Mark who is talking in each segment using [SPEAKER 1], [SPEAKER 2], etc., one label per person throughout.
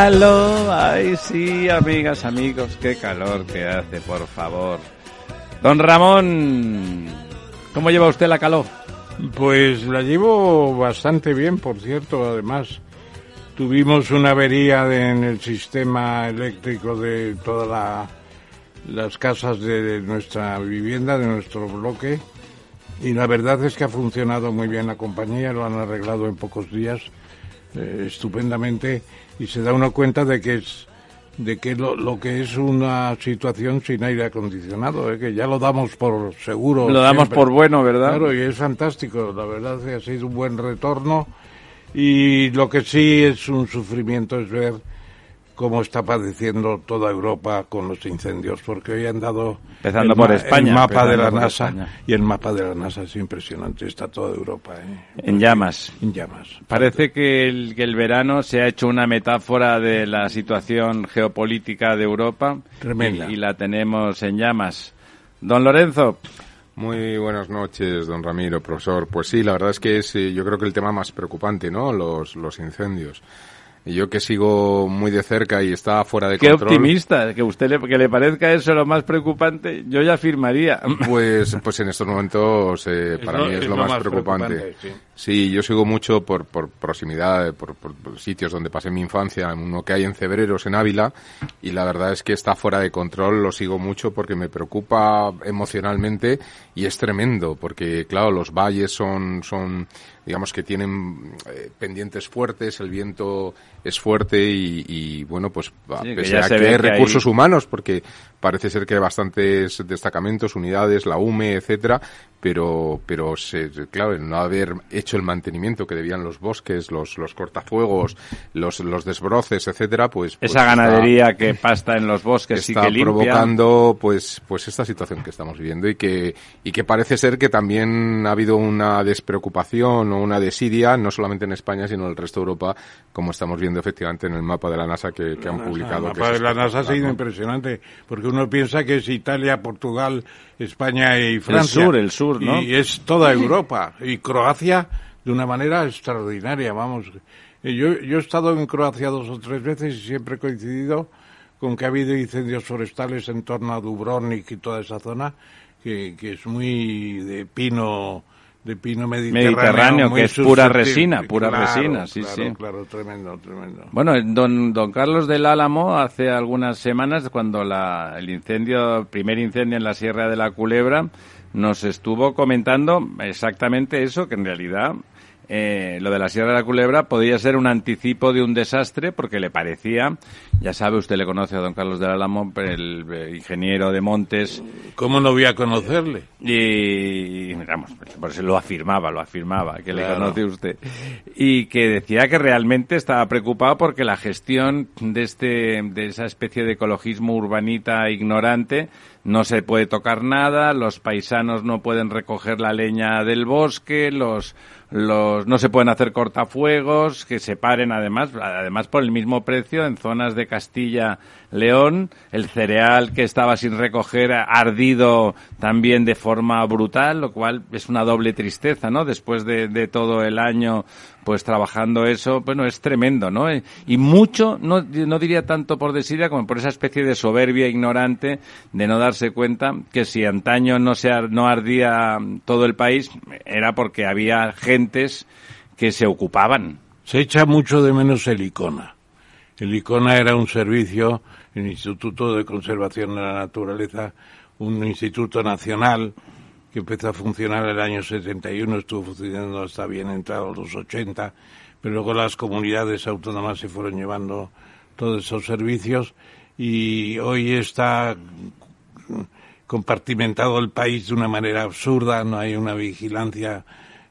[SPEAKER 1] Tócalo. Ay, sí, amigas, amigos, qué calor que hace, por favor. Don Ramón, ¿cómo lleva usted la calor?
[SPEAKER 2] Pues la llevo bastante bien, por cierto. Además, tuvimos una avería de- en el sistema eléctrico de todas la- las casas de, de nuestra vivienda, de nuestro bloque. Y la verdad es que ha funcionado muy bien la compañía, lo han arreglado en pocos días eh, estupendamente y se da uno cuenta de que es de que lo, lo que es una situación sin aire acondicionado, eh, que ya lo damos por seguro.
[SPEAKER 1] Lo damos
[SPEAKER 2] siempre.
[SPEAKER 1] por bueno, ¿verdad?
[SPEAKER 2] Claro, y es fantástico, la verdad que ha sido un buen retorno y lo que sí es un sufrimiento es ver cómo está padeciendo toda Europa con los incendios, porque hoy han dado
[SPEAKER 1] Empezando
[SPEAKER 2] el,
[SPEAKER 1] por España,
[SPEAKER 2] el mapa de la NASA
[SPEAKER 1] España.
[SPEAKER 2] y el mapa de la NASA es impresionante, está toda Europa ¿eh?
[SPEAKER 1] En llamas.
[SPEAKER 2] en llamas.
[SPEAKER 1] Parece que el, que el verano se ha hecho una metáfora de la situación geopolítica de Europa.
[SPEAKER 2] Tremenda.
[SPEAKER 1] Y, y la tenemos en llamas. Don Lorenzo,
[SPEAKER 3] Muy buenas noches, don Ramiro, profesor. Pues sí, la verdad es que es, eh, yo creo que el tema más preocupante, ¿no? Los, los incendios. Y yo que sigo muy de cerca y está fuera de
[SPEAKER 1] qué
[SPEAKER 3] control.
[SPEAKER 1] optimista, que usted le, que le parezca eso lo más preocupante, yo ya afirmaría.
[SPEAKER 3] Pues, pues en estos momentos eh, para
[SPEAKER 2] lo-
[SPEAKER 3] mí es,
[SPEAKER 2] es
[SPEAKER 3] lo,
[SPEAKER 2] lo
[SPEAKER 3] más,
[SPEAKER 2] más
[SPEAKER 3] preocupante.
[SPEAKER 2] preocupante, sí.
[SPEAKER 3] Sí, yo sigo mucho por, por proximidad, por, por- por sitios donde pasé mi infancia, uno que hay en Cebreros, en Ávila, y la verdad es que está fuera de control, lo sigo mucho porque me preocupa emocionalmente y es tremendo, porque claro, los valles son, son digamos que tienen eh, pendientes fuertes, el viento es fuerte y, y, bueno, pues a
[SPEAKER 1] Sí, que
[SPEAKER 3] pese
[SPEAKER 1] ya
[SPEAKER 3] a que hay
[SPEAKER 1] que hay-
[SPEAKER 3] recursos humanos, porque parece ser que hay bastantes destacamentos, unidades, la UME, etcétera, pero, pero se, claro, el no haber hecho el mantenimiento que debían los bosques, los, los cortafuegos, los, los desbroces, etcétera, pues, pues
[SPEAKER 1] Esa
[SPEAKER 3] está-
[SPEAKER 1] ganadería que pasta en los bosques y
[SPEAKER 3] está
[SPEAKER 1] que limpia.
[SPEAKER 3] provocando pues pues esta situación que estamos viviendo y que y que parece ser que también ha habido una despreocupación o una desidia no solamente en España sino en el resto de Europa como estamos viendo efectivamente en el mapa de la NASA que, que han publicado
[SPEAKER 2] El mapa de la NASA ha sido impresionante, porque uno piensa que es Italia, Portugal, España y Francia.
[SPEAKER 1] sur, el sur, ¿no?
[SPEAKER 2] Y es toda Europa. Y Croacia de una manera extraordinaria, vamos. Yo, yo he estado en Croacia dos o tres veces y siempre he coincidido con que ha habido incendios forestales en torno a Dubrovnik y toda esa zona, que, que es muy de pino de pino mediterráneo,
[SPEAKER 1] Mediterráneo, que es pura resina, pura
[SPEAKER 2] Claro,
[SPEAKER 1] resina, sí,
[SPEAKER 2] claro,
[SPEAKER 1] sí.
[SPEAKER 2] Claro, tremendo, tremendo.
[SPEAKER 1] Bueno, don, don Carlos del Álamo hace algunas semanas, cuando la, el incendio, el primer incendio en la Sierra de la Culebra, nos estuvo comentando exactamente eso, que en realidad eh, lo de la Sierra de la Culebra podía ser un anticipo de un desastre porque le parecía, ya sabe, usted le conoce a don Carlos del Álamo, el, eh, ingeniero de Montes,
[SPEAKER 2] ¿Cómo no voy a conocerle?
[SPEAKER 1] y, vamos, por eso lo afirmaba, lo afirmaba, que le conoce usted. Y que decía que realmente estaba preocupado porque la gestión de este, de esa especie de ecologismo urbanita ignorante no se puede tocar nada, los paisanos no pueden recoger la leña del bosque, los, los, no se pueden hacer cortafuegos, que se paren además, además por el mismo precio en zonas de Castilla, León, el cereal que estaba sin recoger ardido también de forma brutal, lo cual es una doble tristeza, ¿no? Después de, de todo el año pues trabajando eso, bueno, es tremendo, ¿no? Eh, Y mucho, no, no diría tanto por desidia como por esa especie de soberbia ignorante de no darse cuenta que si antaño no se no ardía todo el país era porque había gentes que se ocupaban.
[SPEAKER 2] Se echa mucho de menos el Icona. El ICONA era un servicio, el Instituto de Conservación de la Naturaleza, un instituto nacional que empezó a funcionar en el año 71, estuvo funcionando hasta bien entrados los 80, pero luego las comunidades autónomas se fueron llevando todos esos servicios y hoy está compartimentado el país de una manera absurda, no hay una vigilancia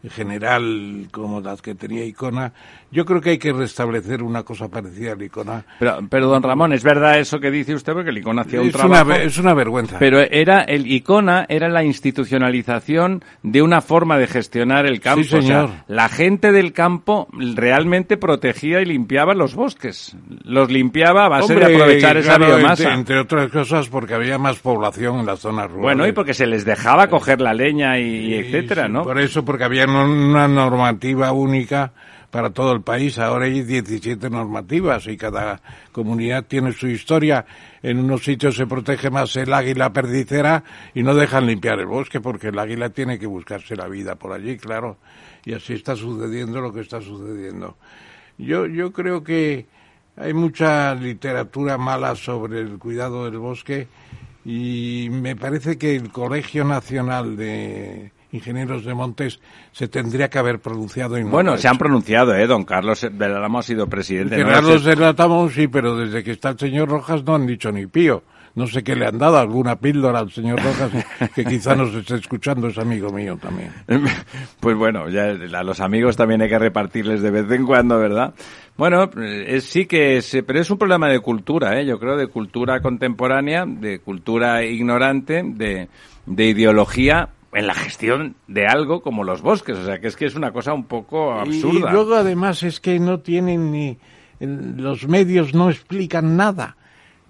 [SPEAKER 2] general como las que tenía Icona. Yo creo que hay que restablecer una cosa parecida a Icona.
[SPEAKER 1] Pero, pero don Ramón, es verdad eso que dice usted porque el Icona hacía un trabajo.
[SPEAKER 2] una, es una vergüenza.
[SPEAKER 1] Pero era el Icona era la institucionalización de una forma de gestionar el campo.
[SPEAKER 2] Sí,
[SPEAKER 1] O sea,
[SPEAKER 2] señor.
[SPEAKER 1] la gente del campo realmente protegía y limpiaba los bosques. Los limpiaba a base
[SPEAKER 2] Hombre,
[SPEAKER 1] de aprovechar esa
[SPEAKER 2] claro,
[SPEAKER 1] biomasa.
[SPEAKER 2] Entre, entre otras cosas porque había más población en las zonas rurales.
[SPEAKER 1] Bueno, y porque se les dejaba coger la leña y, y etcétera,
[SPEAKER 2] Sí,
[SPEAKER 1] ¿no?
[SPEAKER 2] Por eso, porque había no- una normativa única para todo el país. Ahora hay 17 normativas y cada comunidad tiene su historia. En unos sitios se protege más el águila perdicera y no dejan limpiar el bosque porque el águila tiene que buscarse la vida por allí, claro. Y así está sucediendo lo que está sucediendo. Yo, yo creo que hay mucha literatura mala sobre el cuidado del bosque y me parece que el Colegio Nacional de Ingenieros de Montes se tendría que haber pronunciado y no lo
[SPEAKER 1] Bueno, se han pronunciado, ¿eh? Don Carlos Beltramo ha sido presidente. ¿no?
[SPEAKER 2] Carlos
[SPEAKER 1] Ese-
[SPEAKER 2] de Latamón sí, pero desde que está el señor Rojas no han dicho ni pío. No sé qué le han dado, alguna píldora al señor Rojas, que quizá nos esté escuchando, es amigo mío también.
[SPEAKER 1] Pues bueno, ya a los amigos también hay que repartirles de vez en cuando, ¿verdad? Bueno, eh, es- sí que es, pero es un problema de cultura, ¿eh? Yo creo de cultura contemporánea, de cultura ignorante, de, de ideología en la gestión de algo como los bosques. O sea, que es que es una cosa un poco absurda.
[SPEAKER 2] y luego además es que no tienen ni, los medios no explican nada.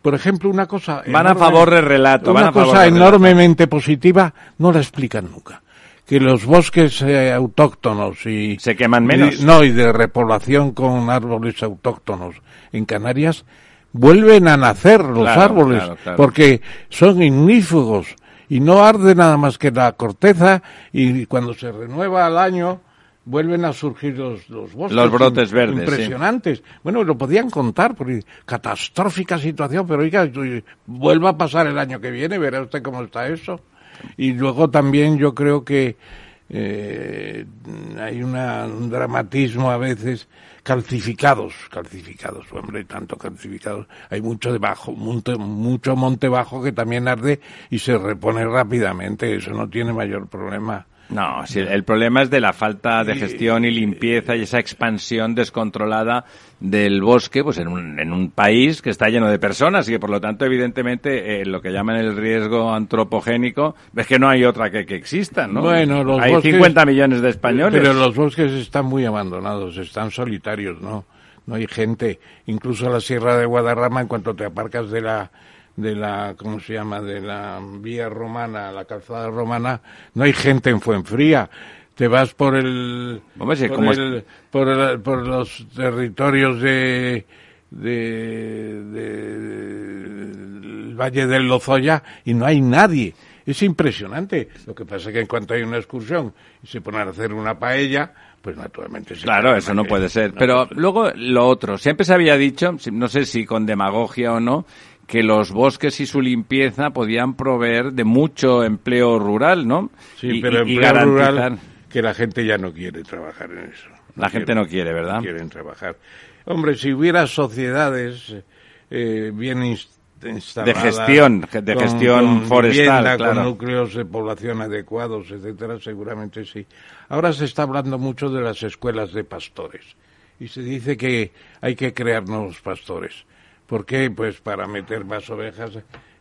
[SPEAKER 2] Por ejemplo, una cosa...
[SPEAKER 1] Van a favor del relato,
[SPEAKER 2] Una
[SPEAKER 1] van a favor
[SPEAKER 2] cosa
[SPEAKER 1] relato.
[SPEAKER 2] enormemente positiva no la explican nunca. Que los bosques eh, autóctonos y...
[SPEAKER 1] Se queman menos.
[SPEAKER 2] y- no, y de repoblación con árboles autóctonos en Canarias, vuelven a nacer los
[SPEAKER 1] Claro,
[SPEAKER 2] árboles,
[SPEAKER 1] claro, claro.
[SPEAKER 2] porque son ignífugos y no arde nada más que la corteza y cuando se renueva al año vuelven a surgir los, los bosques.
[SPEAKER 1] Los brotes verdes, sí.
[SPEAKER 2] Impresionantes. Bueno, lo podían contar, porque catastrófica situación, pero oiga, vuelva a pasar el año que viene, verá usted cómo está eso. Y luego también yo creo que eh, hay una, un dramatismo a veces calcificados, calcificados, hombre, tanto calcificados. Hay mucho debajo, monte, mucho monte bajo que también arde y se repone rápidamente, eso no tiene mayor problema.
[SPEAKER 1] No, sí, el problema es de la falta de gestión y limpieza y esa expansión descontrolada del bosque, pues en un, en un país que está lleno de personas y que por lo tanto evidentemente eh, lo que llaman el riesgo antropogénico es que no hay otra que, que exista, ¿no?
[SPEAKER 2] Bueno, los
[SPEAKER 1] hay
[SPEAKER 2] bosques-
[SPEAKER 1] 50 millones de españoles.
[SPEAKER 2] Pero los bosques están muy abandonados, están solitarios, ¿no? No hay gente. Incluso la Sierra de Guadarrama, en cuanto te aparcas de la, de la, ¿cómo se llama? De la vía romana, la calzada romana, no hay gente en Fuenfría. Te vas por el,
[SPEAKER 1] Hombre,
[SPEAKER 2] por, el- por, el- por los territorios de, de, de- del Valle del Lozoya y no hay nadie. Es impresionante. Lo que pasa es que en cuanto hay una excursión y se ponen a hacer una paella, pues naturalmente se
[SPEAKER 1] Claro, eso no puede ser.
[SPEAKER 2] No
[SPEAKER 1] Pero
[SPEAKER 2] puede
[SPEAKER 1] luego lo otro, siempre se había dicho, no sé si con demagogia o no, que los bosques y su limpieza podían proveer de mucho empleo rural, ¿no?
[SPEAKER 2] Sí,
[SPEAKER 1] Y-
[SPEAKER 2] pero
[SPEAKER 1] y- y
[SPEAKER 2] empleo
[SPEAKER 1] garantizar-
[SPEAKER 2] rural que la gente ya no quiere trabajar en eso.
[SPEAKER 1] La gente no quiere, ¿verdad?
[SPEAKER 2] No quieren trabajar. Hombre, si hubiera sociedades eh, bien ins- instaladas...
[SPEAKER 1] De gestión, de
[SPEAKER 2] con-
[SPEAKER 1] gestión
[SPEAKER 2] con
[SPEAKER 1] forestal,
[SPEAKER 2] vivienda,
[SPEAKER 1] claro.
[SPEAKER 2] Con núcleos de población adecuados, etcétera, seguramente sí. Ahora se está hablando mucho de las escuelas de pastores. Y se dice que hay que crear nuevos pastores. ¿Por qué? Pues para meter más ovejas.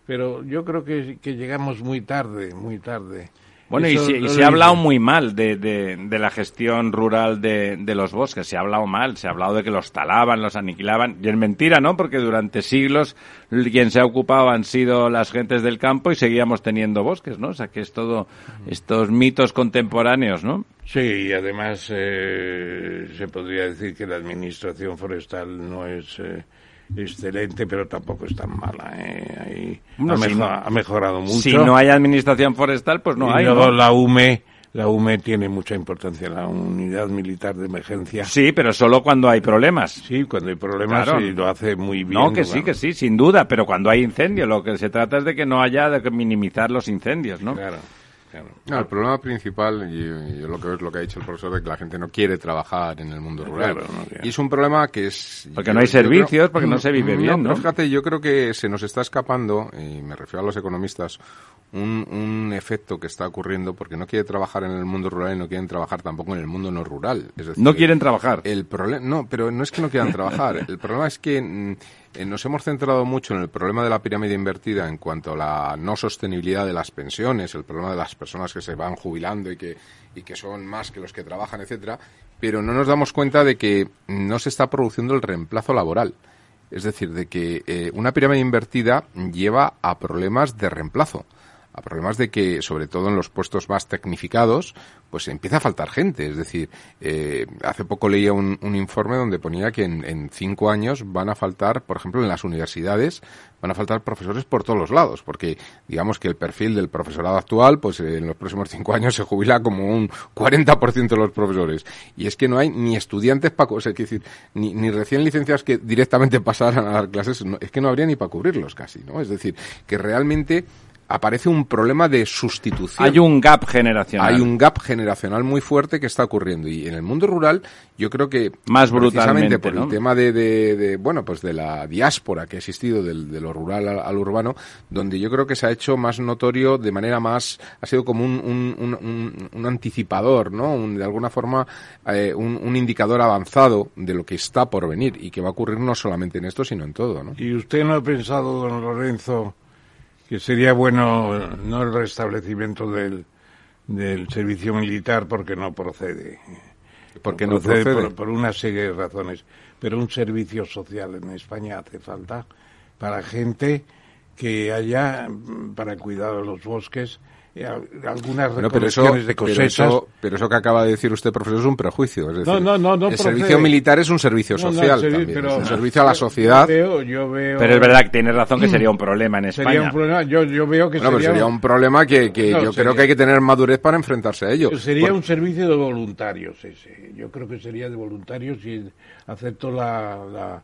[SPEAKER 2] Pero yo creo que, que llegamos muy tarde, muy tarde.
[SPEAKER 1] Bueno, y se, y se ha hablado muy mal de, de, de la gestión rural de, de los bosques, se ha hablado mal, se ha hablado de que los talaban, los aniquilaban, y es mentira, ¿no? Porque durante siglos quien se ha ocupado han sido las gentes del campo y seguíamos teniendo bosques, ¿no? O sea que es todo estos mitos contemporáneos, ¿no?
[SPEAKER 2] Sí, y además eh, se podría decir que la administración forestal no es eh, excelente, pero tampoco es tan mala. ¿eh? Ahí
[SPEAKER 1] Bueno,
[SPEAKER 2] ha,
[SPEAKER 1] si
[SPEAKER 2] mejo-
[SPEAKER 1] no-
[SPEAKER 2] ha mejorado mucho.
[SPEAKER 1] Si no hay administración forestal, pues no
[SPEAKER 2] y
[SPEAKER 1] hay.
[SPEAKER 2] luego
[SPEAKER 1] ¿no?
[SPEAKER 2] la UME, la UME tiene mucha importancia, la Unidad Militar de Emergencia.
[SPEAKER 1] Sí, pero solo cuando hay problemas.
[SPEAKER 2] Sí, cuando hay problemas
[SPEAKER 1] Claro.
[SPEAKER 2] y lo hace muy bien.
[SPEAKER 1] No, que sí,
[SPEAKER 2] claro.
[SPEAKER 1] que sí, sin duda, pero cuando hay incendio, lo que se trata es de que no haya de que minimizar los incendios, ¿no?
[SPEAKER 2] Claro, claro.
[SPEAKER 3] No, el problema principal, y, y yo lo que veo es lo que ha dicho el profesor, de que la gente no quiere trabajar en el mundo rural.
[SPEAKER 2] Claro, no
[SPEAKER 3] y es un problema que es...
[SPEAKER 1] Porque no hay servicios, porque no se vive bien,
[SPEAKER 3] pero
[SPEAKER 1] ¿no?
[SPEAKER 3] fíjate, yo creo que se nos está escapando, y me refiero a los economistas, un, un efecto que está ocurriendo porque no quiere trabajar en el mundo rural y no quieren trabajar tampoco en el mundo no rural. Es decir,
[SPEAKER 1] No quieren trabajar.
[SPEAKER 3] el problema, no, pero no es que no quieran trabajar. El problema es que mm, eh, nos hemos centrado mucho en el problema de la pirámide invertida en cuanto a la no sostenibilidad de las pensiones, el problema de las personas que se van jubilando y que, y que son más que los que trabajan, etcétera. Pero no nos damos cuenta de que no se está produciendo el reemplazo laboral. Es decir, de que eh, una pirámide invertida lleva a problemas de reemplazo a problemas de que, sobre todo en los puestos más tecnificados, pues empieza a faltar gente. Es decir, eh, hace poco leía un, un informe donde ponía que en, en cinco años van a faltar, por ejemplo, en las universidades, van a faltar profesores por todos los lados, porque digamos que el perfil del profesorado actual, pues eh, en los próximos cinco años se jubila como un 40% de los profesores. Y es que no hay ni estudiantes para, o es decir, ni, ni recién licenciados que directamente pasaran a dar clases, no, es que no habría ni para cubrirlos casi, ¿no? Es decir, que realmente aparece un problema de sustitución.
[SPEAKER 1] Hay un gap generacional.
[SPEAKER 3] Hay un gap generacional muy fuerte que está ocurriendo y en el mundo rural yo creo que
[SPEAKER 1] Más
[SPEAKER 3] precisamente
[SPEAKER 1] brutalmente,
[SPEAKER 3] por
[SPEAKER 1] ¿no?
[SPEAKER 3] el tema de, de- de, bueno pues de la diáspora que ha existido del- de lo rural al, al urbano donde yo creo que se ha hecho más notorio de manera más ha sido como un, un, un- un- un anticipador no Un- de alguna forma eh, un, un indicador avanzado de lo que está por venir y que va a ocurrir no solamente en esto sino en todo no
[SPEAKER 2] ¿Y usted no ha pensado, don Lorenzo, que sería bueno no el restablecimiento del, del servicio militar porque no procede?
[SPEAKER 3] porque no procede
[SPEAKER 2] Por, por una serie de razones. Pero un servicio social en España hace falta para gente que haya para cuidar de los bosques eh, al- algunas
[SPEAKER 3] Bueno, pero
[SPEAKER 2] recolecciones de
[SPEAKER 3] pero
[SPEAKER 2] cosechas.
[SPEAKER 3] eso, pero eso que acaba de decir usted, profesor, es un prejuicio. Es decir,
[SPEAKER 2] No, no, no, no
[SPEAKER 3] el
[SPEAKER 2] procede.
[SPEAKER 3] servicio militar es un servicio
[SPEAKER 2] No, no,
[SPEAKER 3] social
[SPEAKER 2] serio,
[SPEAKER 3] también,
[SPEAKER 2] pero-
[SPEAKER 3] es un servicio a la
[SPEAKER 2] yo-
[SPEAKER 3] sociedad.
[SPEAKER 2] Yo veo, yo veo-
[SPEAKER 1] Pero es verdad que tiene razón que sería un problema en España.
[SPEAKER 2] Sería un problema. Yo, yo veo que
[SPEAKER 3] Bueno, pero
[SPEAKER 2] sería,
[SPEAKER 3] sería un problema que, que
[SPEAKER 2] No,
[SPEAKER 3] yo
[SPEAKER 2] sería-
[SPEAKER 3] creo que hay que tener madurez para enfrentarse a ello.
[SPEAKER 2] Sería
[SPEAKER 3] Por-
[SPEAKER 2] un servicio de voluntarios ese. Yo creo que sería de voluntarios y acepto la, la,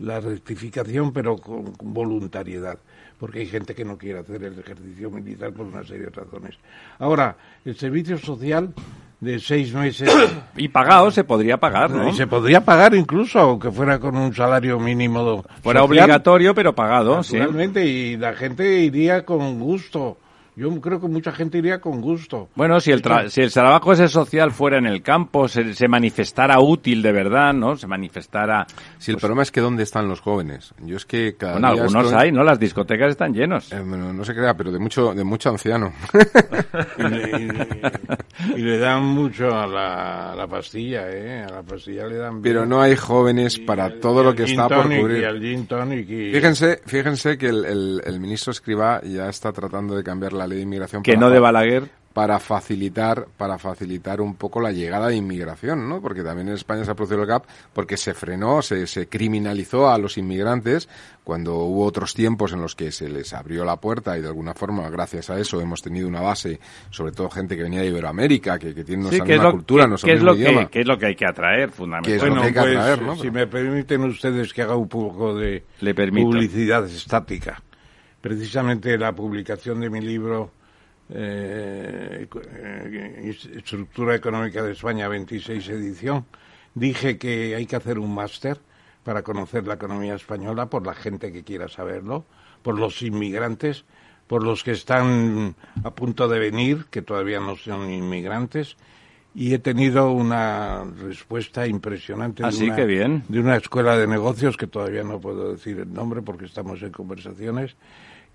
[SPEAKER 2] la rectificación, pero con, con voluntariedad. Porque hay gente que no quiere hacer el ejercicio militar por una serie de razones. Ahora, el servicio social de seis meses.
[SPEAKER 1] Y pagado se podría pagar, ¿no?
[SPEAKER 2] Y se podría pagar incluso, aunque fuera con un salario mínimo.
[SPEAKER 1] Fuera
[SPEAKER 2] social,
[SPEAKER 1] obligatorio, pero pagado, sí.
[SPEAKER 2] Y la gente iría con gusto. Yo creo que mucha gente iría con gusto.
[SPEAKER 1] Bueno, si el, tra- si el trabajo ese social fuera en el campo, se, se manifestara útil de verdad, ¿no? Se manifestara...
[SPEAKER 3] Si el problema es que dónde están los jóvenes. Yo es que cada
[SPEAKER 1] Bueno,
[SPEAKER 3] día
[SPEAKER 1] algunos
[SPEAKER 3] estoy-
[SPEAKER 1] hay, ¿no? Las discotecas están llenos.
[SPEAKER 3] Eh, bueno, no se crea, pero de mucho, de mucho anciano.
[SPEAKER 2] Y le, y- y le dan mucho a la, a la pastilla, ¿eh? A la pastilla le dan bien.
[SPEAKER 3] pero no hay jóvenes para
[SPEAKER 2] Y
[SPEAKER 3] todo lo que está por
[SPEAKER 2] tonic, Y
[SPEAKER 3] cubrir.
[SPEAKER 2] al gin tonic y-
[SPEAKER 3] Fíjense, fíjense que el, el- el ministro Escribá ya está tratando de cambiar la ley de inmigración
[SPEAKER 1] Que
[SPEAKER 3] para
[SPEAKER 1] no de Balaguer.
[SPEAKER 3] para facilitar para facilitar un poco la llegada de inmigración, ¿no? Porque también en España se ha producido el gap porque se frenó, se, se criminalizó a los inmigrantes cuando hubo otros tiempos en los que se les abrió la puerta y de alguna forma gracias a eso hemos tenido una base, sobre todo gente que venía de Iberoamérica, que, que tiene nuestra
[SPEAKER 1] Sí, que es,
[SPEAKER 3] misma
[SPEAKER 1] lo,
[SPEAKER 3] cultura,
[SPEAKER 1] que-
[SPEAKER 3] nuestro
[SPEAKER 1] que es
[SPEAKER 3] mismo
[SPEAKER 1] lo
[SPEAKER 3] idioma.
[SPEAKER 1] que, que es lo que hay que atraer,
[SPEAKER 3] es
[SPEAKER 1] fundamentalmente.
[SPEAKER 2] Bueno, pues,
[SPEAKER 3] atraer, ¿no?
[SPEAKER 2] si me permiten ustedes que haga un poco de
[SPEAKER 1] Le
[SPEAKER 2] publicidad estática. Precisamente la publicación de mi libro eh, eh, Estructura Económica de España, 26 edición, dije que hay que hacer un máster para conocer la economía española por la gente que quiera saberlo, por los inmigrantes, por los que están a punto de venir, que todavía no son inmigrantes, y he tenido una respuesta impresionante
[SPEAKER 1] Ah,
[SPEAKER 2] de,
[SPEAKER 1] sí,
[SPEAKER 2] una,
[SPEAKER 1] bien.
[SPEAKER 2] de una escuela de negocios que todavía no puedo decir el nombre porque estamos en conversaciones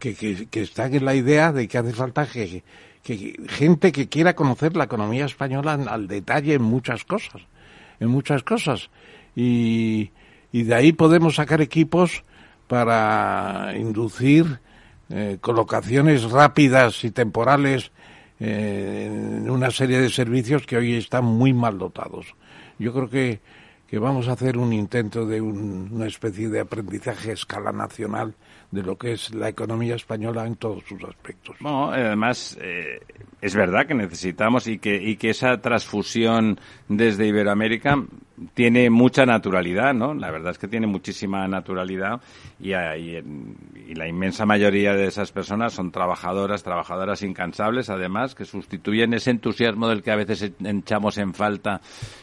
[SPEAKER 2] que, que, que está en la idea de que hace falta que, gente que quiera conocer la economía española al- al detalle en muchas cosas, en muchas cosas. Y, y de ahí podemos sacar equipos para inducir eh, colocaciones rápidas y temporales eh, en una serie de servicios que hoy están muy mal dotados. Yo creo que, que vamos a hacer un intento de un- una especie de aprendizaje a escala nacional de lo que es la economía española en todos sus aspectos.
[SPEAKER 1] No, además, eh, es verdad que necesitamos y que, y que esa transfusión desde Iberoamérica tiene mucha naturalidad, ¿no? La verdad es que tiene muchísima naturalidad y, hay- en- y la inmensa mayoría de esas personas son trabajadoras, trabajadoras incansables, además, que sustituyen ese entusiasmo del que a veces echamos en falta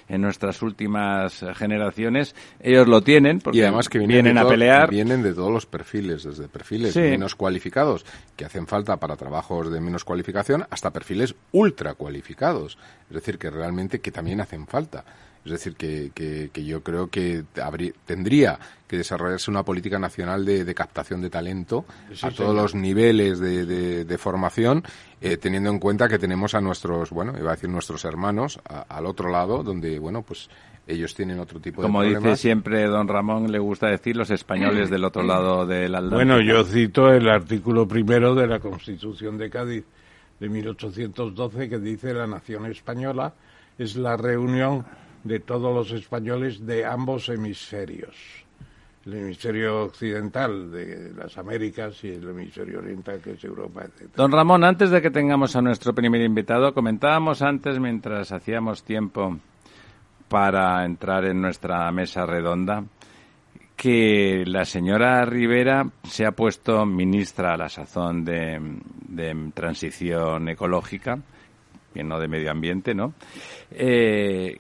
[SPEAKER 1] en nuestras últimas eh, generaciones. Ellos lo tienen porque
[SPEAKER 3] y además que vienen,
[SPEAKER 1] a
[SPEAKER 3] todo-
[SPEAKER 1] pelear.
[SPEAKER 3] vienen de todos los perfiles, desde perfiles
[SPEAKER 1] Sí.
[SPEAKER 3] menos cualificados que hacen falta para trabajos de menos cualificación hasta perfiles ultra cualificados. Es decir, que realmente que también hacen falta. Es decir, que, que, que yo creo que habrí- tendría que desarrollarse una política nacional de, de captación de talento a todos los niveles de, de- de formación, eh, teniendo en cuenta que tenemos a nuestros, bueno, iba a decir nuestros hermanos a- al otro lado, donde, bueno, pues ellos tienen otro tipo
[SPEAKER 1] Como
[SPEAKER 3] de
[SPEAKER 1] dice
[SPEAKER 3] problemas.
[SPEAKER 1] siempre don Ramón, le gusta decir los españoles del otro lado del Atlántico.
[SPEAKER 2] Bueno, yo cito el artículo primero de la Constitución de Cádiz de 1812 que dice la nación española es la reunión de todos los españoles de ambos hemisferios. El hemisferio occidental de las Américas y el hemisferio oriental que es Europa, etc.
[SPEAKER 1] Don Ramón, antes de que tengamos a nuestro primer invitado, comentábamos antes, mientras hacíamos tiempo para entrar en nuestra mesa redonda, que la señora Rivera se ha puesto ministra a la sazón de, transición ecológica, que no de medio ambiente, ¿no? Eh,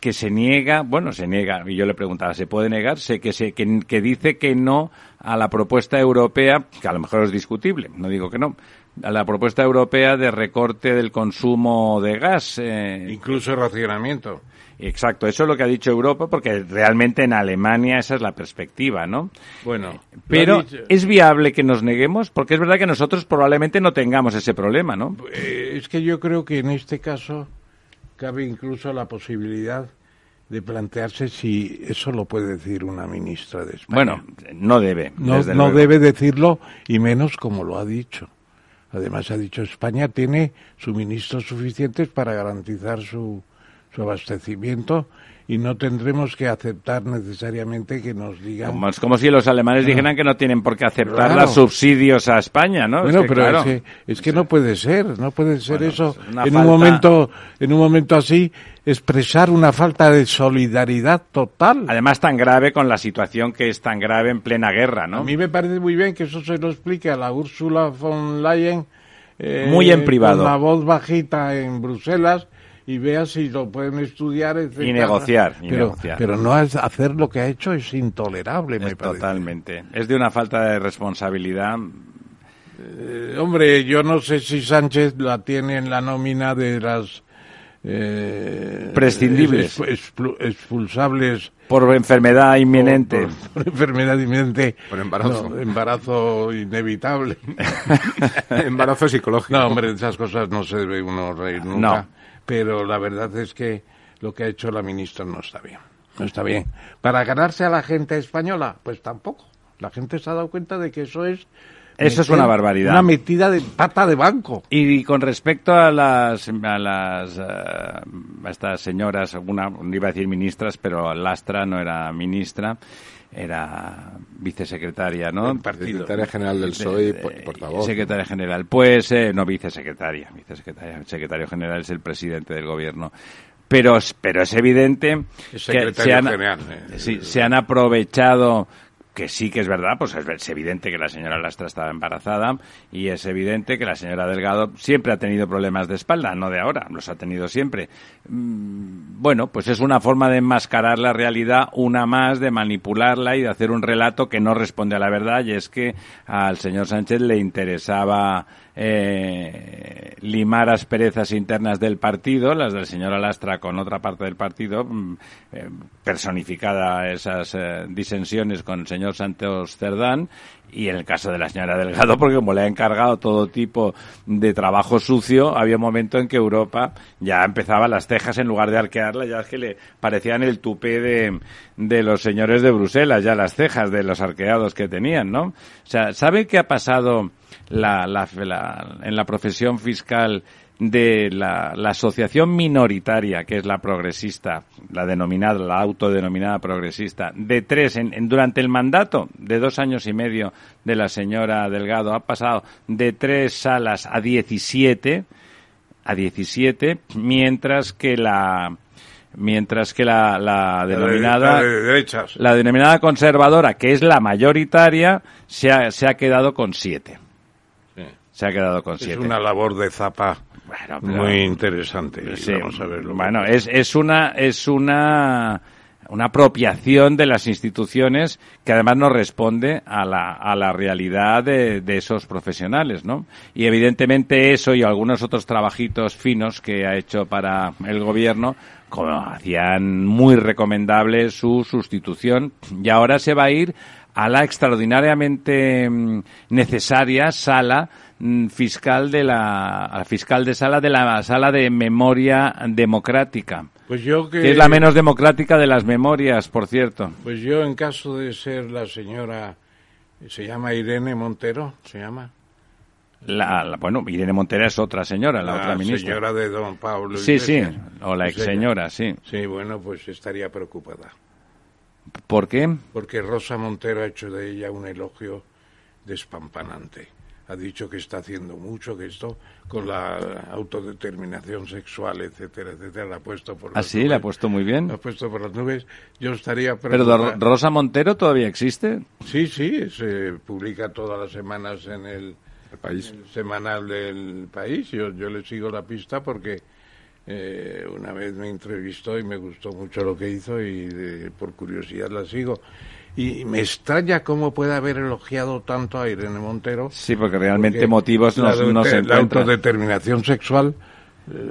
[SPEAKER 1] que se niega, bueno, se niega, y yo le preguntaba, ¿se puede negar? Sé que, se, que, que dice que no a la propuesta europea, que a lo mejor es discutible, no digo que no, a la propuesta europea de recorte del consumo de gas. eh,
[SPEAKER 2] Incluso racionamiento.
[SPEAKER 1] Exacto, eso es lo que ha dicho Europa, porque realmente en Alemania esa es la perspectiva, ¿no?
[SPEAKER 2] Bueno,
[SPEAKER 1] Pero,
[SPEAKER 2] ha dicho-
[SPEAKER 1] ¿es viable que nos neguemos? Porque es verdad que nosotros probablemente no tengamos ese problema, ¿no?
[SPEAKER 2] Eh, es que yo creo que en este caso cabe incluso la posibilidad de plantearse si eso lo puede decir una ministra de España.
[SPEAKER 1] Bueno, no debe.
[SPEAKER 2] no,
[SPEAKER 1] desde
[SPEAKER 2] no
[SPEAKER 1] luego.
[SPEAKER 2] debe decirlo y menos como lo ha dicho. Además ha dicho España tiene suministros suficientes para garantizar su, su abastecimiento y no tendremos que aceptar necesariamente que nos digan
[SPEAKER 1] Como, es como si los alemanes dijeran que no tienen por qué aceptar
[SPEAKER 2] Claro.
[SPEAKER 1] los subsidios a España, ¿no? Es
[SPEAKER 2] Bueno,
[SPEAKER 1] que,
[SPEAKER 2] pero
[SPEAKER 1] claro,
[SPEAKER 2] es, que, es que no puede ser, no puede ser
[SPEAKER 1] Bueno,
[SPEAKER 2] eso.
[SPEAKER 1] es
[SPEAKER 2] En
[SPEAKER 1] falta-
[SPEAKER 2] un momento, en un momento así, expresar una falta de solidaridad total.
[SPEAKER 1] Además tan grave con la situación que es tan grave en plena guerra, ¿no?
[SPEAKER 2] A mí me parece muy bien que eso se lo explique a la Úrsula von Leyen. eh,
[SPEAKER 1] Muy en privado.
[SPEAKER 2] Con la voz bajita en Bruselas y vea si lo pueden estudiar, etcétera.
[SPEAKER 1] Y negociar, y
[SPEAKER 2] pero,
[SPEAKER 1] negociar.
[SPEAKER 2] pero no es- hacer lo que ha hecho es intolerable, me parece.
[SPEAKER 1] totalmente. Es de una falta de responsabilidad.
[SPEAKER 2] Eh, hombre, yo no sé si Sánchez la tiene en la nómina de las eh,
[SPEAKER 1] Prescindibles.
[SPEAKER 2] es- expul- expulsables
[SPEAKER 1] Por enfermedad inminente.
[SPEAKER 2] por, por enfermedad inminente,
[SPEAKER 3] Por embarazo.
[SPEAKER 2] No, embarazo inevitable.
[SPEAKER 3] Embarazo psicológico.
[SPEAKER 2] no, hombre, de esas cosas no se debe uno reír nunca.
[SPEAKER 1] No.
[SPEAKER 2] Pero la verdad es que lo que ha hecho la ministra no está bien. No está bien. Para ganarse a la gente española, pues tampoco. La gente se ha dado cuenta de que eso es
[SPEAKER 1] Eso es una barbaridad.
[SPEAKER 2] Una metida de pata de banco.
[SPEAKER 1] Y con respecto a las a las eh, a estas señoras, alguna iba a decir ministras, pero Lastra no era ministra, era vicesecretaria, ¿no?
[SPEAKER 3] Secretaria General del PSOE y por- portavoz.
[SPEAKER 1] Secretaria general. Pues eh, no vicesecretaria, vicesecretaria. El secretario general es el presidente del gobierno. Pero, es- pero es evidente que
[SPEAKER 2] secretario
[SPEAKER 1] se han,
[SPEAKER 2] general, eh.
[SPEAKER 1] sí, se han aprovechado que sí que es verdad, pues es, evidente que la señora Lastra estaba embarazada y es evidente que la señora Delgado siempre ha tenido problemas de espalda, no de ahora, los ha tenido siempre. Mm, Bueno, pues es una forma de enmascarar la realidad, una más, de manipularla y de hacer un relato que no responde a la verdad y es que al señor Sánchez le interesaba eh, limar asperezas internas del partido, las del señor Alastra con otra parte del partido, mm, eh, personificada esas eh, disensiones con el señor Santos Cerdán, y en el caso de la señora Delgado, porque como le ha encargado todo tipo de trabajo sucio, había un momento en que Europa ya empezaba las cejas en lugar de arquearlas, ya es que le parecían el tupé de, de los señores de Bruselas, ya las cejas de los arqueados que tenían, ¿no? O sea, ¿sabe qué ha pasado la, la, la- en la profesión fiscal de la, la asociación minoritaria, que es la progresista, la denominada, la autodenominada progresista, de tres en, en- durante el mandato de dos años y medio de la señora Delgado, ha pasado de tres salas a 17, a 17, mientras que la, mientras que la, la denominada,
[SPEAKER 2] La de, la de
[SPEAKER 1] la denominada conservadora, que es la mayoritaria, se ha, se ha quedado con siete. Se ha quedado con
[SPEAKER 2] Es
[SPEAKER 1] siete.
[SPEAKER 2] una labor de zapa
[SPEAKER 1] Bueno, pero-
[SPEAKER 2] muy interesante.
[SPEAKER 1] Sí,
[SPEAKER 2] Vamos a verlo.
[SPEAKER 1] bueno, es, es una es una una apropiación de las instituciones que además no responde a la, a la realidad de, de esos profesionales, ¿no? Y evidentemente eso y algunos otros trabajitos finos que ha hecho para el gobierno como hacían muy recomendable su sustitución y ahora se va a ir a la extraordinariamente mm, necesaria sala fiscal de la fiscal de sala de la sala de memoria democrática
[SPEAKER 2] Pues yo que,
[SPEAKER 1] que es la menos democrática de las memorias por cierto
[SPEAKER 2] Pues yo, en caso de ser la señora, se llama Irene Montero, se llama.
[SPEAKER 1] la, la- bueno Irene Montera es otra señora la, otra ministra
[SPEAKER 2] señora de don Pablo.
[SPEAKER 1] sí sí o la ex señora sí
[SPEAKER 2] Sí, bueno, pues estaría preocupada.
[SPEAKER 1] ¿por qué?
[SPEAKER 2] Porque Rosa Montero ha hecho de ella un elogio despampanante. Ha dicho que está haciendo mucho, que esto con la autodeterminación sexual, etcétera, etcétera, la ha puesto por
[SPEAKER 1] ¿Ah,
[SPEAKER 2] las
[SPEAKER 1] sí?
[SPEAKER 2] nubes.
[SPEAKER 1] ¿Le ha puesto muy bien?
[SPEAKER 2] La ha puesto por las nubes. Yo estaría
[SPEAKER 1] pero
[SPEAKER 2] preocupada.
[SPEAKER 1] Rosa Montero todavía existe
[SPEAKER 2] Sí, sí, se publica todas las semanas en el,
[SPEAKER 3] El país.
[SPEAKER 2] el semanal del país. Yo, yo le sigo la pista porque eh, una vez me entrevistó y me gustó mucho lo que hizo y de- por curiosidad la sigo. Y me extraña cómo puede haber elogiado tanto a Irene Montero.
[SPEAKER 1] sí porque realmente
[SPEAKER 2] porque
[SPEAKER 1] motivos no, se
[SPEAKER 2] la autodeterminación sexual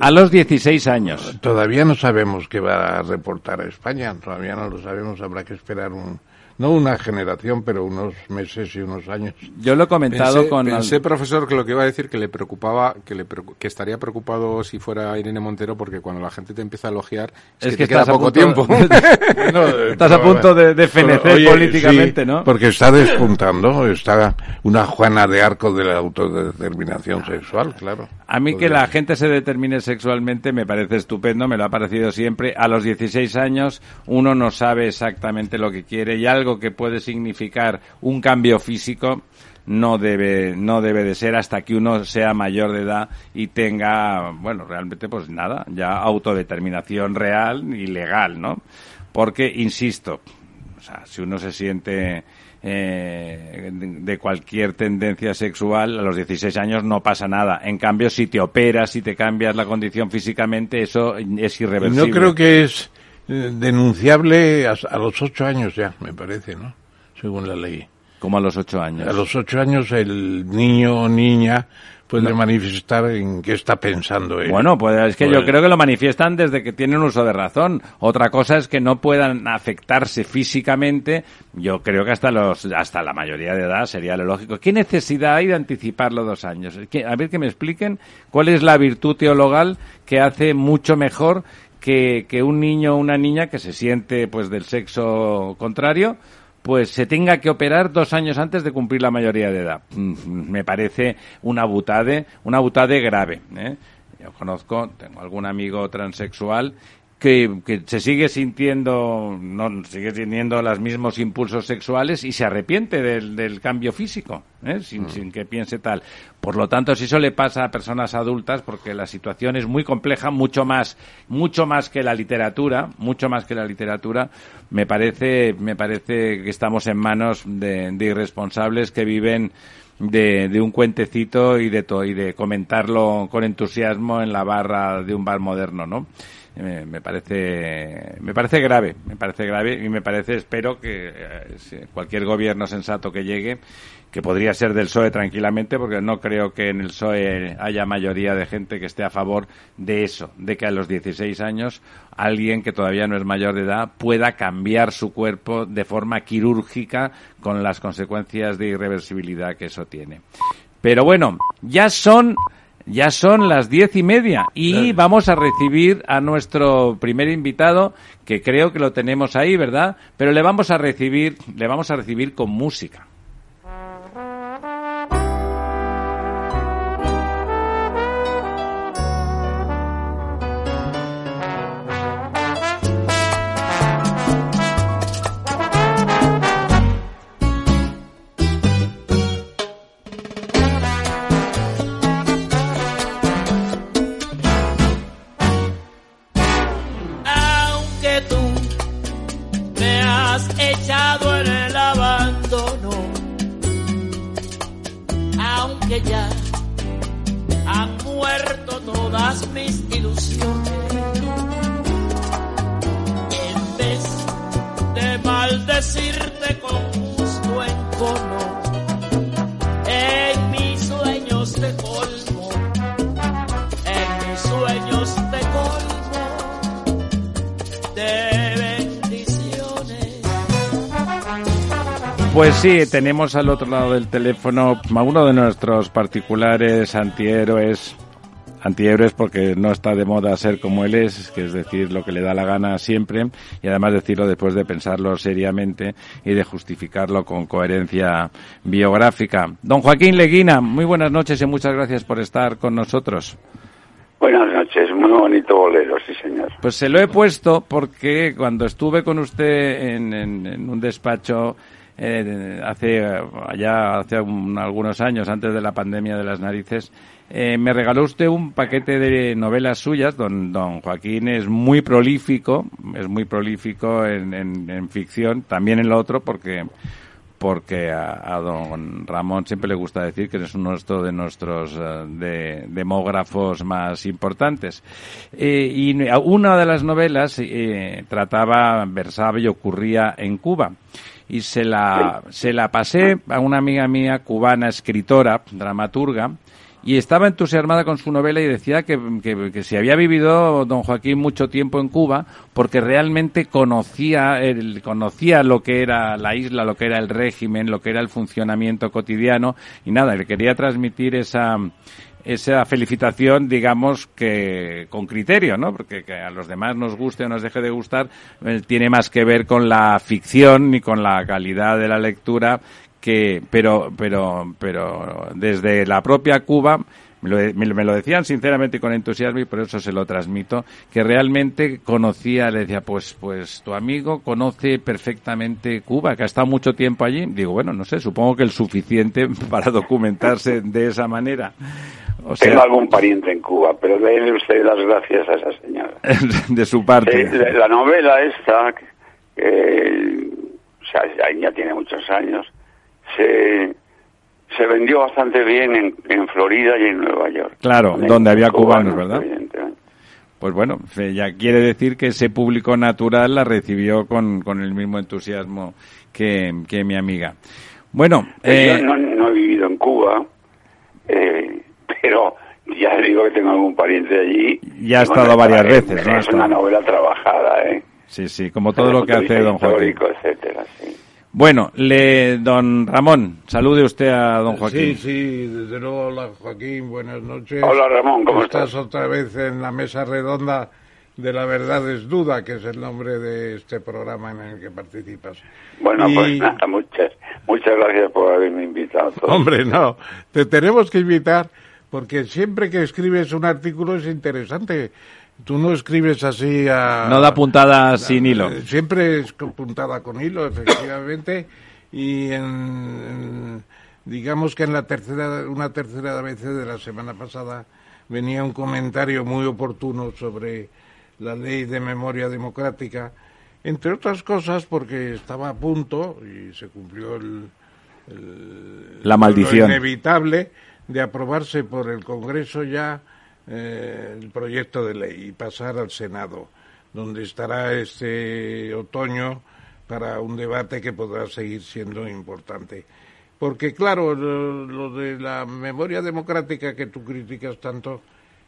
[SPEAKER 1] a los 16 años
[SPEAKER 2] todavía no sabemos qué va a reportar a España. Todavía no lo sabemos. Habrá que esperar un, no una generación, pero unos meses y unos años.
[SPEAKER 1] yo lo he comentado
[SPEAKER 3] Pensé,
[SPEAKER 1] con
[SPEAKER 3] pensé, profesor, que lo que iba a decir que le preocupaba, que le que estaría preocupado si fuera Irene Montero, porque cuando la gente te empieza a elogiar es,
[SPEAKER 1] Es
[SPEAKER 3] que,
[SPEAKER 1] que
[SPEAKER 3] te queda
[SPEAKER 1] estás a
[SPEAKER 3] poco
[SPEAKER 1] punto-
[SPEAKER 3] tiempo.
[SPEAKER 1] Estás a punto de- de fenecer
[SPEAKER 2] oye,
[SPEAKER 1] políticamente,
[SPEAKER 2] sí,
[SPEAKER 1] ¿no?
[SPEAKER 2] Porque está despuntando, está una Juana de Arco de la autodeterminación sexual, claro.
[SPEAKER 1] A mí que la gente se determine sexualmente me parece estupendo, me lo ha parecido siempre. A los 16 años uno no sabe exactamente lo que quiere y algo que puede significar un cambio físico no debe no debe de ser hasta que uno sea mayor de edad y tenga, bueno, realmente pues nada, ya autodeterminación real y legal, ¿no? Porque insisto, o sea, si uno se siente eh, de cualquier tendencia sexual, a los 16 años no pasa nada. En cambio, si te operas, si te cambias la condición físicamente, eso es irreversible.
[SPEAKER 2] no creo que es denunciable a, a los ocho años ya, me parece, ¿no? Según la ley.
[SPEAKER 1] Como a los 8 años.
[SPEAKER 2] A los ocho años el niño o niña puede manifestar en qué está pensando él.
[SPEAKER 1] Bueno, pues es que yo
[SPEAKER 2] Pues-
[SPEAKER 1] creo que lo manifiestan desde que tienen uso de razón. Otra cosa es que no puedan afectarse físicamente. Yo creo que hasta los hasta la mayoría de edad sería lo lógico. ¿Qué necesidad hay de anticiparlo dos años? A ver que me expliquen cuál es la virtud teologal que hace mucho mejor que, que un niño o una niña que se siente pues del sexo contrario pues se tenga que operar dos años antes de cumplir la mayoría de edad. Mm, Me parece una butade, una butade grave. ¿eh? Yo conozco, tengo algún amigo transexual que, que se sigue sintiendo, no, sigue teniendo los mismos impulsos sexuales y se arrepiente del, del cambio físico, ¿eh? sin, sin que piense tal. Por lo tanto, si eso le pasa a personas adultas, porque la situación es muy compleja, mucho más, mucho más que la literatura, mucho más que la literatura, me parece, me parece que estamos en manos de, de irresponsables que viven de, de un cuentecito y de, to- y de comentarlo con entusiasmo en la barra de un bar moderno, ¿no? Me parece me parece grave me parece grave y me parece espero que eh, cualquier gobierno sensato que llegue que podría ser del PSOE tranquilamente porque no creo que en el PSOE haya mayoría de gente que esté a favor de eso de que a los 16 años alguien que todavía no es mayor de edad pueda cambiar su cuerpo de forma quirúrgica con las consecuencias de irreversibilidad que eso tiene. Pero bueno ya son ya son las diez y media y vamos a recibir a nuestro primer invitado, que creo que lo tenemos ahí, ¿verdad? Pero le vamos a recibir, le vamos a recibir con música. Sí, tenemos al otro lado del teléfono a uno de nuestros particulares antihéroes. Antihéroes porque no está de moda ser como él es, que es decir lo que le da la gana siempre, y además decirlo después de pensarlo seriamente y de justificarlo con coherencia biográfica. Don Joaquín Leguina, muy buenas noches y muchas gracias por estar con nosotros.
[SPEAKER 4] Buenas noches, muy bonito bolero, sí señor.
[SPEAKER 1] Pues se lo he puesto porque cuando estuve con usted en, en- en un despacho eh, hace allá hace un- algunos años antes de la pandemia de las narices eh, me regaló usted un paquete de novelas suyas. Don, don Joaquín es muy prolífico, es muy prolífico en, en- en ficción, también en lo otro porque porque a, a don Ramón siempre le gusta decir que es uno de nuestros eh, de- demógrafos más importantes. Eh, y una de las novelas eh, trataba, versaba y ocurría en Cuba. Y se la, se la pasé a una amiga mía cubana, escritora, dramaturga, y estaba entusiasmada con su novela y decía que, que, que si había vivido don Joaquín mucho tiempo en Cuba porque realmente conocía el, conocía lo que era la isla, lo que era el régimen, lo que era el funcionamiento cotidiano y nada, le quería transmitir esa esa felicitación, digamos que con criterio, ¿no? Porque que a los demás nos guste o nos deje de gustar, eh, tiene más que ver con la ficción y con la calidad de la lectura que pero pero pero desde la propia Cuba me lo, me, lo decían sinceramente y con entusiasmo y por eso se lo transmito que realmente conocía le decía pues pues tu amigo conoce perfectamente Cuba que ha estado mucho tiempo allí digo bueno no sé supongo que el suficiente para documentarse de esa manera o sea,
[SPEAKER 4] Tengo algún pariente en Cuba, pero déle usted las gracias a esa señora.
[SPEAKER 1] de su parte
[SPEAKER 4] Eh, la, la novela esta, eh, o sea, ya, tiene muchos años, se, se vendió bastante bien en, en Florida y en Nueva York.
[SPEAKER 1] Claro,
[SPEAKER 4] En-
[SPEAKER 1] donde había
[SPEAKER 4] cubanos,
[SPEAKER 1] cubanos, ¿verdad? Pues bueno, ya quiere decir que ese público natural la recibió con, con el mismo entusiasmo que, que mi amiga. Bueno, eh,
[SPEAKER 4] Yo no, no he vivido en Cuba, eh, pero ya le digo que tengo algún pariente allí.
[SPEAKER 1] Ya ha estado varias veces, ¿no?
[SPEAKER 4] Es una novela trabajada, ¿eh?
[SPEAKER 1] sí, sí, como todo lo que hace don Joaquín.
[SPEAKER 4] etcétera, sí.
[SPEAKER 1] Bueno, le, don Ramón, salude usted a don
[SPEAKER 2] Sí,
[SPEAKER 1] Joaquín.
[SPEAKER 2] sí, desde luego, hola Joaquín, buenas noches.
[SPEAKER 4] Hola, Ramón, ¿cómo
[SPEAKER 2] estás?
[SPEAKER 4] estás?
[SPEAKER 2] otra vez en la mesa redonda de La Verdad es Duda, que es el nombre de este programa en el que participas.
[SPEAKER 4] Bueno,
[SPEAKER 2] Y-
[SPEAKER 4] pues nada, muchas, muchas gracias por haberme invitado.
[SPEAKER 2] Hombre, no, te tenemos que invitar porque siempre que escribes un artículo es interesante. Tú no escribes así a...
[SPEAKER 1] No da puntada sin hilo.
[SPEAKER 2] Eh, Siempre es puntada con hilo, efectivamente, y en, en- digamos que en la tercera, una tercera vez de la semana pasada venía un comentario muy oportuno sobre la ley de memoria democrática, entre otras cosas porque estaba a punto y se cumplió el,
[SPEAKER 1] La maldición.
[SPEAKER 2] lo inevitable de aprobarse por el Congreso ya eh, el proyecto de ley y pasar al Senado, donde estará este otoño para un debate que podrá seguir siendo importante. Porque, claro, lo, de la memoria democrática que tú criticas tanto,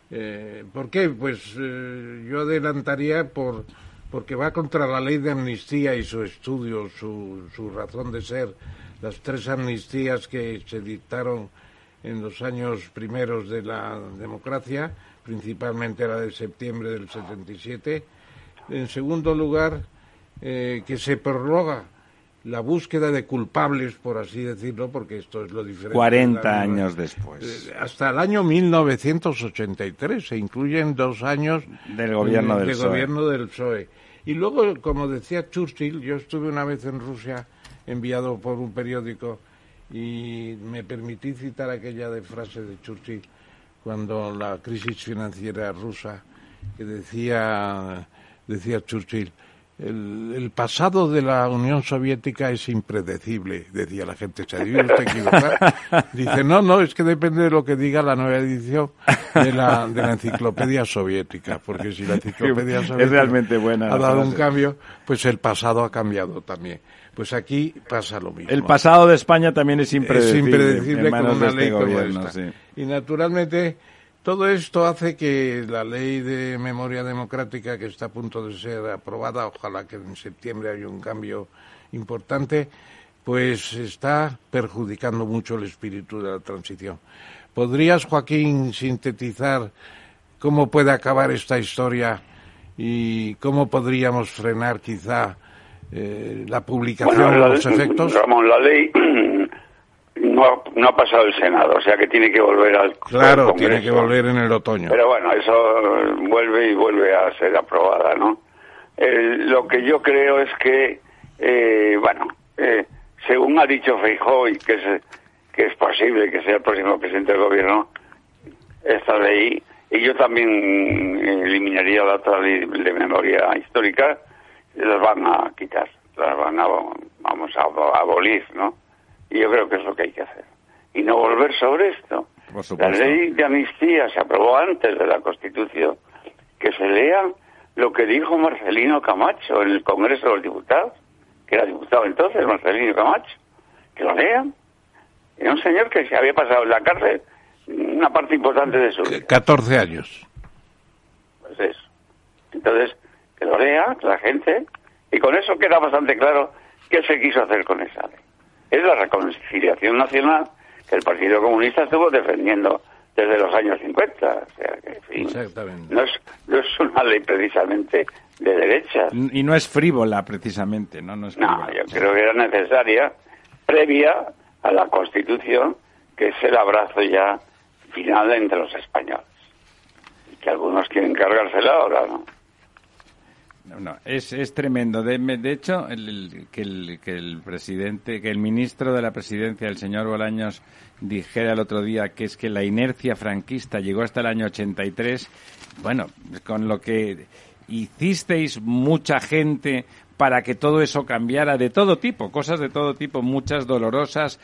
[SPEAKER 2] eh, ¿por qué? Pues eh, yo adelantaría por porque va contra la ley de amnistía y su estudio, su, su razón de ser, las tres amnistías que se dictaron en los años primeros de la democracia, principalmente la de septiembre del 77. En segundo lugar, eh, que se prorroga la búsqueda de culpables, por así decirlo, porque esto es lo diferente.
[SPEAKER 1] 40
[SPEAKER 2] de la-
[SPEAKER 1] años después.
[SPEAKER 2] eh, hasta el año 1983 se incluyen dos años
[SPEAKER 1] Del gobierno
[SPEAKER 2] eh,
[SPEAKER 1] del
[SPEAKER 2] de
[SPEAKER 1] PSOE.
[SPEAKER 2] gobierno del PSOE. Y luego, como decía Churchill, yo estuve una vez en Rusia enviado por un periódico y me permití citar aquella de frase de Churchill cuando la crisis financiera rusa que decía decía Churchill el, el pasado de la Unión Soviética es impredecible, decía la gente. ¿Se ha usted equivocar? Dice, no, no, es que depende de lo que diga la nueva edición de la, de la enciclopedia soviética, porque si la enciclopedia
[SPEAKER 1] Es
[SPEAKER 2] soviética
[SPEAKER 1] realmente buena
[SPEAKER 2] ha dado un cambio, pues el pasado ha cambiado también. Pues aquí pasa lo mismo.
[SPEAKER 1] El pasado de España también es
[SPEAKER 2] es
[SPEAKER 1] impredecible,
[SPEAKER 2] impredecible
[SPEAKER 1] manos
[SPEAKER 2] como una
[SPEAKER 1] este
[SPEAKER 2] ley como
[SPEAKER 1] gobierno.
[SPEAKER 2] esta.
[SPEAKER 1] sí.
[SPEAKER 2] Y naturalmente todo esto hace que la ley de memoria democrática que está a punto de ser aprobada, ojalá que en septiembre haya un cambio importante, pues está perjudicando mucho el espíritu de la transición. ¿Podrías, Joaquín, sintetizar cómo puede acabar esta historia y cómo podríamos frenar quizá eh, la publicación
[SPEAKER 4] Bueno,
[SPEAKER 2] de los efectos?
[SPEAKER 4] Ramón, la ley no ha, no ha pasado el Senado, o sea que tiene que volver al
[SPEAKER 2] Claro,
[SPEAKER 4] al
[SPEAKER 2] tiene que volver en el otoño.
[SPEAKER 4] Pero bueno, eso vuelve y vuelve a ser aprobada, ¿no? El- lo que yo creo es que, eh, bueno, eh, según ha dicho Feijóo y que es, que es posible que sea el próximo presidente del gobierno, esta ley, y yo también eh, eliminaría la otra ley de memoria histórica, las van a quitar, las van a, vamos a abolir, ¿no? Y yo creo que es lo que hay que hacer. Y no volver sobre esto. La ley de amnistía se aprobó antes de la Constitución. Que se lea lo que dijo Marcelino Camacho en el Congreso de los Diputados, que era diputado entonces, Marcelino Camacho. Que lo lean. Era un señor que se había pasado en la cárcel una parte importante de su vida.
[SPEAKER 2] 14 años.
[SPEAKER 4] Pues eso. Entonces, que lo lea la gente, y con eso queda bastante claro qué se quiso hacer con esa ley. Es la reconciliación nacional que el Partido Comunista estuvo defendiendo desde los años 50. O sea, que, en fin,
[SPEAKER 2] Exactamente.
[SPEAKER 4] no es, no es una ley precisamente de derechas.
[SPEAKER 1] Y no es frívola, precisamente, ¿no? No, es
[SPEAKER 4] No, yo creo que era necesaria, previa a la Constitución, que es el abrazo ya final entre los españoles. Y que algunos quieren cargársela ahora, ¿no?
[SPEAKER 1] No, es, es tremendo. De, de hecho, el, que, el, que el presidente, que el ministro de la presidencia, el señor Bolaños, dijera el otro día que es que la inercia franquista llegó hasta el año 83, bueno, con lo que hicisteis mucha gente para que todo eso cambiara de todo tipo, cosas de todo tipo, muchas dolorosas,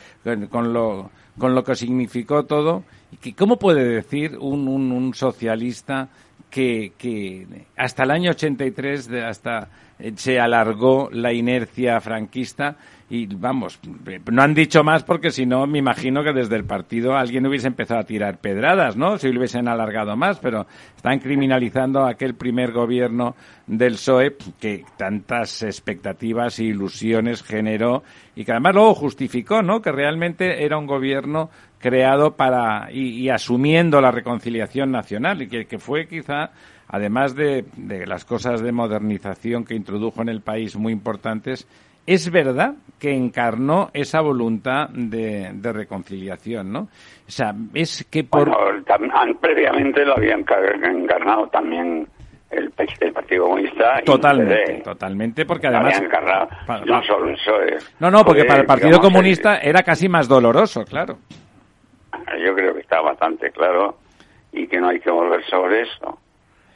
[SPEAKER 1] con, lo, con lo que significó todo. ¿Cómo puede decir un, un, un socialista que, que hasta el año 83 de- hasta eh, se alargó la inercia franquista y vamos, eh, no han dicho más porque si no me imagino que desde el partido alguien hubiese empezado a tirar pedradas, ¿no? Si hubiesen alargado más, pero están criminalizando a aquel primer gobierno del PSOE que tantas expectativas e ilusiones generó y que además luego justificó, ¿no? Que realmente era un gobierno creado para y, y asumiendo la reconciliación nacional y que, que fue quizá además de, de las cosas de modernización que introdujo en el país muy importantes es verdad que encarnó esa voluntad de, de reconciliación, ¿no? O sea, es que por...
[SPEAKER 4] Bueno, previamente lo habían ca- encarnado también el, Partido Comunista.
[SPEAKER 1] Totalmente, totalmente, porque además...
[SPEAKER 4] encarnado,
[SPEAKER 1] Pa-
[SPEAKER 4] no
[SPEAKER 1] pa-
[SPEAKER 4] solo el PSOE.
[SPEAKER 1] No, no, porque para el Partido
[SPEAKER 4] digamos,
[SPEAKER 1] Comunista era casi más doloroso, claro.
[SPEAKER 4] Yo creo que está bastante claro y que no hay que volver sobre eso.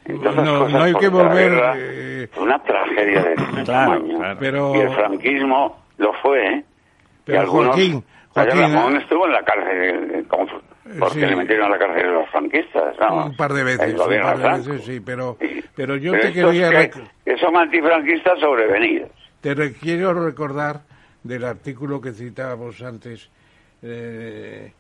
[SPEAKER 4] Entre otras
[SPEAKER 2] No, no hay que volver,
[SPEAKER 4] guerra
[SPEAKER 2] eh,
[SPEAKER 4] una tragedia de este
[SPEAKER 1] Claro,
[SPEAKER 4] tamaño.
[SPEAKER 1] claro.
[SPEAKER 2] Pero-
[SPEAKER 4] Y el franquismo lo fue, ¿eh?
[SPEAKER 2] Pero,
[SPEAKER 4] y algunos,
[SPEAKER 2] Joaquín, Joaquín,
[SPEAKER 4] Ramón
[SPEAKER 2] ¿eh?
[SPEAKER 4] estuvo en la cárcel eh, como- porque
[SPEAKER 2] Sí.
[SPEAKER 4] le metieron a la cárcel los franquistas. vamos.
[SPEAKER 2] Un par de veces, un par de veces, sí, pero,
[SPEAKER 4] Sí.
[SPEAKER 2] pero yo
[SPEAKER 4] Pero
[SPEAKER 2] te quería...
[SPEAKER 4] que,
[SPEAKER 2] rec-
[SPEAKER 4] que son antifranquistas sobrevenidos.
[SPEAKER 2] Te quiero recordar del artículo que citábamos antes, eh,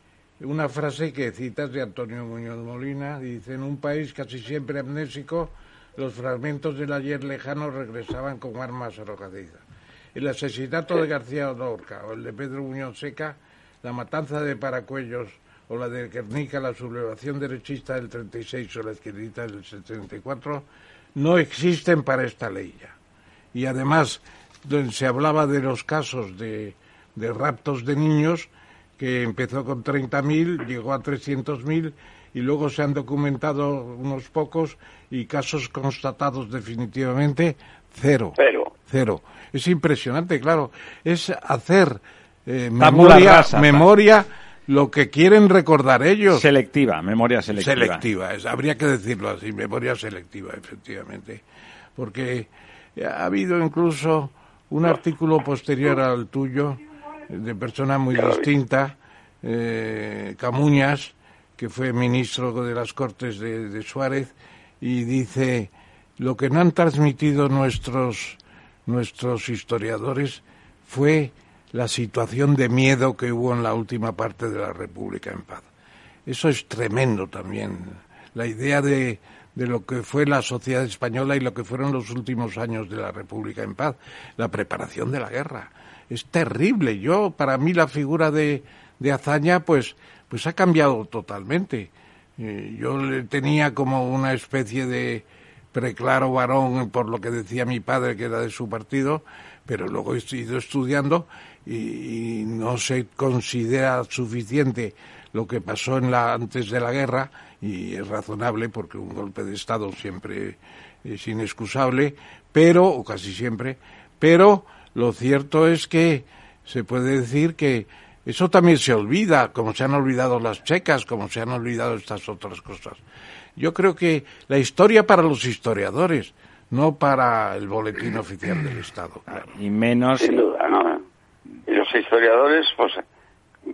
[SPEAKER 2] una frase que citas de Antonio Muñoz Molina, dice, en un país casi siempre amnésico, los fragmentos del ayer lejano regresaban con armas arrojadizas. El asesinato de García Lorca o el de Pedro Muñoz Seca, la matanza de Paracuellos o la de Guernica, la sublevación derechista del 36 o la izquierdita del 74, no existen para esta ley ya y además donde se hablaba de los casos de, de raptos de niños que empezó con 30.000, llegó a 300.000 y luego se han documentado unos pocos y casos constatados definitivamente cero.
[SPEAKER 4] Pero
[SPEAKER 2] Cero. Es impresionante, claro. Es hacer eh, memoria,
[SPEAKER 1] rasa,
[SPEAKER 2] memoria lo que quieren recordar ellos.
[SPEAKER 1] Selectiva, memoria selectiva.
[SPEAKER 2] Selectiva, es- habría que decirlo así, memoria selectiva, efectivamente. Porque ha habido incluso un artículo posterior al tuyo, de persona muy distinta, eh, Camuñas, que fue ministro de las Cortes de, de Suárez, y dice, lo que no han transmitido nuestros, nuestros historiadores fue la situación de miedo que hubo en la última parte de la República en paz. Eso es tremendo también. La idea de, de lo que fue la sociedad española y lo que fueron los últimos años de la República en paz. La preparación de la guerra. Es terrible. Yo, para mí, la figura de, de Azaña, pues, pues ha cambiado totalmente. Eh, yo le tenía como una especie de preclaro varón por lo que decía mi padre que era de su partido, pero luego he ido estudiando y, y no se considera suficiente lo que pasó en la, antes de la guerra y es razonable porque un golpe de Estado siempre es inexcusable, pero, o casi siempre, pero lo cierto es que se puede decir que eso también se olvida, como se han olvidado las checas, como se han olvidado estas otras cosas. Yo creo que la historia para los historiadores, no para el boletín oficial del Estado. claro.
[SPEAKER 1] Y menos.
[SPEAKER 4] Sin duda, ¿no? Y los historiadores, pues,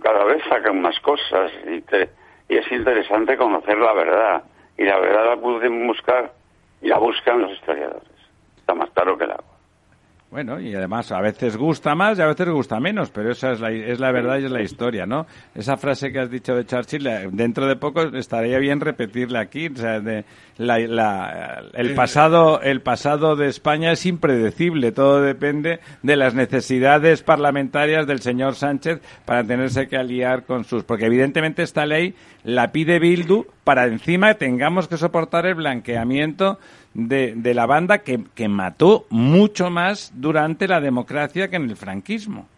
[SPEAKER 4] cada vez sacan más cosas y, te- y es interesante conocer la verdad. Y la verdad la pueden buscar y la buscan los historiadores. Está más claro que el agua.
[SPEAKER 1] Bueno, y además a veces gusta más y a veces gusta menos, pero esa es la, es la verdad y es la historia, ¿no? Esa frase que has dicho de Churchill, eh, dentro de poco estaría bien repetirla aquí, o sea, de la, la- el pasado el pasado de España es impredecible, todo depende de las necesidades parlamentarias del señor Sánchez para tenerse que aliar con sus, porque evidentemente esta ley la pide Bildu para encima tengamos que soportar el blanqueamiento de, de la banda que, que mató mucho más durante la democracia que en el franquismo.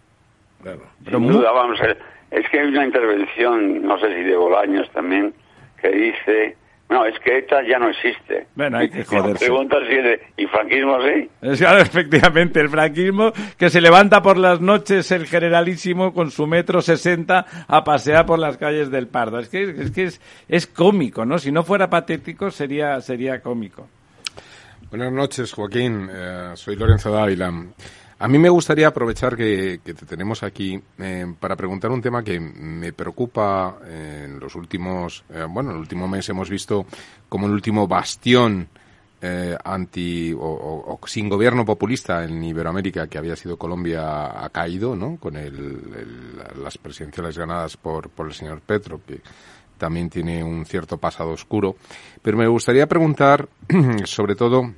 [SPEAKER 1] Pero
[SPEAKER 4] Sin
[SPEAKER 1] mu-
[SPEAKER 4] duda, vamos a ver. Es que hay una intervención, no sé si de Bolaños también, que dice, no, es que ETA ya no existe.
[SPEAKER 1] Bueno, hay que joderse.
[SPEAKER 4] Pregunta si es de- ¿y franquismo sí?
[SPEAKER 1] Es claro, efectivamente, el franquismo que se levanta por las noches el generalísimo con su metro sesenta a pasear por las calles del Pardo. Es que es, que es, es cómico, ¿no? Si no fuera patético sería, sería cómico.
[SPEAKER 3] Buenas noches, Joaquín. Eh, soy Lorenzo Dávila. A mí me gustaría aprovechar que, que te tenemos aquí eh, para preguntar un tema que me preocupa eh, en los últimos, eh, bueno, en el último mes hemos visto como el último bastión eh, anti o, sin gobierno populista en Iberoamérica que había sido Colombia ha caído, ¿no? Con el- las presidenciales ganadas por, por el señor Petro, que también tiene un cierto pasado oscuro. Pero me gustaría preguntar, sobre todo,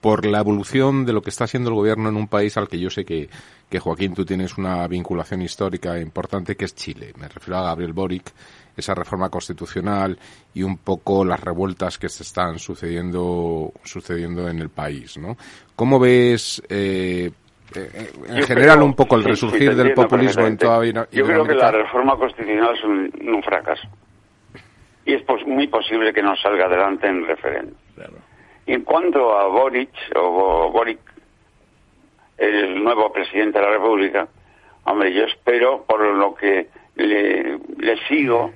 [SPEAKER 3] por la evolución de lo que está haciendo el gobierno en un país al que yo sé que, que Joaquín, tú tienes una vinculación histórica importante, que es Chile. Me refiero a Gabriel Boric, esa reforma constitucional y un poco las revueltas que se están sucediendo, sucediendo en el país, ¿no? ¿Cómo ves, eh, eh, en
[SPEAKER 4] Yo
[SPEAKER 3] general,
[SPEAKER 4] creo-
[SPEAKER 3] un poco el
[SPEAKER 4] sí, sí,
[SPEAKER 3] resurgir del populismo en toda
[SPEAKER 4] Yo creo que la reforma constitucional es un, un fracaso. Y es pos- muy posible que no salga adelante en referéndum. En cuanto a Boric, o Bo- Boric, el nuevo presidente de la República, hombre, yo espero, por lo que le, le sigo,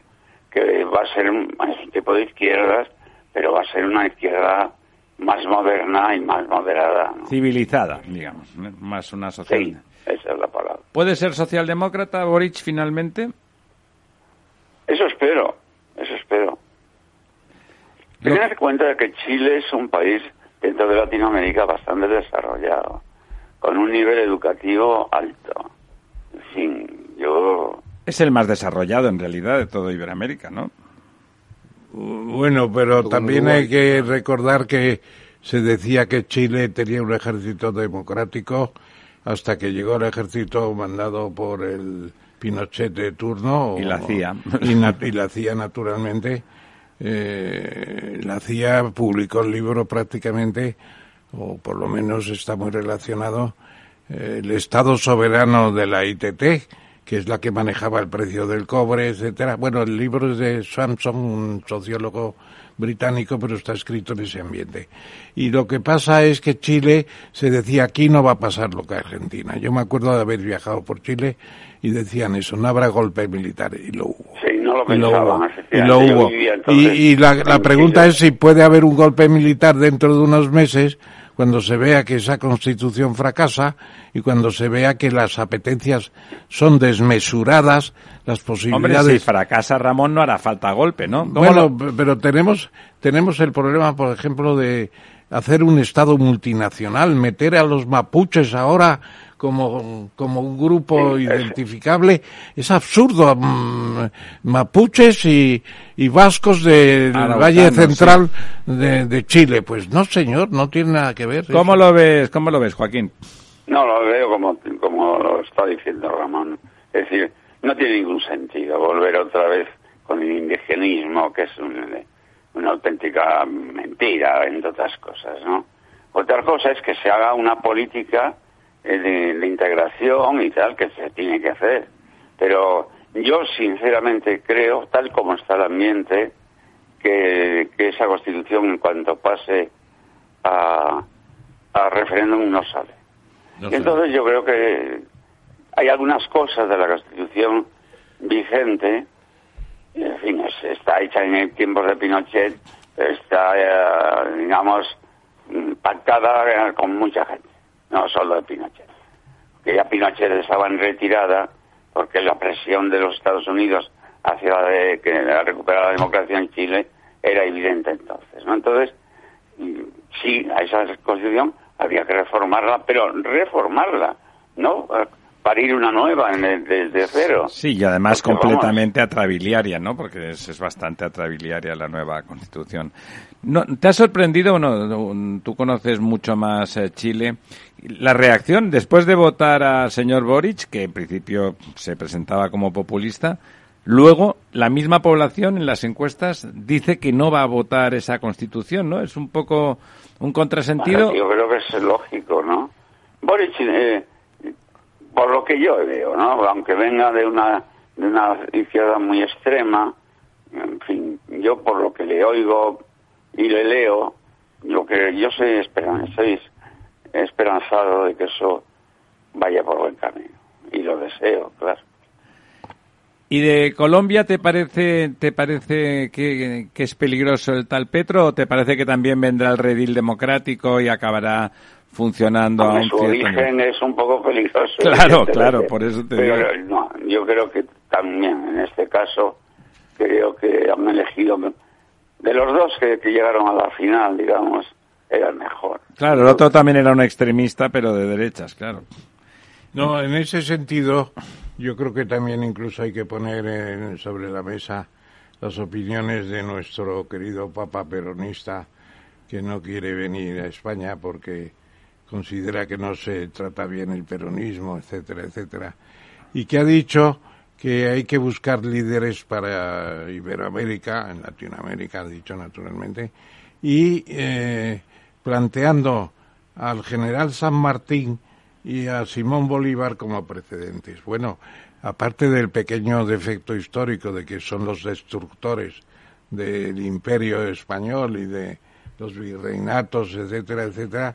[SPEAKER 4] que va a ser un, es un tipo de izquierdas, pero va a ser una izquierda más moderna y más moderada. ¿no?
[SPEAKER 1] Civilizada, digamos, ¿no? más una social.
[SPEAKER 4] Sí, esa es la palabra.
[SPEAKER 1] ¿Puede ser socialdemócrata Boric finalmente?
[SPEAKER 4] Eso espero, eso espero. Tened en cuenta de que Chile es un país dentro de Latinoamérica bastante desarrollado, con un nivel educativo alto. En fin, yo...
[SPEAKER 1] Es el más desarrollado en realidad de toda Iberoamérica, ¿no?
[SPEAKER 2] Bueno, pero también hay que recordar que se decía que Chile tenía un ejército democrático hasta que llegó el ejército mandado por el Pinochet de turno.
[SPEAKER 1] Y la CIA.
[SPEAKER 2] Y, na- y la CIA, naturalmente. Eh, la CIA publicó el libro prácticamente, o por lo menos está muy relacionado, eh, el Estado soberano de la ITT, que es la que manejaba el precio del cobre, etcétera. Bueno, el libro es de Samson, un sociólogo británico, pero está escrito en ese ambiente. Y lo que pasa es que Chile se decía aquí no va a pasar lo que Argentina. Yo me acuerdo de haber viajado por Chile y decían eso, no habrá golpe militar y lo hubo.
[SPEAKER 4] Sí, no lo
[SPEAKER 2] Y lo
[SPEAKER 4] pensaban.
[SPEAKER 2] hubo. Y lo hubo. Y, la, pregunta es si puede haber un golpe militar dentro de unos meses cuando se vea que esa constitución fracasa y cuando se vea que las apetencias son desmesuradas, las
[SPEAKER 1] Hombre,
[SPEAKER 2] posibilidades
[SPEAKER 1] si fracasa Ramón no hará falta golpe, ¿no? ¿Cómo
[SPEAKER 2] bueno,
[SPEAKER 1] lo-
[SPEAKER 2] pero tenemos, tenemos el problema, por ejemplo, de hacer un Estado multinacional, meter a los mapuches ahora como, como un grupo
[SPEAKER 4] Sí,
[SPEAKER 2] identificable. Es absurdo. mm, mapuches y, y vascos del Valle
[SPEAKER 1] sí.
[SPEAKER 2] Central de, de Chile. Pues no, señor, no tiene nada que ver.
[SPEAKER 1] ¿Cómo
[SPEAKER 2] eso.
[SPEAKER 1] lo ves, cómo lo ves, Joaquín?
[SPEAKER 4] No, lo veo como, como lo está diciendo Ramón. Es decir, no tiene ningún sentido volver otra vez con el indigenismo, que es un- una auténtica mentira, entre otras cosas, ¿no? Otra cosa es que se haga una política eh, de integración y tal, que se tiene que hacer. Pero yo sinceramente creo, tal como está el ambiente, que, que esa constitución en cuanto pase a, a referéndum no sale.
[SPEAKER 2] No
[SPEAKER 4] entonces yo creo que hay algunas cosas de la Constitución vigente, en fin, es- está hecha en el tiempo de Pinochet, está, eh, digamos, mm, pactada eh, con mucha gente, no solo de Pinochet. Que ya Pinochet estaba en retirada porque la presión de los Estados Unidos hacia la de que la recuperar la democracia en Chile era evidente entonces, ¿no? Entonces, Mm, sí, a esa constitución habría que reformarla, pero reformarla, no parir una nueva en desde cero.
[SPEAKER 1] Sí, y además
[SPEAKER 4] Porque, vamos,
[SPEAKER 1] completamente atrabiliaria, ¿no? Porque es, es bastante atrabiliaria la nueva constitución. No, ¿Te ha sorprendido, bueno, tú conoces mucho más eh, Chile, la reacción después de votar al señor Boric, que en principio se presentaba como populista, luego la misma población en las encuestas dice que no va a votar esa constitución, ¿no? Es un poco un contrasentido.
[SPEAKER 4] Bueno, yo creo que es lógico, ¿no? Boric, eh, por lo que yo veo, ¿no? Aunque venga de una, de una izquierda muy extrema, en fin, yo por lo que le oigo y le leo, yo que yo soy, esperan, soy esperanzado de que eso vaya por buen camino. Y lo deseo, claro.
[SPEAKER 1] ¿Y de Colombia te parece te parece que, que es peligroso el tal Petro o te parece que también vendrá el redil democrático y acabará funcionando a un
[SPEAKER 4] su
[SPEAKER 1] cierto
[SPEAKER 4] origen
[SPEAKER 1] nivel?
[SPEAKER 4] es un poco peligroso.
[SPEAKER 1] Claro, claro, por eso te
[SPEAKER 4] Pero
[SPEAKER 1] digo.
[SPEAKER 4] no, yo creo que también en este caso creo que han elegido de los dos que, que llegaron a la final, digamos, era el mejor.
[SPEAKER 1] Claro, el otro también era un extremista, pero de derechas, claro.
[SPEAKER 2] No, en ese sentido, yo creo que también incluso hay que poner en- sobre la mesa las opiniones de nuestro querido Papa peronista, que no quiere venir a España porque considera que no se trata bien el peronismo, etcétera, etcétera, y que ha dicho que hay que buscar líderes para Iberoamérica, en Latinoamérica, ha dicho naturalmente, y eh, planteando al general San Martín y a Simón Bolívar como precedentes. Bueno, aparte del pequeño defecto histórico de que son los destructores del imperio español y de los virreinatos, etcétera, etcétera,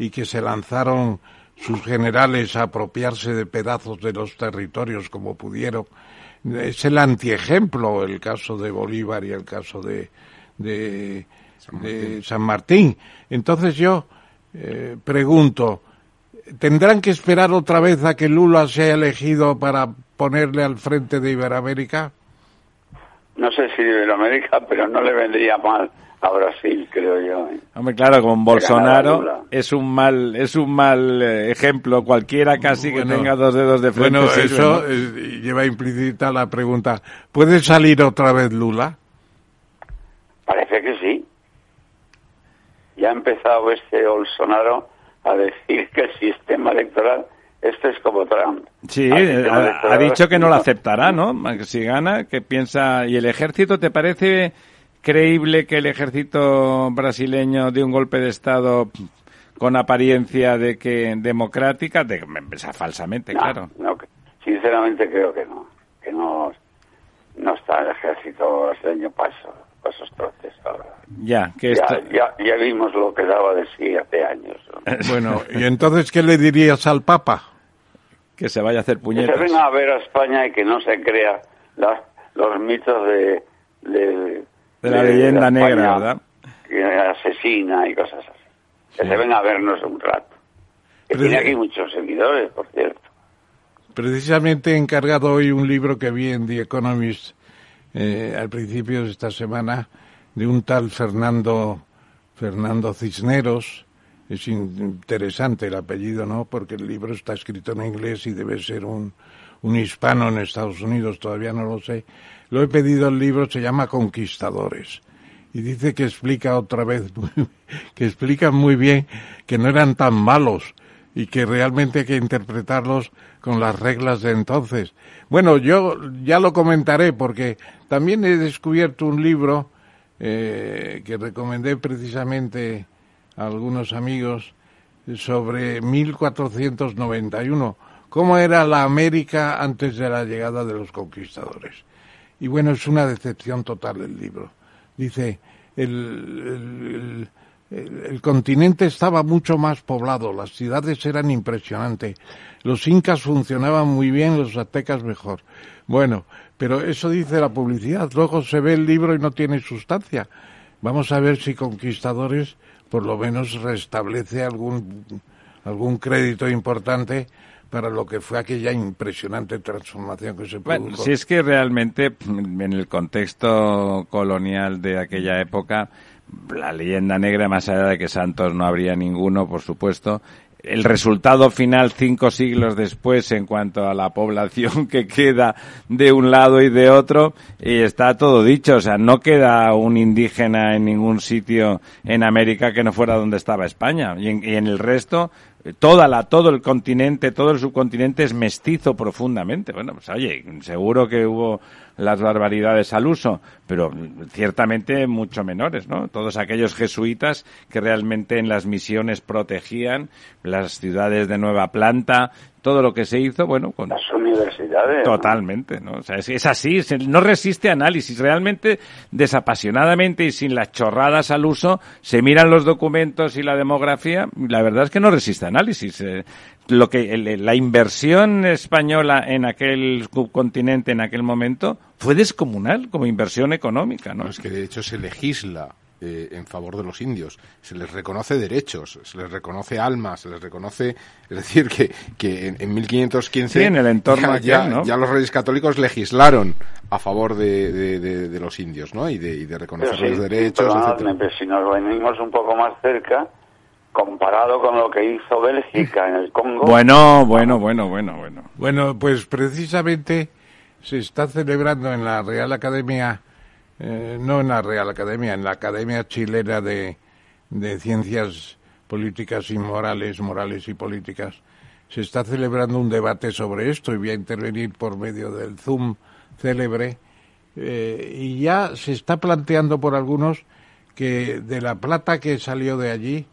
[SPEAKER 2] y que se lanzaron sus generales a apropiarse de pedazos de los territorios como pudieron. Es el antiejemplo el caso de Bolívar y el caso de, de, de San Martín. Entonces yo eh, pregunto, ¿tendrán que esperar otra vez a que Lula sea elegido para ponerle al frente de Iberoamérica?
[SPEAKER 4] No sé si de Iberoamérica, pero no le vendría mal a Brasil, creo yo. ¿eh?
[SPEAKER 1] Hombre, claro, con. Bolsonaro es un mal es un mal eh, ejemplo. Cualquiera casi
[SPEAKER 2] Bueno,
[SPEAKER 1] que tenga dos dedos de frente.
[SPEAKER 2] Bueno,
[SPEAKER 1] sirve,
[SPEAKER 2] eso
[SPEAKER 1] ¿no?
[SPEAKER 2] lleva implícita la pregunta, ¿puede salir otra vez Lula?
[SPEAKER 4] Parece que sí. Ya ha empezado este Bolsonaro a decir que el sistema electoral, este es como Trump.
[SPEAKER 1] Sí, ha, ha dicho que no lo aceptará, ¿no? Que Si gana, que piensa. ¿Y el ejército te parece creíble que el ejército brasileño dé un golpe de Estado con apariencia de que democrática? De, falsamente,
[SPEAKER 4] No,
[SPEAKER 1] claro.
[SPEAKER 4] no, sinceramente creo que no, que no, no está el ejército paso, pasos trotes ahora.
[SPEAKER 1] Ya, que
[SPEAKER 4] Ya,
[SPEAKER 1] esto-
[SPEAKER 4] ya, ya vimos lo que daba de sí hace años. ¿no?
[SPEAKER 2] Bueno, ¿y entonces qué le dirías al Papa?
[SPEAKER 1] que se vaya a hacer
[SPEAKER 4] Que se
[SPEAKER 1] puñetas.
[SPEAKER 4] venga a ver a España y que no se crea los mitos de, de,
[SPEAKER 1] De la leyenda
[SPEAKER 4] España
[SPEAKER 1] negra, ¿verdad?
[SPEAKER 4] Que asesina y cosas así. Que se venga a vernos un rato. Que
[SPEAKER 2] Pero-
[SPEAKER 4] tiene aquí muchos seguidores, por cierto.
[SPEAKER 2] Precisamente he encargado hoy un libro que vi en The Economist eh, al principio de esta semana de un tal Fernando Fernando Cisneros. Es in- interesante el apellido, ¿no? Porque el libro está escrito en inglés y debe ser un, un hispano en Estados Unidos, todavía no lo sé. Lo he pedido el libro, se llama Conquistadores. Y dice que explica otra vez, que explica muy bien que no eran tan malos y que realmente hay que interpretarlos con las reglas de entonces. Bueno, yo ya lo comentaré porque también he descubierto un libro eh, que recomendé precisamente a algunos amigos sobre 1491, cómo era la América antes de la llegada de los conquistadores. Y bueno, es una decepción total el libro. Dice, el, el- continente estaba mucho más poblado, las ciudades eran impresionantes, los incas funcionaban muy bien, los aztecas mejor. Bueno, pero eso dice la publicidad, luego se ve el libro y no tiene sustancia. Vamos a ver si Conquistadores por lo menos restablece algún, algún crédito importante para lo que fue aquella impresionante transformación que se produjo.
[SPEAKER 1] Bueno, si es que realmente en el contexto colonial de aquella época, la leyenda negra, más allá de que santos no habría ninguno, por supuesto, el resultado final cinco siglos después en cuanto a la población que queda de un lado y de otro, y está todo dicho, o sea, no queda un indígena en ningún sitio en América que no fuera donde estaba España, y en, y en el resto toda la todo el continente, todo el subcontinente es mestizo profundamente. Bueno, pues oye, seguro que hubo las barbaridades al uso, pero ciertamente mucho menores, ¿no? Todos aquellos jesuitas que realmente en las misiones protegían las ciudades de nueva planta, todo lo que se hizo, bueno, con
[SPEAKER 4] Las universidades. ¿no?
[SPEAKER 1] Totalmente, ¿no? O sea, es, es así, se- no resiste análisis. Realmente, desapasionadamente y sin las chorradas al uso, se miran los documentos y la demografía, y la verdad es que no resiste análisis. eh. Lo que el- la inversión española en aquel subcontinente en aquel momento fue descomunal como inversión económica, ¿no?
[SPEAKER 3] No, es que de hecho se legisla eh, en favor de los indios, se les reconoce derechos, se les reconoce almas, se les reconoce, es decir, que, que en, en 1515
[SPEAKER 1] Sí, en el entorno
[SPEAKER 3] ya,
[SPEAKER 1] aquel,
[SPEAKER 3] ya-
[SPEAKER 1] ¿no?
[SPEAKER 3] ya los reyes católicos legislaron a favor de, de- de- de los indios, ¿no? Y de, y de
[SPEAKER 4] Pero
[SPEAKER 3] reconocer
[SPEAKER 4] sí,
[SPEAKER 3] los derechos, etcétera.
[SPEAKER 4] si nos venimos un poco más cerca, comparado con lo que hizo Bélgica en el Congo,
[SPEAKER 1] Bueno, bueno, bueno, bueno, bueno.
[SPEAKER 2] Bueno, pues precisamente se está celebrando en la Real Academia, eh, no en la Real Academia, en la Academia Chilena de, de Ciencias Políticas y Morales, Morales y Políticas, se está celebrando un debate sobre esto y voy a intervenir por medio del Zoom célebre. eh, y ya se está planteando por algunos que de la plata que salió de allí,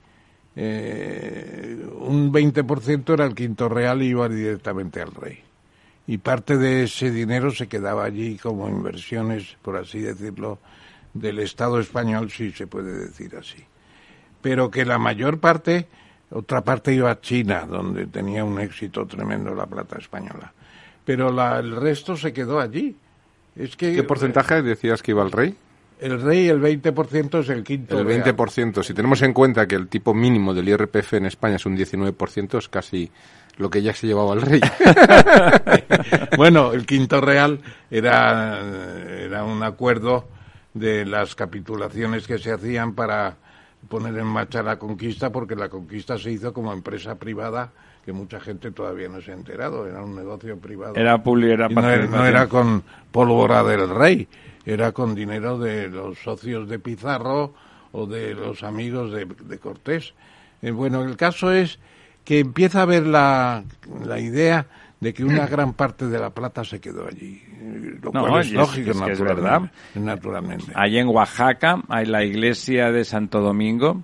[SPEAKER 2] eh, un 20% era el quinto real y iba directamente al rey. Y parte de ese dinero se quedaba allí como inversiones, por así decirlo, del Estado español, si se puede decir así. Pero que la mayor parte, otra parte iba a China, donde tenía un éxito tremendo la plata española. Pero la- el resto se quedó allí. Es que
[SPEAKER 3] ¿Qué porcentaje decías que iba el rey?
[SPEAKER 2] El rey, el 20% es el quinto
[SPEAKER 3] El
[SPEAKER 2] real.
[SPEAKER 3] 20%. Si tenemos en cuenta que el tipo mínimo del IRPF en España es un 19%, es casi lo que ya se llevaba el rey.
[SPEAKER 2] bueno, el quinto real era, era un acuerdo de las capitulaciones que se hacían para poner en marcha la conquista, porque la conquista se hizo como empresa privada, que mucha gente todavía no se ha enterado, era un negocio privado.
[SPEAKER 1] Era publi, era
[SPEAKER 2] no, era, no
[SPEAKER 1] participación.
[SPEAKER 2] era con pólvora del rey, era con dinero de los socios de Pizarro o de los amigos de, de Cortés. Eh, bueno, el caso es que empieza a haber la, la idea de que una gran parte de la plata se quedó allí, eh, lo
[SPEAKER 1] No,
[SPEAKER 2] cual es lógico,
[SPEAKER 1] es es
[SPEAKER 2] naturalmente,
[SPEAKER 1] verdad.
[SPEAKER 2] naturalmente.
[SPEAKER 1] Ahí en Oaxaca hay la iglesia de Santo Domingo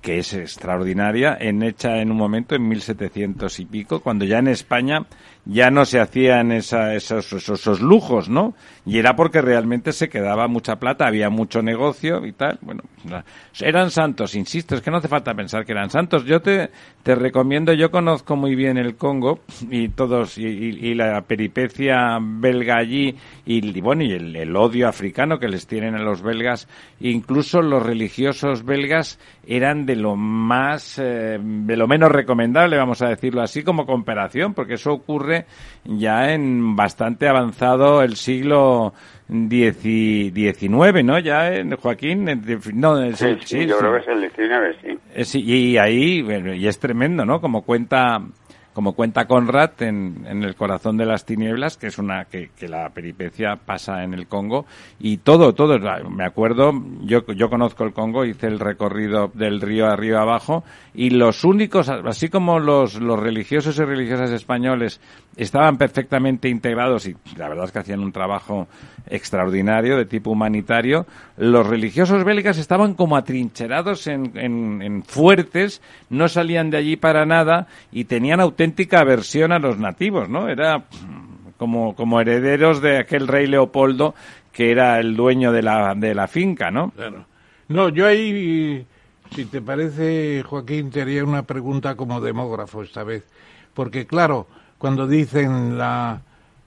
[SPEAKER 1] que es extraordinaria, en hecha en un momento en 1700 y pico, cuando ya en España ya no se hacían esa, esos, esos, esos lujos, ¿no? Y era porque realmente se quedaba mucha plata, había mucho negocio y tal. Bueno, eran santos, insisto, es que no hace falta pensar que eran santos. Yo te, te recomiendo, yo conozco muy bien el Congo y todos, y, la peripecia belga allí, y, bueno, y el, el odio africano que les tienen a los belgas, incluso los religiosos belgas eran de lo más, eh, de lo menos recomendable, vamos a decirlo así, como comparación, porque eso ocurre ya en bastante avanzado el siglo XIX, ¿no? Ya en Joaquín, no,
[SPEAKER 4] Sí,
[SPEAKER 1] el-
[SPEAKER 4] sí,
[SPEAKER 1] sí,
[SPEAKER 4] yo
[SPEAKER 1] sí.
[SPEAKER 4] creo que es el 19, sí.
[SPEAKER 1] Eh, sí, y ahí, y es tremendo, ¿no? Como cuenta, como cuenta Conrad en, El corazón de las tinieblas, que es una, que, la peripecia pasa en el Congo, y todo, todo, me acuerdo, yo, yo conozco el Congo, hice el recorrido del río arriba abajo, y los únicos, así como los, los religiosos y religiosas españoles estaban perfectamente integrados y la verdad es que hacían un trabajo extraordinario de tipo humanitario, los religiosos belgas estaban como atrincherados en, en, en fuertes, no salían de allí para nada y tenían auténtica aversión a los nativos, ¿no? Era como, como herederos de aquel rey Leopoldo que era el dueño de la, de la finca, ¿no?
[SPEAKER 2] Claro. No, yo ahí, si te parece, Joaquín, te haría una pregunta como demógrafo esta vez. Porque, claro, cuando dicen la,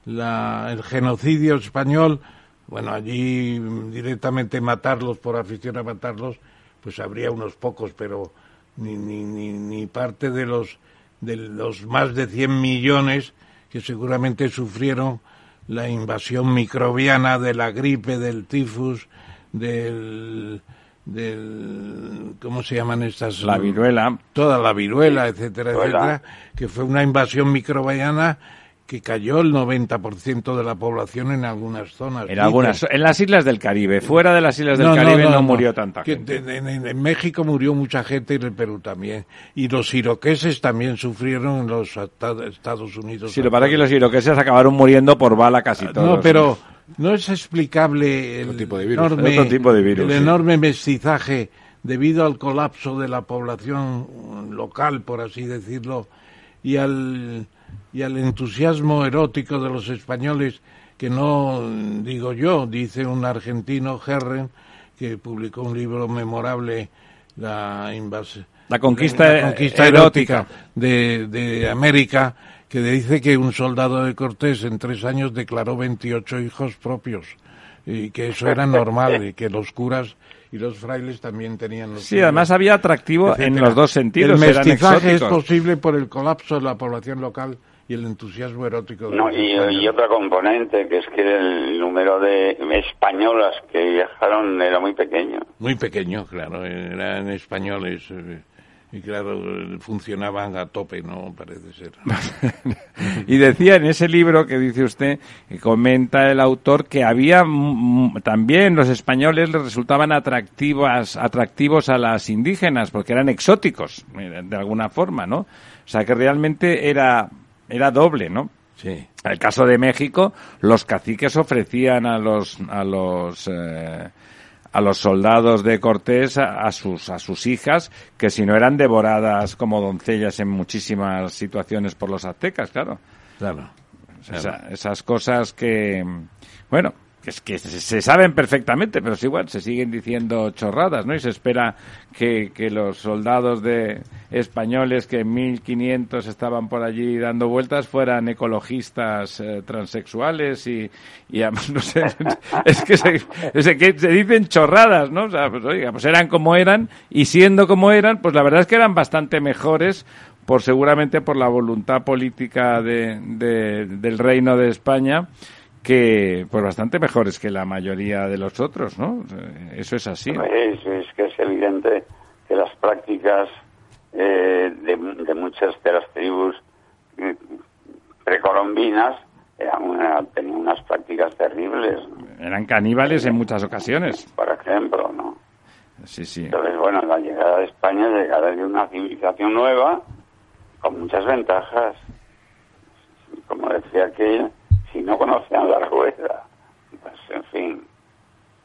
[SPEAKER 2] el genocidio español, bueno, allí directamente matarlos por afición a matarlos, pues habría unos pocos, pero ni, ni, ni, ni parte de los, de los más de 100 millones que seguramente sufrieron la invasión microbiana de la gripe, del tifus, del, del ¿cómo se llaman estas?
[SPEAKER 1] La viruela.
[SPEAKER 2] Toda la viruela, etcétera,
[SPEAKER 4] viruela.
[SPEAKER 2] etcétera, que fue una invasión microbiana que cayó el 90% de la población en algunas zonas.
[SPEAKER 1] En algunas, en las islas del Caribe, fuera de las islas del
[SPEAKER 2] No,
[SPEAKER 1] Caribe no,
[SPEAKER 2] no, no.
[SPEAKER 1] murió tanta
[SPEAKER 2] Que
[SPEAKER 1] gente.
[SPEAKER 2] en, en- en México murió mucha gente y en el Perú también. Y los iroqueses también sufrieron en los Estados Unidos.
[SPEAKER 1] Sí, lo para que los iroqueses acabaron muriendo por bala casi todos.
[SPEAKER 2] No, pero no es explicable el
[SPEAKER 3] Otro tipo de virus.
[SPEAKER 2] enorme,
[SPEAKER 1] Otro tipo de virus,
[SPEAKER 2] el
[SPEAKER 1] sí.
[SPEAKER 2] enorme mestizaje debido al colapso de la población local, por así decirlo, y al, y al entusiasmo erótico de los españoles, que no digo yo, dice un argentino, Herren, que publicó un libro memorable, La invasión.
[SPEAKER 1] La conquista
[SPEAKER 2] la conquista
[SPEAKER 1] erótica.
[SPEAKER 2] erótica de, de América, que dice que un soldado de Cortés en tres años declaró 28 hijos propios y que eso era normal y que los curas y los frailes también tenían los
[SPEAKER 1] Sí, además había atractivo en los dos sentidos.
[SPEAKER 2] El mestizaje es posible por el colapso de la población local y el entusiasmo erótico de
[SPEAKER 4] No, y,
[SPEAKER 2] españoles.
[SPEAKER 4] y otra componente, que es que el número de españolas que viajaron era muy pequeño.
[SPEAKER 2] Muy pequeño, claro, eran españoles eh, y claro, funcionaban a tope, ¿no? Parece ser.
[SPEAKER 1] y decía en ese libro que dice usted, que comenta el autor, que había mm, también los españoles les resultaban atractivas, atractivos a las indígenas, porque eran exóticos, eh, de alguna forma, ¿no? O sea que realmente era, era doble, ¿no?
[SPEAKER 2] Sí.
[SPEAKER 1] En el caso de México, los caciques ofrecían a los a los eh, a los soldados de Cortés a, a sus a sus hijas que si no eran devoradas como doncellas en muchísimas situaciones por los aztecas, claro.
[SPEAKER 2] Claro.
[SPEAKER 1] Esa- esas cosas que bueno, es que se, saben perfectamente, pero es igual, se siguen diciendo chorradas, ¿no? Y se espera que, que los soldados de españoles que en 1500 estaban por allí dando vueltas fueran ecologistas eh, transexuales y, y no sé, es que se, que se dicen chorradas, ¿no? O sea, pues oiga, pues eran como eran y siendo como eran, pues la verdad es que eran bastante mejores por seguramente por la voluntad política de, de- del reino de España que pues bastante mejores que la mayoría de los otros, ¿no? Eso es así.
[SPEAKER 4] Es, es que es evidente que las prácticas eh, de, de muchas de las tribus eh, precolombinas eran una- tenían unas prácticas terribles,
[SPEAKER 1] Eran caníbales en muchas ocasiones.
[SPEAKER 4] por ejemplo, ¿no?
[SPEAKER 1] Sí, sí.
[SPEAKER 4] Entonces, bueno, la llegada de España, la llegada de una civilización nueva, con muchas ventajas. Como decía aquel, si no conocían la rueda, pues en fin,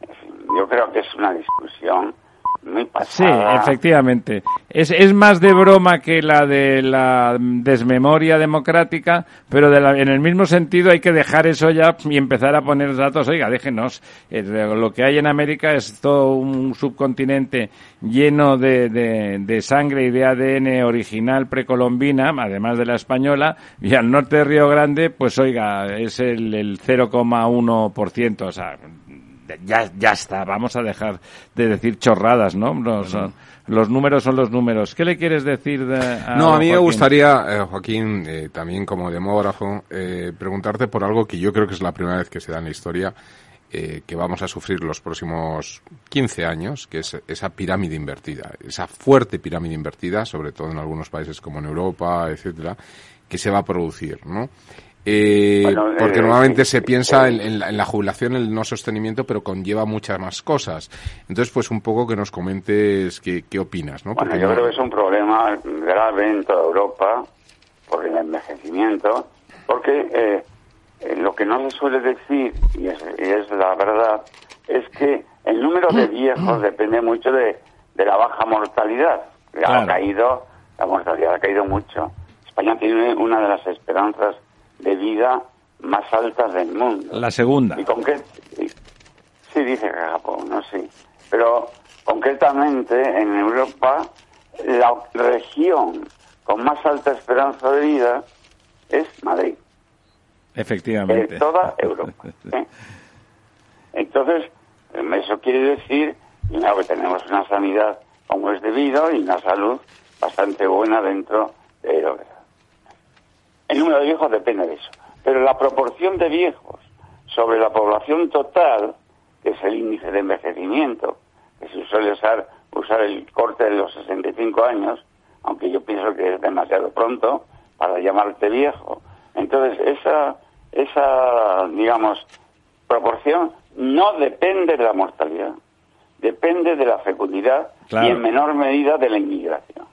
[SPEAKER 4] en fin, yo creo que es una discusión
[SPEAKER 1] Sí, efectivamente. Es, es más de broma que la de la desmemoria democrática, pero de la- en el mismo sentido hay que dejar eso ya y empezar a poner datos. Oiga, déjenos. eh, Lo que hay en América es todo un subcontinente lleno de, de- de sangre y de ADN original precolombina, además de la española, y al norte de Río Grande, pues oiga, es el, el 0,1%. O sea, ya, ya está, vamos a dejar de decir chorradas, ¿no? Los, los números son los números. ¿Qué le quieres decir de, a
[SPEAKER 3] No, a mí me gustaría, eh, Joaquín, eh, también como demógrafo, eh, preguntarte por algo que yo creo que es la primera vez que se da en la historia, eh, que vamos a sufrir los próximos 15 años, que es esa pirámide invertida, esa fuerte pirámide invertida, sobre todo en algunos países como en Europa, etcétera, que se va a producir, ¿no? Eh,
[SPEAKER 4] Bueno,
[SPEAKER 3] porque
[SPEAKER 4] eh,
[SPEAKER 3] normalmente se
[SPEAKER 4] sí,
[SPEAKER 3] piensa
[SPEAKER 4] sí.
[SPEAKER 3] en, en la, en la jubilación, el no sostenimiento, pero conlleva muchas más cosas. Entonces, pues un poco que nos comentes qué, qué opinas, ¿no?
[SPEAKER 4] Bueno,
[SPEAKER 3] Porque
[SPEAKER 4] yo
[SPEAKER 3] no-
[SPEAKER 4] creo que es un problema grave en toda Europa por el envejecimiento, porque eh, eh, lo que no se suele decir, y es, y es la verdad, es que el número de viejos depende mucho de, de la baja mortalidad.
[SPEAKER 1] Claro.
[SPEAKER 4] Ha caído, la mortalidad ha caído mucho. España tiene una de las esperanzas de vida más altas del mundo.
[SPEAKER 1] La segunda.
[SPEAKER 4] ¿Y Sí, dice que Japón, no sí. Pero concretamente en Europa, la región con más alta esperanza de vida es Madrid,
[SPEAKER 1] Efectivamente.
[SPEAKER 4] de toda Europa. ¿eh? Entonces, eso quiere decir primero, que tenemos una sanidad como es debido y una salud bastante buena dentro de lo que el número de viejos depende de eso. Pero la proporción de viejos sobre la población total, que es el índice de envejecimiento, que se suele usar, usar el corte de los 65 años, aunque yo pienso que es demasiado pronto para llamarte viejo. Entonces, esa, esa digamos, proporción no depende de la mortalidad, depende de la fecundidad
[SPEAKER 1] Claro.
[SPEAKER 4] y en menor medida de la inmigración.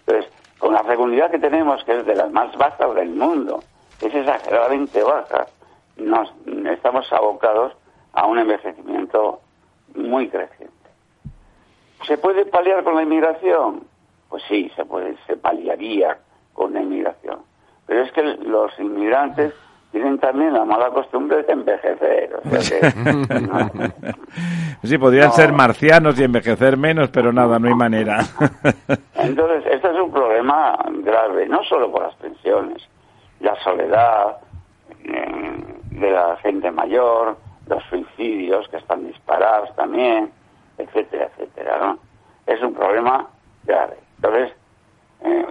[SPEAKER 4] Entonces, con la fecundidad que tenemos, que es de las más bajas del mundo, es exageradamente baja, nos estamos abocados a un envejecimiento muy creciente. ¿Se puede paliar con la inmigración? Pues sí, se puede, se paliaría con la inmigración. Pero es que los inmigrantes tienen también la mala costumbre de envejecer. O sea que, no.
[SPEAKER 1] Sí, podrían
[SPEAKER 4] No.
[SPEAKER 1] ser marcianos y envejecer menos, pero nada, no hay manera.
[SPEAKER 4] Entonces, este es un problema grave, no solo por las pensiones, la soledad eh, de la gente mayor, los suicidios que están disparados también, etcétera, etcétera, ¿no? Es un problema grave. Entonces, eh,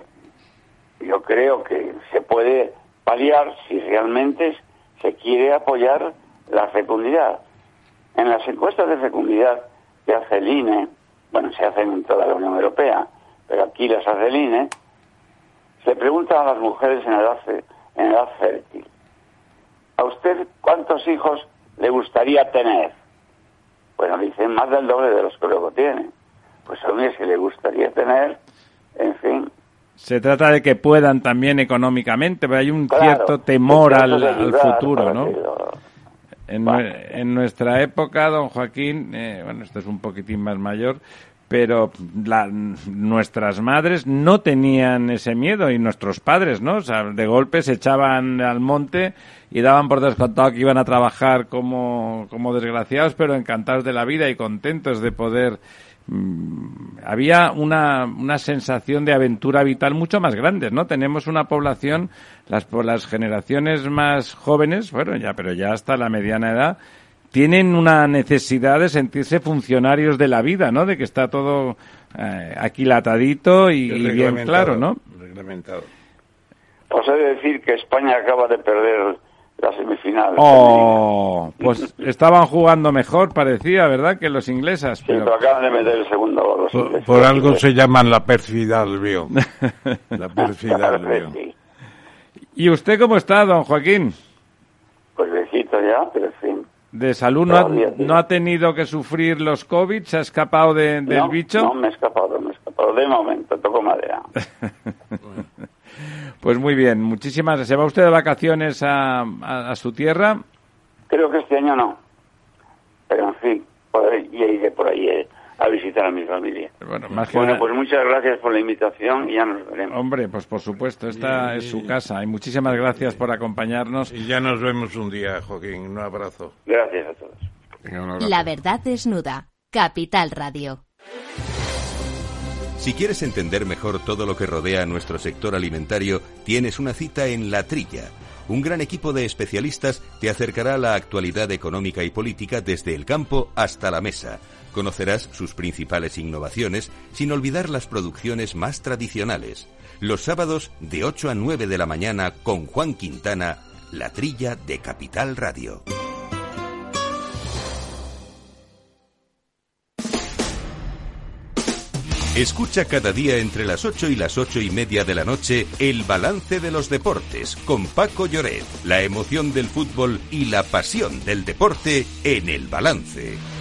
[SPEAKER 4] yo creo que se puede paliar si realmente se quiere apoyar la fecundidad. En las encuestas de fecundidad que hace el INE, bueno, se hacen en toda la Unión Europea, pero aquí las hace el INE, se pregunta a las mujeres en edad, en edad fértil, ¿a usted cuántos hijos le gustaría tener? Bueno, dicen más del doble de los que luego tiene. Pues a mí si le gustaría tener, en fin,
[SPEAKER 1] Se trata de que puedan también económicamente, pero hay un
[SPEAKER 4] claro,
[SPEAKER 1] cierto temor al, futuro, ¿no?
[SPEAKER 4] lo-
[SPEAKER 1] En, nuestra época, don Joaquín, eh, bueno, esto es un poquitín más mayor, pero la- nuestras madres no tenían ese miedo y nuestros padres, ¿no? O sea, de golpe se echaban al monte y daban por descontado que iban a trabajar como, como desgraciados, pero encantados de la vida y contentos de poder mm, había una, una sensación de aventura vital mucho más grande, ¿no? Tenemos una población, las, por las generaciones más jóvenes, bueno, ya, pero ya hasta la mediana edad, tienen una necesidad de sentirse funcionarios de la vida, ¿no? De que está todo eh, aquilatadito y, y bien claro, ¿no?
[SPEAKER 2] Reglamentado.
[SPEAKER 4] Os he de decir que España acaba de perder la semifinal.
[SPEAKER 1] Oh, pues estaban jugando mejor, parecía, ¿verdad? Que los ingleses.
[SPEAKER 4] Sí, pero
[SPEAKER 1] Pero...
[SPEAKER 4] acaban de meter el segundo gol. los
[SPEAKER 2] Por, por algo se llaman la perfidad. La perfidad.
[SPEAKER 4] Sí.
[SPEAKER 1] ¿Y usted cómo está, don Joaquín?
[SPEAKER 4] Pues besito ya, pero en fin.
[SPEAKER 1] ¿De salud no ha,
[SPEAKER 4] sí.
[SPEAKER 1] no ha tenido que sufrir los COVID? ¿Se ha escapado de- del
[SPEAKER 4] no,
[SPEAKER 1] bicho?
[SPEAKER 4] No, me he escapado, me he escapado. De momento, toco madera.
[SPEAKER 1] Pues muy bien, muchísimas gracias. ¿Se va usted de vacaciones a, a- a su tierra?
[SPEAKER 4] Creo que este año no. Pero en fin, por ahí, iré por ahí. A visitar a mi familia.
[SPEAKER 1] Bueno, más que
[SPEAKER 4] Bueno,
[SPEAKER 1] nada-
[SPEAKER 4] pues muchas gracias por la invitación y ya nos veremos.
[SPEAKER 1] Hombre, pues por supuesto, esta es su casa. Y muchísimas gracias por acompañarnos.
[SPEAKER 2] Y ya nos vemos un día, Joaquín. Un abrazo.
[SPEAKER 4] Gracias a todos.
[SPEAKER 3] Venga.
[SPEAKER 5] La verdad desnuda. Capital Radio.
[SPEAKER 6] Si quieres entender mejor todo lo que rodea a nuestro sector alimentario, tienes una cita en La Trilla. Un gran equipo de especialistas te acercará a la actualidad económica y política desde el campo hasta la mesa. Conocerás sus principales innovaciones sin olvidar las producciones más tradicionales. Los sábados de 8 a 9 de la mañana con Juan Quintana, La Trilla de Capital Radio. Escucha cada día entre las 8 y las ocho y media de la noche el balance de los deportes con Paco Lloret, la emoción del fútbol y la pasión del deporte en el balance.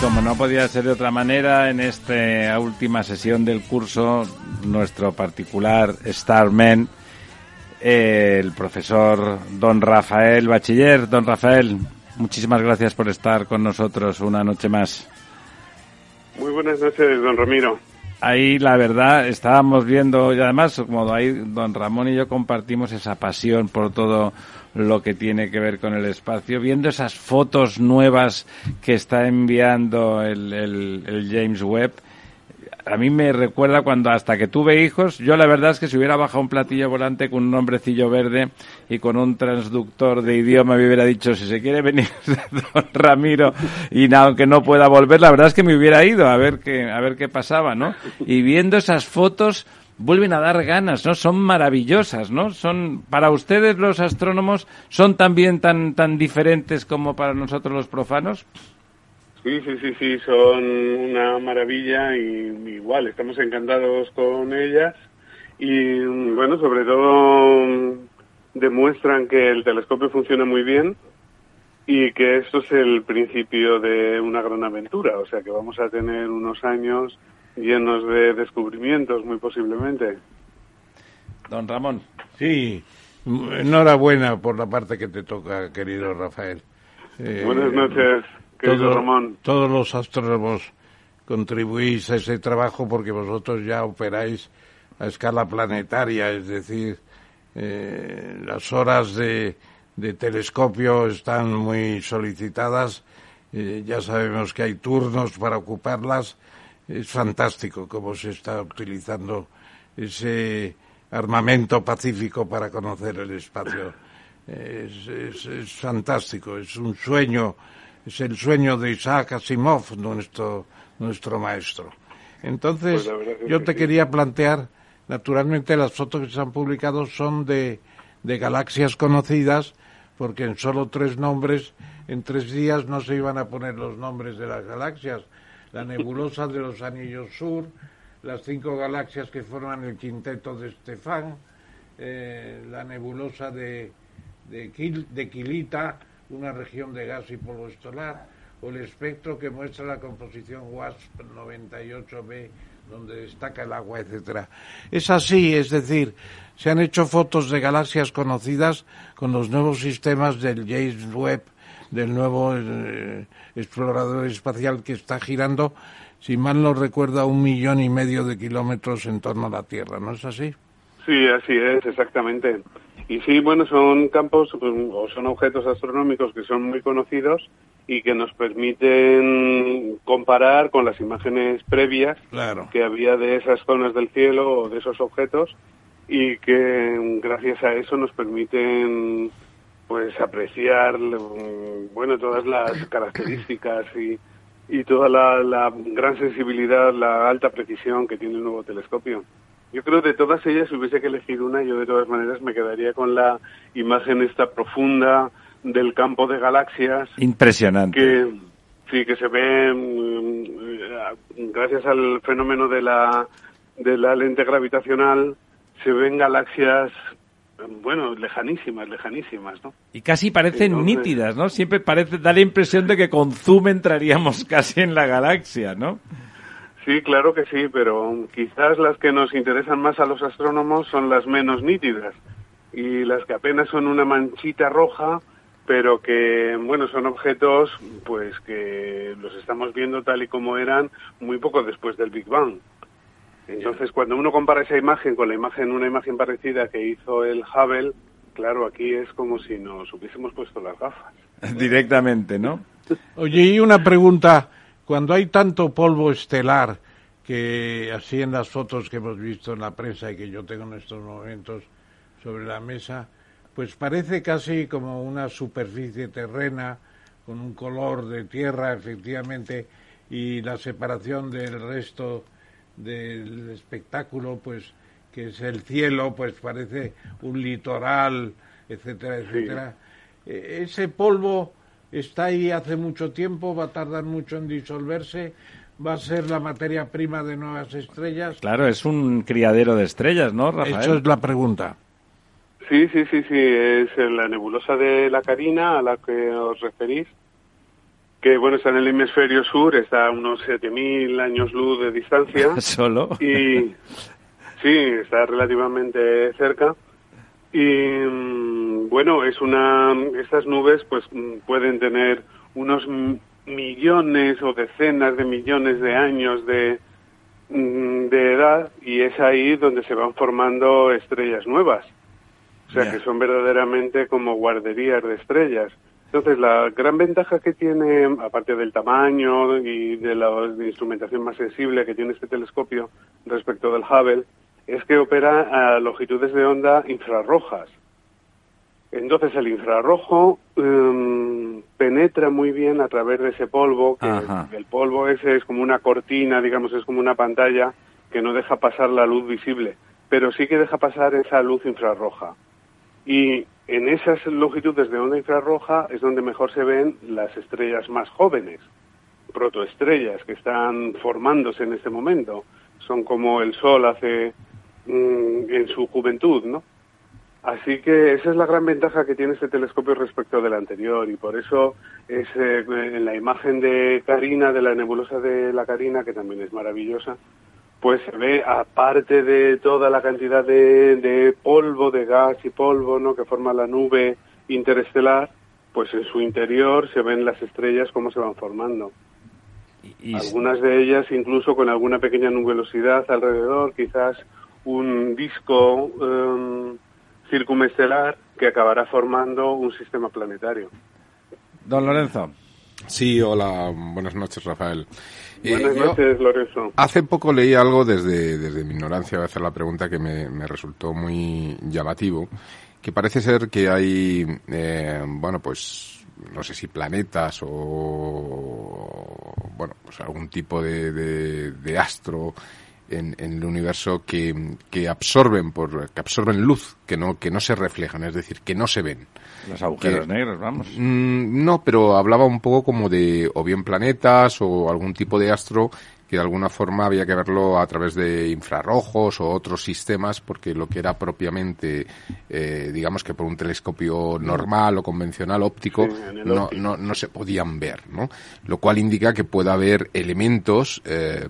[SPEAKER 1] Como no podía ser de otra manera, en esta última sesión del curso, nuestro particular Starman, eh, el profesor don Rafael Bachiller. Don Rafael, muchísimas gracias por estar con nosotros una noche más.
[SPEAKER 7] Muy buenas noches, don Ramiro.
[SPEAKER 1] Ahí, la verdad, estábamos viendo, y además, como ahí don Ramón y yo compartimos esa pasión por todo lo que tiene que ver con el espacio, viendo esas fotos nuevas que está enviando el, el- James Webb, a mí me recuerda cuando hasta que tuve hijos, yo la verdad es que si hubiera bajado un platillo volante con un hombrecillo verde y con un transductor de idioma me hubiera dicho si se quiere venir don Ramiro y aunque no pueda volver, la verdad es que me hubiera ido a ver qué, a ver qué pasaba, ¿no? Y viendo esas fotos vuelven a dar ganas, ¿no? Son maravillosas, ¿no? Son, para ustedes los astrónomos, son también tan, tan diferentes como para nosotros los profanos.
[SPEAKER 7] Sí, sí, sí, sí, son una maravilla y igual, estamos encantados con ellas y bueno, sobre todo mm, demuestran que el telescopio funciona muy bien y que esto es el principio de una gran aventura, o sea que vamos a tener unos años llenos de descubrimientos muy posiblemente.
[SPEAKER 1] Don Ramón.
[SPEAKER 2] Sí, enhorabuena por la parte que te toca, querido Rafael. Eh,
[SPEAKER 7] Buenas noches, querido
[SPEAKER 2] todo-
[SPEAKER 7] Ramón.
[SPEAKER 2] Todos los astrónomos contribuís a ese trabajo porque vosotros ya operáis a escala planetaria, es decir, eh, las horas de, de telescopio están muy solicitadas, eh, ya sabemos que hay turnos para ocuparlas, es fantástico cómo se está utilizando ese armamento pacífico para conocer el espacio. Es, es- es fantástico, es un sueño, es el sueño de Isaac Asimov, nuestro, nuestro maestro. Entonces,
[SPEAKER 7] Pues
[SPEAKER 2] yo te quería plantear, naturalmente las fotos que se han publicado son de, de galaxias conocidas, porque en solo tres nombres, en tres días no se iban a poner los nombres de las galaxias. La nebulosa de los Anillos Sur, las cinco galaxias que forman el quinteto de Estefan, eh, la nebulosa de, de, de Quilita, una región de gas y polvo estelar, o el espectro que muestra la composición WASP 98b, donde destaca el agua, etcétera. Es así, es decir, se han hecho fotos de galaxias conocidas con los nuevos sistemas del James Webb, del nuevo eh, explorador espacial que está girando, si mal no recuerdo, a un millón y medio de kilómetros en torno a la Tierra, ¿no es así?
[SPEAKER 7] Sí, así es, exactamente. Y sí, bueno, son campos pues, o son objetos astronómicos que son muy conocidos y que nos permiten comparar con las imágenes previas
[SPEAKER 2] Claro.
[SPEAKER 7] que había de esas zonas del cielo o de esos objetos y que gracias a eso nos permiten pues apreciar mm, bueno todas las características y, y toda la, la gran sensibilidad, la alta precisión que tiene el nuevo telescopio. Yo creo que de todas ellas, si hubiese que elegir una, yo de todas maneras me quedaría con la imagen esta profunda del campo de galaxias
[SPEAKER 1] Impresionante.
[SPEAKER 7] que sí que se ve mm, eh, gracias al fenómeno de la de la lente gravitacional se ven galaxias bueno lejanísimas lejanísimas no
[SPEAKER 1] Y casi parecen
[SPEAKER 7] Entonces-
[SPEAKER 1] nítidas, ¿no? Siempre parece, da la impresión de que con zoom entraríamos casi en la galaxia, ¿no?
[SPEAKER 7] sí claro que sí pero quizás las que nos interesan más a los astrónomos son las menos nítidas y las que apenas son una manchita roja pero que bueno son objetos pues que los estamos viendo tal y como eran muy poco después del Big Bang Entonces, cuando uno compara esa imagen con la imagen, una imagen parecida que hizo el Hubble, claro, aquí es como si nos hubiésemos puesto las gafas.
[SPEAKER 1] Directamente, ¿no?
[SPEAKER 2] Oye, y una pregunta. Cuando hay tanto polvo estelar que así en las fotos que hemos visto en la prensa y que yo tengo en estos momentos sobre la mesa, pues parece casi como una superficie terrena con un color de tierra, efectivamente, y la separación del resto del espectáculo, pues que es el cielo, pues parece un litoral, etcétera, etcétera. Eh, Ese polvo está ahí hace mucho tiempo, va a tardar mucho en disolverse, va a ser la materia prima de nuevas estrellas.
[SPEAKER 1] Claro, es un criadero de estrellas, ¿no, Rafael?
[SPEAKER 2] Eso es la pregunta.
[SPEAKER 7] Sí, sí, sí, sí, es la nebulosa de la Carina a la que os referís, que bueno, está en el hemisferio sur, está a unos 7.000 años luz de distancia.
[SPEAKER 1] Solo.
[SPEAKER 7] Y sí, está relativamente cerca. Y mm, bueno, es una, estas nubes pues mm, pueden tener unos millones o decenas de millones de años de, mm, de edad y es ahí donde se van formando estrellas nuevas. O sea, que son verdaderamente como guarderías de estrellas. Entonces, la gran ventaja que tiene, aparte del tamaño y de la instrumentación más sensible que tiene este telescopio respecto del Hubble, es que opera a longitudes de onda infrarrojas. Entonces, el infrarrojo em, penetra muy bien a través de ese polvo, que
[SPEAKER 1] Ajá.
[SPEAKER 7] el polvo ese es como una cortina, digamos, es como una pantalla que no deja pasar la luz visible, pero sí que deja pasar esa luz infrarroja. Y en esas longitudes de onda infrarroja es donde mejor se ven las estrellas más jóvenes, protoestrellas que están formándose en este momento. Son como el Sol hace mm, en su juventud, ¿no? Así que esa es la gran ventaja que tiene este telescopio respecto del anterior y por eso es eh, en la imagen de Carina, de la nebulosa de la Carina, que también es maravillosa, pues se ve, aparte de toda la cantidad de, de polvo, de gas y polvo, ¿no? que forma la nube interestelar, pues en su interior se ven las estrellas cómo se van formando.
[SPEAKER 1] Y-
[SPEAKER 7] Algunas de ellas incluso con alguna pequeña nubulosidad alrededor, quizás un disco em, circumestelar que acabará formando un sistema planetario.
[SPEAKER 1] Don Lorenzo.
[SPEAKER 3] Sí, hola, buenas noches, Rafael.
[SPEAKER 7] Buenas noches, Lorenzo.
[SPEAKER 3] Hace poco leí algo desde, desde mi ignorancia, voy a hacer la pregunta que me, me resultó muy llamativo, que parece ser que hay, eh, bueno, pues, no sé si planetas o, bueno, pues algún tipo de, de, de astro en, en el universo que, que absorben por, que absorben luz, que no, que no se reflejan, es decir, que no se ven.
[SPEAKER 1] Los agujeros
[SPEAKER 3] que-
[SPEAKER 1] negros, vamos.
[SPEAKER 3] Mm, no, pero hablaba un poco como de o bien planetas o algún tipo de astro que de alguna forma había que verlo a través de infrarrojos o otros sistemas porque lo que era propiamente, eh, digamos que por un telescopio normal o convencional óptico,
[SPEAKER 7] Sí,
[SPEAKER 3] no,
[SPEAKER 7] óptico.
[SPEAKER 3] no, no se podían ver, ¿no? Lo cual indica que puede haber elementos, eh,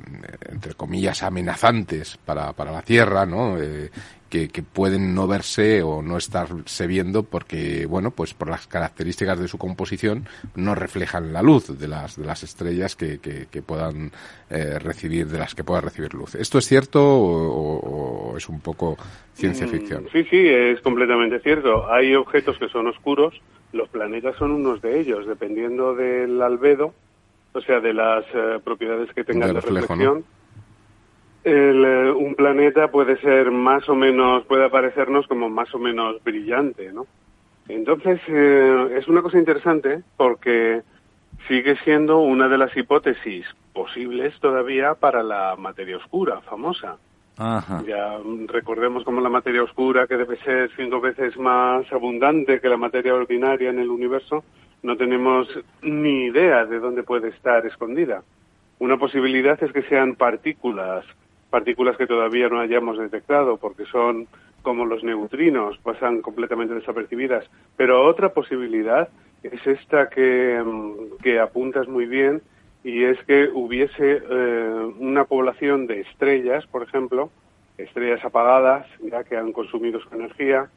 [SPEAKER 3] entre comillas, amenazantes para, para la Tierra, ¿no? Eh, que, que pueden no verse o no estarse viendo porque, bueno, pues por las características de su composición no reflejan la luz de las, de las estrellas que, que, que puedan eh, recibir, de las que pueda recibir luz. ¿Esto es cierto o, o- es un poco ciencia
[SPEAKER 7] Mm,
[SPEAKER 3] ficción?
[SPEAKER 7] Sí, sí, es completamente cierto. Hay objetos que son oscuros, los planetas son unos de ellos, dependiendo del albedo, o sea, de las eh, propiedades que tengan
[SPEAKER 3] De
[SPEAKER 7] de,
[SPEAKER 3] reflejo, ¿no?
[SPEAKER 7] El, eh, un planeta puede ser más o menos, puede aparecernos como más o menos brillante, ¿no? Entonces, eh, es una cosa interesante porque sigue siendo una de las hipótesis posibles todavía para la materia oscura, famosa.
[SPEAKER 1] Ajá.
[SPEAKER 7] Ya mm, recordemos como la materia oscura, que debe ser cinco veces más abundante que la materia ordinaria en el universo, no tenemos ni idea de dónde puede estar escondida. Una posibilidad es que sean partículas, partículas que todavía no hayamos detectado, porque son como los neutrinos, pasan completamente desapercibidas. Pero otra posibilidad es esta que, mm, que apuntas muy bien, y es que hubiese eh, una población de estrellas, por ejemplo, estrellas apagadas, ya que han consumido su energía,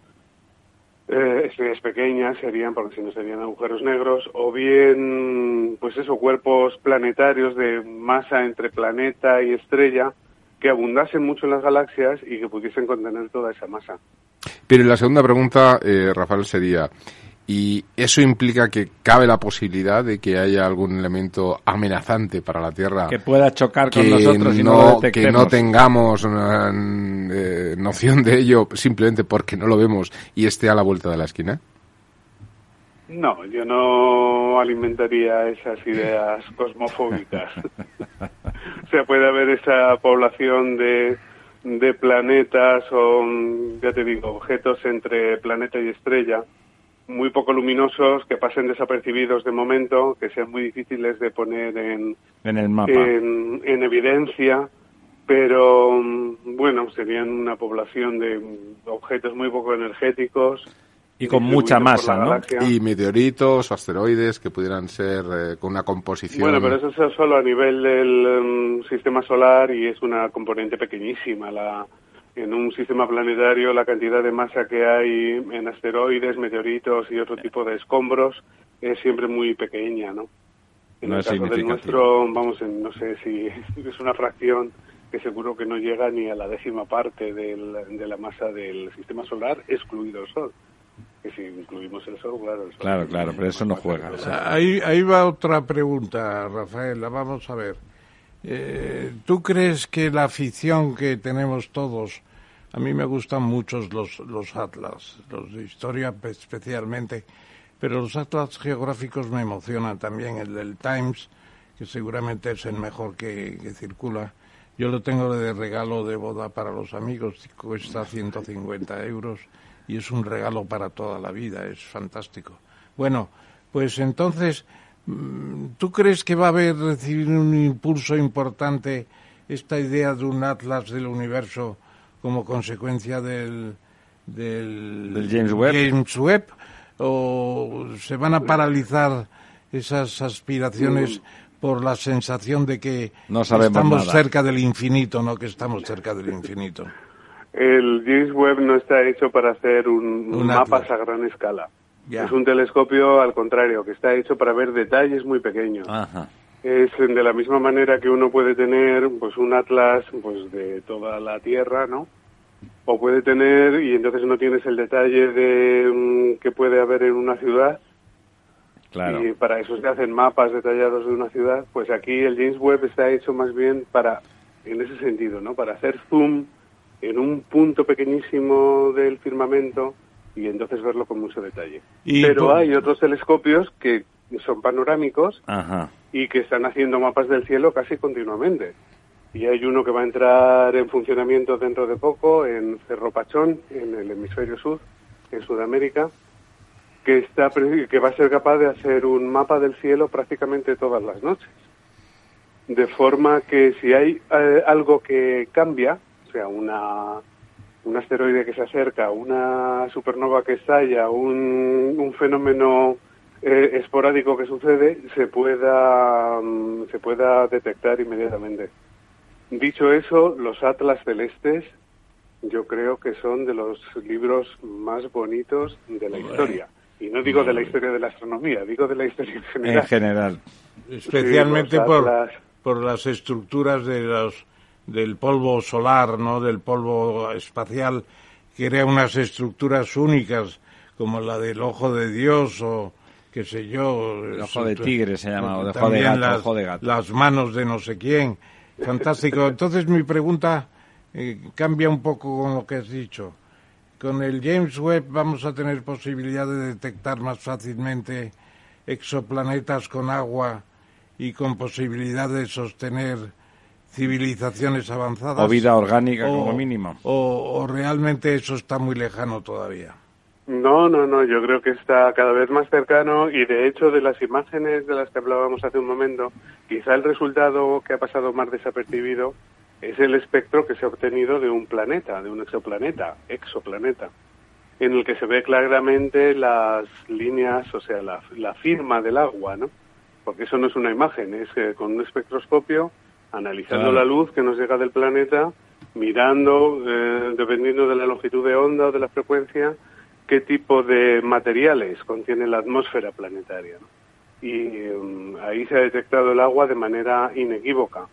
[SPEAKER 7] eh, estrellas pequeñas serían, porque si no serían agujeros negros, o bien, pues eso, cuerpos planetarios de masa entre planeta y estrella, que abundasen mucho en las galaxias y que pudiesen contener toda esa masa.
[SPEAKER 3] Pero la segunda pregunta, eh, Rafael, sería, ¿y eso implica que cabe la posibilidad de que haya algún elemento amenazante para la Tierra?
[SPEAKER 1] Que pueda chocar con
[SPEAKER 3] que
[SPEAKER 1] nosotros y no, lo
[SPEAKER 3] no, que no tengamos una eh, noción de ello simplemente porque no lo vemos y esté a la vuelta de la esquina?
[SPEAKER 7] No, yo no alimentaría esas ideas cosmofóbicas. o sea, puede haber esa población de, de planetas o, mm, ya te digo, objetos entre planeta y estrella muy poco luminosos que pasen desapercibidos de momento, que sean muy difíciles de poner en,
[SPEAKER 1] En el mapa.
[SPEAKER 7] en, en evidencia, pero mm, bueno, serían una población de objetos muy poco energéticos.
[SPEAKER 1] Y con mucha masa, ¿no?
[SPEAKER 7] galaxia.
[SPEAKER 3] Y meteoritos o asteroides que pudieran ser eh, con una composición...
[SPEAKER 7] Bueno, pero eso es solo a nivel del mm, sistema solar y es una componente pequeñísima. La, en un sistema planetario la cantidad de masa que hay en asteroides, meteoritos y otro tipo de escombros es siempre muy pequeña, ¿no? En
[SPEAKER 1] No
[SPEAKER 7] el
[SPEAKER 1] es
[SPEAKER 7] caso del nuestro, vamos, en- no sé si es una fracción que seguro que no llega ni a la décima parte del- de la masa del sistema solar, excluido el Sol. Que si incluimos el el
[SPEAKER 1] Claro, claro, pero eso no juega.
[SPEAKER 7] masa,
[SPEAKER 1] o sea,
[SPEAKER 2] Ahí, ahí va otra pregunta, Rafael, la vamos a ver. Eh, ¿Tú crees que la afición que tenemos todos, a mí me gustan muchos los, los atlas, los de historia pe- especialmente, pero los atlas geográficos me emocionan también, el del Times, que seguramente es el mejor que, que circula. Yo lo tengo de regalo de boda para los amigos, cuesta 150 euros y es un regalo para toda la vida, es fantástico. Bueno, pues entonces, mm, ¿tú crees que va a haber recibir un impulso importante esta idea de un atlas del universo como consecuencia del, del,
[SPEAKER 1] Del James Webb?
[SPEAKER 2] James Webb? ¿O se van a paralizar esas aspiraciones por la sensación de que
[SPEAKER 1] No
[SPEAKER 2] estamos
[SPEAKER 1] nada.
[SPEAKER 2] cerca del infinito, no que estamos cerca del infinito?
[SPEAKER 7] El James Webb no está hecho para hacer un,
[SPEAKER 2] Un
[SPEAKER 7] mapas
[SPEAKER 2] atlas.
[SPEAKER 7] a gran escala. Es un telescopio al contrario, que está hecho para ver detalles muy pequeños.
[SPEAKER 1] Ajá.
[SPEAKER 7] Es de la misma manera que uno puede tener pues un atlas pues de toda la Tierra, ¿no? O puede tener y entonces no tienes el detalle de mm, que puede haber en una ciudad
[SPEAKER 1] Claro.
[SPEAKER 7] y para eso se hacen mapas detallados de una ciudad, pues aquí el James Webb está hecho más bien para, en ese sentido, ¿no? Para hacer zoom en un punto pequeñísimo del firmamento y entonces verlo con mucho detalle.
[SPEAKER 2] Y
[SPEAKER 7] Pero
[SPEAKER 2] por-
[SPEAKER 7] hay otros telescopios que son panorámicos
[SPEAKER 1] Ajá.
[SPEAKER 7] y que están haciendo mapas del cielo casi continuamente. Y hay uno que va a entrar en funcionamiento dentro de poco en Cerro Pachón, en el hemisferio sur, en Sudamérica. que está que va a ser capaz de hacer un mapa del cielo prácticamente todas las noches. De forma que si hay eh, algo que cambia, o sea, una, un asteroide que se acerca, una supernova que estalla, un, un fenómeno eh, esporádico que sucede, se pueda, mm, se pueda detectar inmediatamente. Dicho eso, los atlas celestes yo creo que son de los libros más bonitos de la historia. Y no digo de la historia de la astronomía, digo de la historia en general.
[SPEAKER 1] En general.
[SPEAKER 2] Especialmente
[SPEAKER 7] Sí,
[SPEAKER 2] por,
[SPEAKER 7] atlas.
[SPEAKER 2] por las estructuras de los, del polvo solar, ¿no? Del polvo espacial, que crea unas estructuras únicas, como la del ojo de Dios o qué sé yo.
[SPEAKER 1] El ojo de tigre se llama, o de ojo de gato,
[SPEAKER 2] las,
[SPEAKER 1] ojo de gato.
[SPEAKER 2] las manos de no sé quién. Fantástico. Entonces mi pregunta eh, cambia un poco con lo que has dicho. Con el James Webb vamos a tener posibilidad de detectar más fácilmente exoplanetas con agua y con posibilidad de sostener civilizaciones avanzadas.
[SPEAKER 1] O vida orgánica
[SPEAKER 2] O-
[SPEAKER 1] como mínimo.
[SPEAKER 2] O, o realmente eso está muy lejano todavía.
[SPEAKER 7] No, no, no, yo creo que está cada vez más cercano y de hecho de las imágenes de las que hablábamos hace un momento, quizá el resultado que ha pasado más desapercibido es el espectro que se ha obtenido de un planeta, de un exoplaneta, exoplaneta, en el que se ve claramente las líneas, o sea, la, la firma del agua, ¿no? Porque eso no es una imagen, es que con un espectroscopio, analizando
[SPEAKER 1] Claro.
[SPEAKER 7] la luz que nos llega del planeta, mirando, eh, dependiendo de la longitud de onda o de la frecuencia, qué tipo de materiales contiene la atmósfera planetaria. ¿no? Y mm, ahí se ha detectado el agua de manera inequívoca.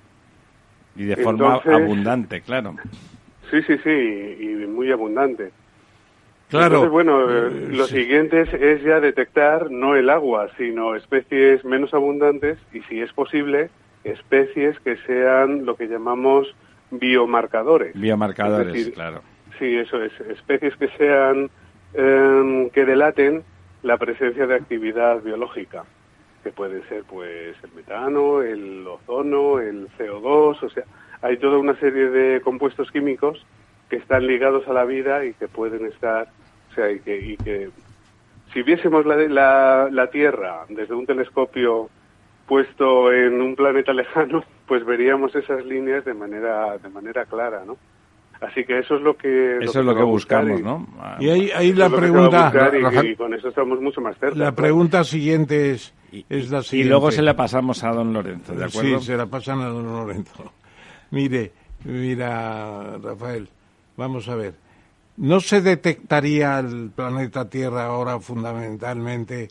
[SPEAKER 1] Y de forma
[SPEAKER 7] Entonces-
[SPEAKER 1] abundante, claro.
[SPEAKER 7] Sí, sí, sí, y muy abundante.
[SPEAKER 2] Claro.
[SPEAKER 7] Entonces, bueno, eh,
[SPEAKER 2] Eh,
[SPEAKER 7] lo
[SPEAKER 2] sí.
[SPEAKER 7] siguiente es, es ya detectar no el agua, sino especies menos abundantes y, si es posible, especies que sean lo que llamamos biomarcadores.
[SPEAKER 1] Biomarcadores,
[SPEAKER 7] Es decir,
[SPEAKER 1] claro.
[SPEAKER 7] Sí, eso es. Especies que sean, em, que delaten la presencia de actividad biológica, que pueden ser, pues, el metano, el ozono, el CO2, o sea, hay toda una serie de compuestos químicos que están ligados a la vida y que pueden estar, o sea, y que, y que si viésemos la, la, la Tierra desde un telescopio puesto en un planeta lejano, pues veríamos esas líneas de manera, de manera clara, ¿no? Así que eso es lo que...
[SPEAKER 1] Eso es lo que buscamos,
[SPEAKER 7] y-
[SPEAKER 1] ¿no?
[SPEAKER 2] Y ahí, ahí la pregunta,
[SPEAKER 7] y- y, con eso estamos mucho más cerca.
[SPEAKER 2] la pregunta siguiente es, es la
[SPEAKER 1] Y
[SPEAKER 2] siguiente.
[SPEAKER 1] luego se le pasamos a don Lorenzo, ¿de acuerdo?
[SPEAKER 2] Sí, se la pasan a don Lorenzo. Mire, mira, Rafael, vamos a ver. ¿No se detectaría el planeta Tierra ahora fundamentalmente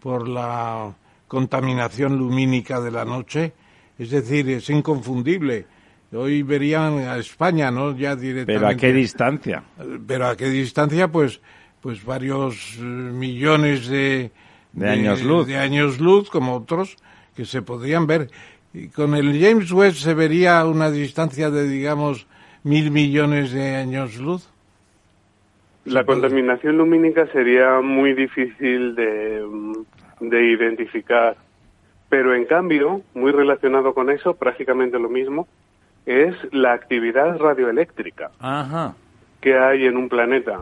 [SPEAKER 2] por la contaminación lumínica de la noche? Es decir, es inconfundible. Hoy verían a España, ¿no? Ya directamente.
[SPEAKER 1] Pero ¿a qué distancia?
[SPEAKER 2] Pero a qué distancia, pues, pues varios eh, millones de,
[SPEAKER 1] De años luz.
[SPEAKER 2] de años luz, como otros, que se podrían ver. Y con el James Webb se vería una distancia de, digamos, mil millones de años luz.
[SPEAKER 7] La contaminación lumínica sería muy difícil de, de identificar, pero en cambio, muy relacionado con eso, prácticamente lo mismo, es la actividad radioeléctrica
[SPEAKER 1] Ajá.
[SPEAKER 7] que hay en un planeta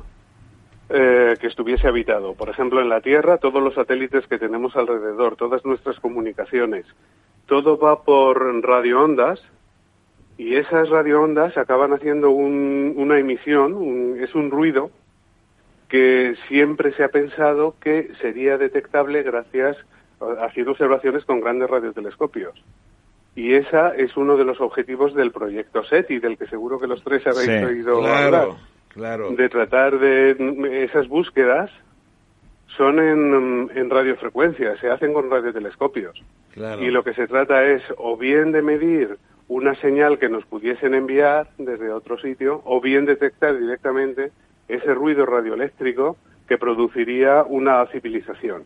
[SPEAKER 7] eh, que estuviese habitado. Por ejemplo, en la Tierra, todos los satélites que tenemos alrededor, todas nuestras comunicaciones, todo va por radioondas y esas radioondas acaban haciendo un- una emisión, un- es un ruido que siempre se ha pensado que sería detectable gracias a haciendo observaciones con grandes radiotelescopios. Y esa es uno de los objetivos del proyecto SETI, del que seguro que los tres habéis
[SPEAKER 1] Sí,
[SPEAKER 7] oído hablar
[SPEAKER 2] claro.
[SPEAKER 7] de tratar de esas búsquedas son en, en radiofrecuencia, se hacen con radiotelescopios.
[SPEAKER 2] claro.
[SPEAKER 7] Y lo que se trata es o bien de medir una señal que nos pudiesen enviar desde otro sitio, o bien detectar directamente ese ruido radioeléctrico que produciría una civilización.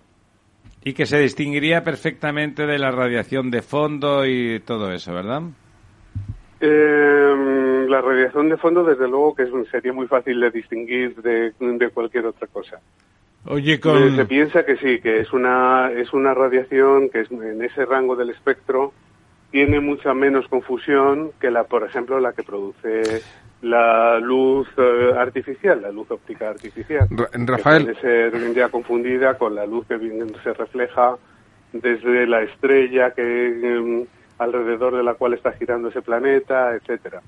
[SPEAKER 1] Y que se distinguiría perfectamente de la radiación de fondo y todo eso, ¿verdad?
[SPEAKER 7] Eh, la radiación de fondo, desde luego, que es, sería muy fácil de distinguir de, de cualquier otra cosa.
[SPEAKER 2] Oye,
[SPEAKER 7] Eh,
[SPEAKER 2] con...
[SPEAKER 7] Se piensa que sí, que es una, es una radiación que es en ese rango del espectro tiene mucha menos confusión que la, por ejemplo, la que produce la luz eh, artificial, la luz óptica artificial.
[SPEAKER 3] Ra-
[SPEAKER 7] que
[SPEAKER 3] Rafael.
[SPEAKER 7] puede ser ya confundida con la luz que se refleja desde la estrella que em, alrededor de la cual está girando ese planeta, etcétera.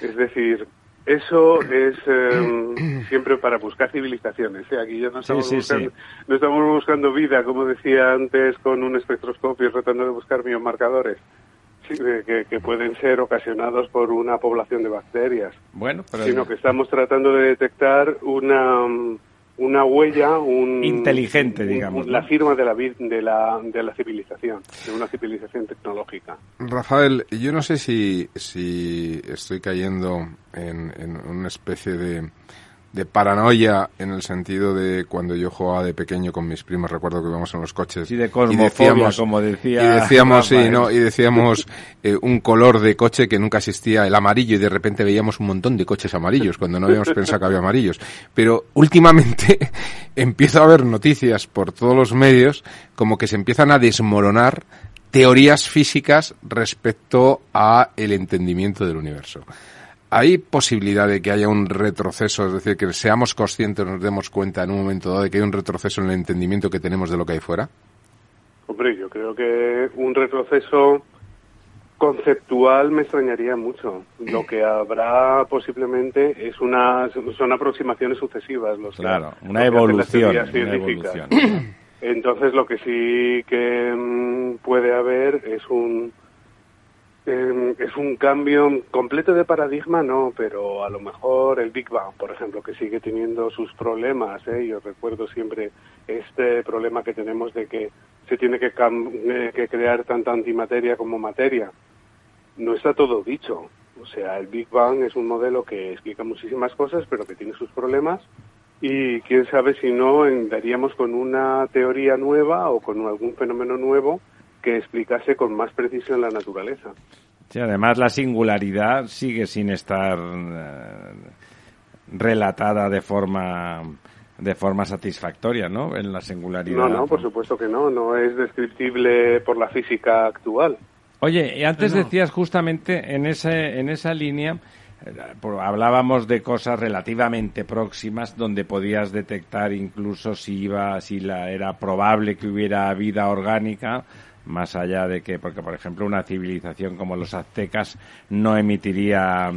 [SPEAKER 7] Es decir, eso es em, siempre para buscar civilizaciones. ¿eh? Aquí ya no estamos,
[SPEAKER 1] sí, sí.
[SPEAKER 7] buscando, no estamos buscando vida, como decía antes, con un espectroscopio tratando de buscar biomarcadores que, que pueden ser ocasionados por una población de bacterias
[SPEAKER 1] Bueno, pero
[SPEAKER 7] sino que estamos tratando de detectar una mm, una huella, un
[SPEAKER 1] Inteligente,
[SPEAKER 7] un-
[SPEAKER 1] digamos,
[SPEAKER 7] la
[SPEAKER 1] ¿no?
[SPEAKER 7] firma de la de la de la civilización, de una civilización tecnológica.
[SPEAKER 3] Rafael, yo no sé si, si estoy cayendo en, en una especie de, de paranoia en el sentido de cuando yo jugaba de pequeño con mis primos, recuerdo que íbamos en los coches
[SPEAKER 1] Sí, de
[SPEAKER 3] y
[SPEAKER 1] cosmofobia, como decía
[SPEAKER 3] y decíamos, sí, no, y decíamos eh, un color de coche que nunca existía, el amarillo, y de repente veíamos un montón de coches amarillos cuando no habíamos pensado que había amarillos. Pero últimamente empiezo a ver noticias por todos los medios como que se empiezan a desmoronar teorías físicas respecto a el entendimiento del universo. ¿Hay posibilidad de que haya un retroceso, es decir, que seamos conscientes, nos demos cuenta en un momento dado de que hay un retroceso en el entendimiento que tenemos de lo que hay fuera?
[SPEAKER 7] Hombre, yo creo que un retroceso conceptual me extrañaría mucho. Lo que habrá posiblemente es una son aproximaciones sucesivas, los que-
[SPEAKER 1] Claro,
[SPEAKER 7] que hacen las
[SPEAKER 1] una evolución.
[SPEAKER 7] Entonces lo que sí que mm, puede haber es un eh, es un cambio completo de paradigma, no, pero a lo mejor el Big Bang, por ejemplo, que sigue teniendo sus problemas. ¿eh? Yo recuerdo siempre este problema que tenemos de que se tiene que, eh, que crear tanta antimateria como materia. No está todo dicho. O sea, el Big Bang es un modelo que explica muchísimas cosas, pero que tiene sus problemas. Y quién sabe si no daríamos con una teoría nueva o con algún fenómeno nuevo que explicase con más precisión la naturaleza.
[SPEAKER 1] Sí, además la singularidad sigue sin estar eh, relatada de forma de forma satisfactoria, ¿no? En la singularidad.
[SPEAKER 7] No, no, por supuesto que no. No es descriptible por la física actual.
[SPEAKER 1] Oye, y antes
[SPEAKER 7] No.
[SPEAKER 1] decías justamente en ese en esa línea eh, por- hablábamos de cosas relativamente próximas donde podías detectar incluso si iba si la era probable que hubiera vida orgánica más allá de que porque por ejemplo una civilización como los aztecas no emitiría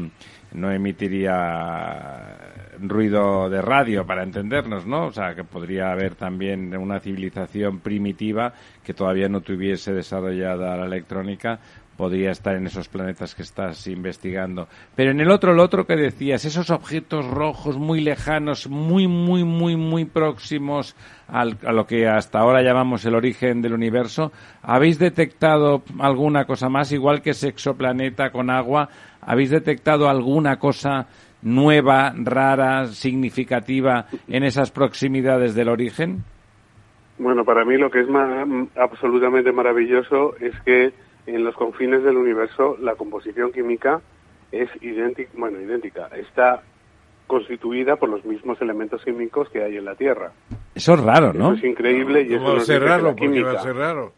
[SPEAKER 1] no emitiría ruido de radio para entendernos, ¿no? O sea, que podría haber también una civilización primitiva que todavía no tuviese desarrollada la electrónica podría estar en esos planetas que estás investigando. Pero en el otro, lo otro que decías, esos objetos rojos muy lejanos, muy, muy, muy, muy próximos al- a lo que hasta ahora llamamos el origen del universo, ¿habéis detectado alguna cosa más, igual que ese exoplaneta con agua? ¿Habéis detectado alguna cosa nueva, rara, significativa en esas proximidades del origen?
[SPEAKER 7] Bueno, para mí lo que es ma- absolutamente maravilloso es que en los confines del universo la composición química es idéntica, bueno, idéntica, está constituida por los mismos elementos químicos que hay en la Tierra.
[SPEAKER 1] Eso es raro, ¿no?
[SPEAKER 7] Eso es increíble y eso
[SPEAKER 2] ¿Cómo va a ser raro?
[SPEAKER 7] la
[SPEAKER 2] ¿Por qué va
[SPEAKER 7] química
[SPEAKER 2] a ser raro?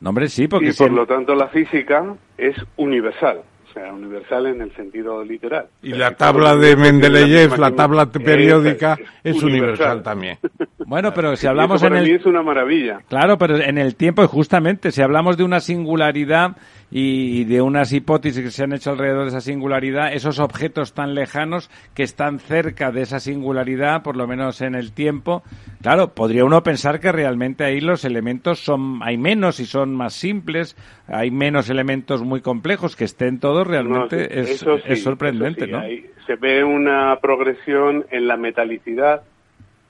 [SPEAKER 1] No, hombre, sí, porque
[SPEAKER 7] y por lo tanto la física es universal, sea, universal en el sentido literal.
[SPEAKER 2] Y la tabla de Mendeleev, la tabla periódica, es
[SPEAKER 7] universal.
[SPEAKER 2] universal también.
[SPEAKER 1] Bueno, pero si hablamos
[SPEAKER 7] eso
[SPEAKER 1] en el...
[SPEAKER 7] mí es una maravilla.
[SPEAKER 1] Claro, pero en el tiempo, y justamente, si hablamos de una singularidad y de unas hipótesis que se han hecho alrededor de esa singularidad, esos objetos tan lejanos que están cerca de esa singularidad, por lo menos en el tiempo, claro, podría uno pensar que realmente ahí los elementos son, hay menos y son más simples, hay menos elementos muy complejos, que estén todos realmente
[SPEAKER 7] No,
[SPEAKER 1] es,
[SPEAKER 7] eso sí,
[SPEAKER 1] es sorprendente,
[SPEAKER 7] eso sí,
[SPEAKER 1] ¿no?
[SPEAKER 7] se ve una progresión en la metalicidad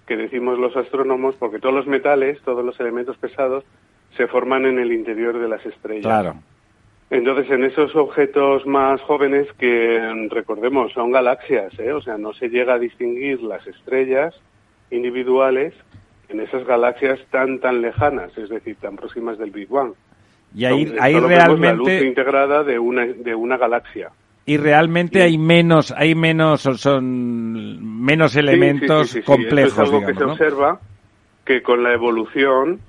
[SPEAKER 7] que decimos los astrónomos, porque todos los metales, todos los elementos pesados, se forman en el interior de las estrellas.
[SPEAKER 1] Claro.
[SPEAKER 7] Entonces, en esos objetos más jóvenes que, recordemos, son galaxias, ¿eh? o sea, no se llega a distinguir las estrellas individuales en esas galaxias tan, tan lejanas, es decir, tan próximas del Big Bang.
[SPEAKER 1] Y ahí, ahí
[SPEAKER 7] vemos la luz
[SPEAKER 1] realmente...
[SPEAKER 7] integrada de una, de una galaxia.
[SPEAKER 1] Y realmente hay menos, hay menos, son- menos elementos
[SPEAKER 7] sí, sí,
[SPEAKER 1] complejos,
[SPEAKER 7] es algo
[SPEAKER 1] digamos,
[SPEAKER 7] que se observa que con la evolución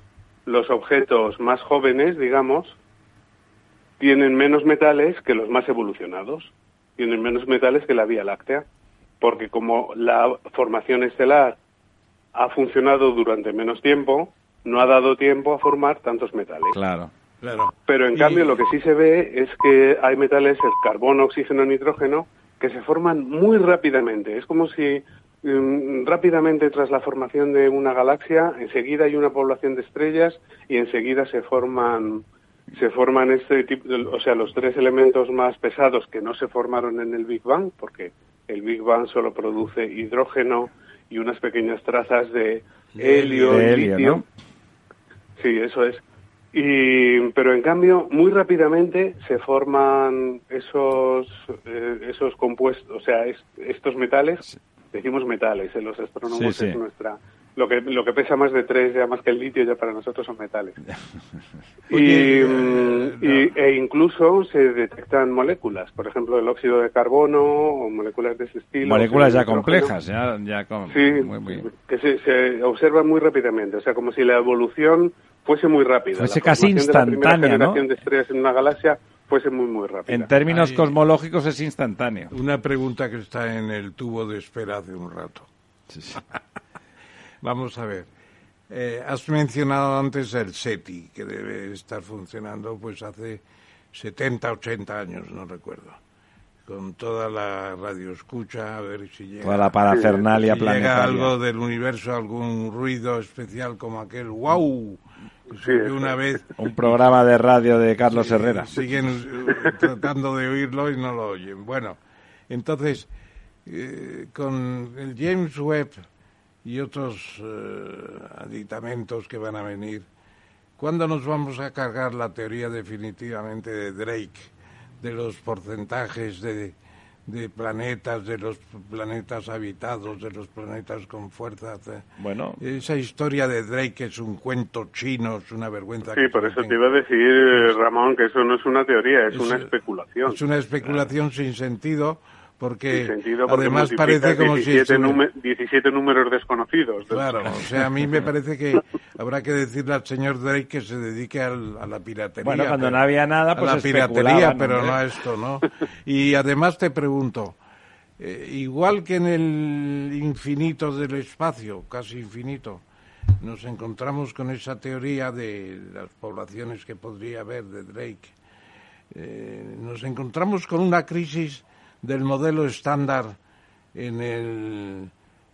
[SPEAKER 7] los objetos más jóvenes, digamos, tienen menos metales que los más evolucionados. tienen menos metales que la Vía Láctea, porque como la formación estelar ha funcionado durante menos tiempo, no ha dado tiempo a formar tantos metales.
[SPEAKER 1] Claro.
[SPEAKER 2] Claro.
[SPEAKER 7] Pero en cambio lo que sí se ve es que hay metales, el carbono, oxígeno, nitrógeno, que se forman muy rápidamente. Es como si mm, rápidamente tras la formación de una galaxia, enseguida hay una población de estrellas y enseguida se forman se forman este tipo, o sea, los tres elementos más pesados que no se formaron en el Big Bang, porque el Big Bang solo produce hidrógeno y unas pequeñas trazas de helio
[SPEAKER 1] De
[SPEAKER 7] y
[SPEAKER 1] helio,
[SPEAKER 7] litio.
[SPEAKER 1] ¿no?
[SPEAKER 7] Sí, eso es. Y, pero en cambio, muy rápidamente se forman esos, eh, esos compuestos, o sea, es- estos metales, decimos metales, en los astrónomos
[SPEAKER 1] Sí, sí.
[SPEAKER 7] es nuestra, lo que, lo que pesa más de tres, ya más que el litio, ya para nosotros son metales. y,
[SPEAKER 2] Oye,
[SPEAKER 7] mm, y- e incluso se detectan moléculas, por ejemplo, el óxido de carbono o moléculas de ese estilo.
[SPEAKER 1] Moléculas ya complejas, ya, ya con-
[SPEAKER 7] Sí,
[SPEAKER 1] muy, muy-
[SPEAKER 7] que se, se observa muy rápidamente, o sea, como si la evolución fuese muy rápida.
[SPEAKER 1] Fuese
[SPEAKER 7] La
[SPEAKER 1] casi
[SPEAKER 7] formación de la
[SPEAKER 1] instantánea, ¿no?
[SPEAKER 7] generación de estrellas en una galaxia fuese muy, muy rápida.
[SPEAKER 1] En términos
[SPEAKER 2] Ahí-
[SPEAKER 1] cosmológicos es instantáneo.
[SPEAKER 2] Una pregunta que está en el tubo de espera hace un rato. Vamos a ver. Eh, has mencionado antes el SETI, que debe estar funcionando pues hace 70, 80 años, no recuerdo. Con toda la radioescucha, a ver si llega,
[SPEAKER 1] Toda la parafernalia
[SPEAKER 2] si llega
[SPEAKER 1] planetaria.
[SPEAKER 2] algo del universo, algún ruido especial como aquel wow, una vez
[SPEAKER 1] Un programa de radio de Carlos Herrera.
[SPEAKER 2] siguen eh, tratando de oírlo y no lo oyen. Bueno, entonces, eh, con el James Webb y otros eh, aditamentos que van a venir, ¿cuándo nos vamos a cargar la teoría definitivamente de Drake, de los porcentajes de, de planetas, de los planetas habitados, de los planetas con fuerza?
[SPEAKER 1] Bueno,
[SPEAKER 2] Esa historia de Drake es un cuento chino, es una vergüenza.
[SPEAKER 7] Sí, por eso te iba a decir, Ramón, que eso no es una teoría, es,
[SPEAKER 2] Es-
[SPEAKER 7] una especulación.
[SPEAKER 2] Es una especulación sin sentido, porque,
[SPEAKER 7] sentido, porque
[SPEAKER 2] además parece como si
[SPEAKER 7] 17,
[SPEAKER 2] estuviera-
[SPEAKER 7] nume- 17 números desconocidos.
[SPEAKER 2] Claro, o sea, a mí me parece que habrá que decirle al señor Drake que se dedique al- a la piratería.
[SPEAKER 1] Bueno, cuando
[SPEAKER 2] pero-
[SPEAKER 1] no había nada, pues
[SPEAKER 2] a la piratería, pero
[SPEAKER 1] hombre.
[SPEAKER 2] no a esto, ¿no? Y además te pregunto, eh, igual que en el infinito del espacio, casi infinito, nos encontramos con esa teoría de las poblaciones que podría haber de Drake. Eh, nos encontramos con una crisis del modelo estándar en el,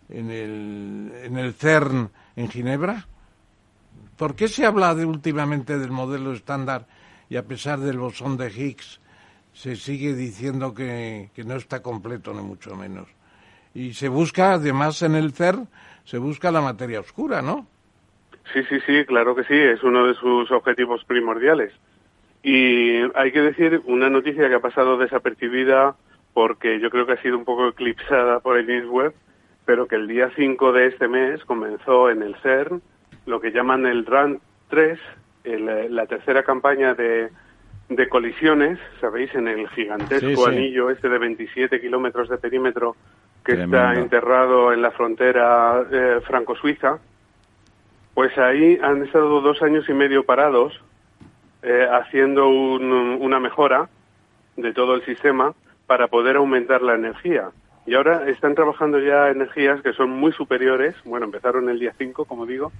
[SPEAKER 2] en el, en el CERN en Ginebra. ¿Por qué se habla de, últimamente del modelo estándar y a pesar del bosón de Higgs se sigue diciendo que, que no está completo, ni mucho menos? Y se busca, además, en el CERN, se busca la materia oscura, ¿no?
[SPEAKER 7] Sí, sí, sí, claro que sí, es uno de sus objetivos primordiales. Y hay que decir una noticia que ha pasado desapercibida porque yo creo que ha sido un poco eclipsada por el James Webb, pero que el día 5 de este mes comenzó en el CERN lo que llaman el RAN 3, el, la tercera campaña de, de colisiones, ¿sabéis? En el gigantesco
[SPEAKER 1] Sí, sí.
[SPEAKER 7] anillo este de 27 kilómetros de perímetro que
[SPEAKER 1] Tremendo.
[SPEAKER 7] está enterrado en la frontera eh, franco-suiza. Pues ahí han estado dos años y medio parados eh, haciendo un- una mejora de todo el sistema para poder aumentar la energía. Y ahora están trabajando ya energías que son muy superiores. Bueno, empezaron el día 5, como digo,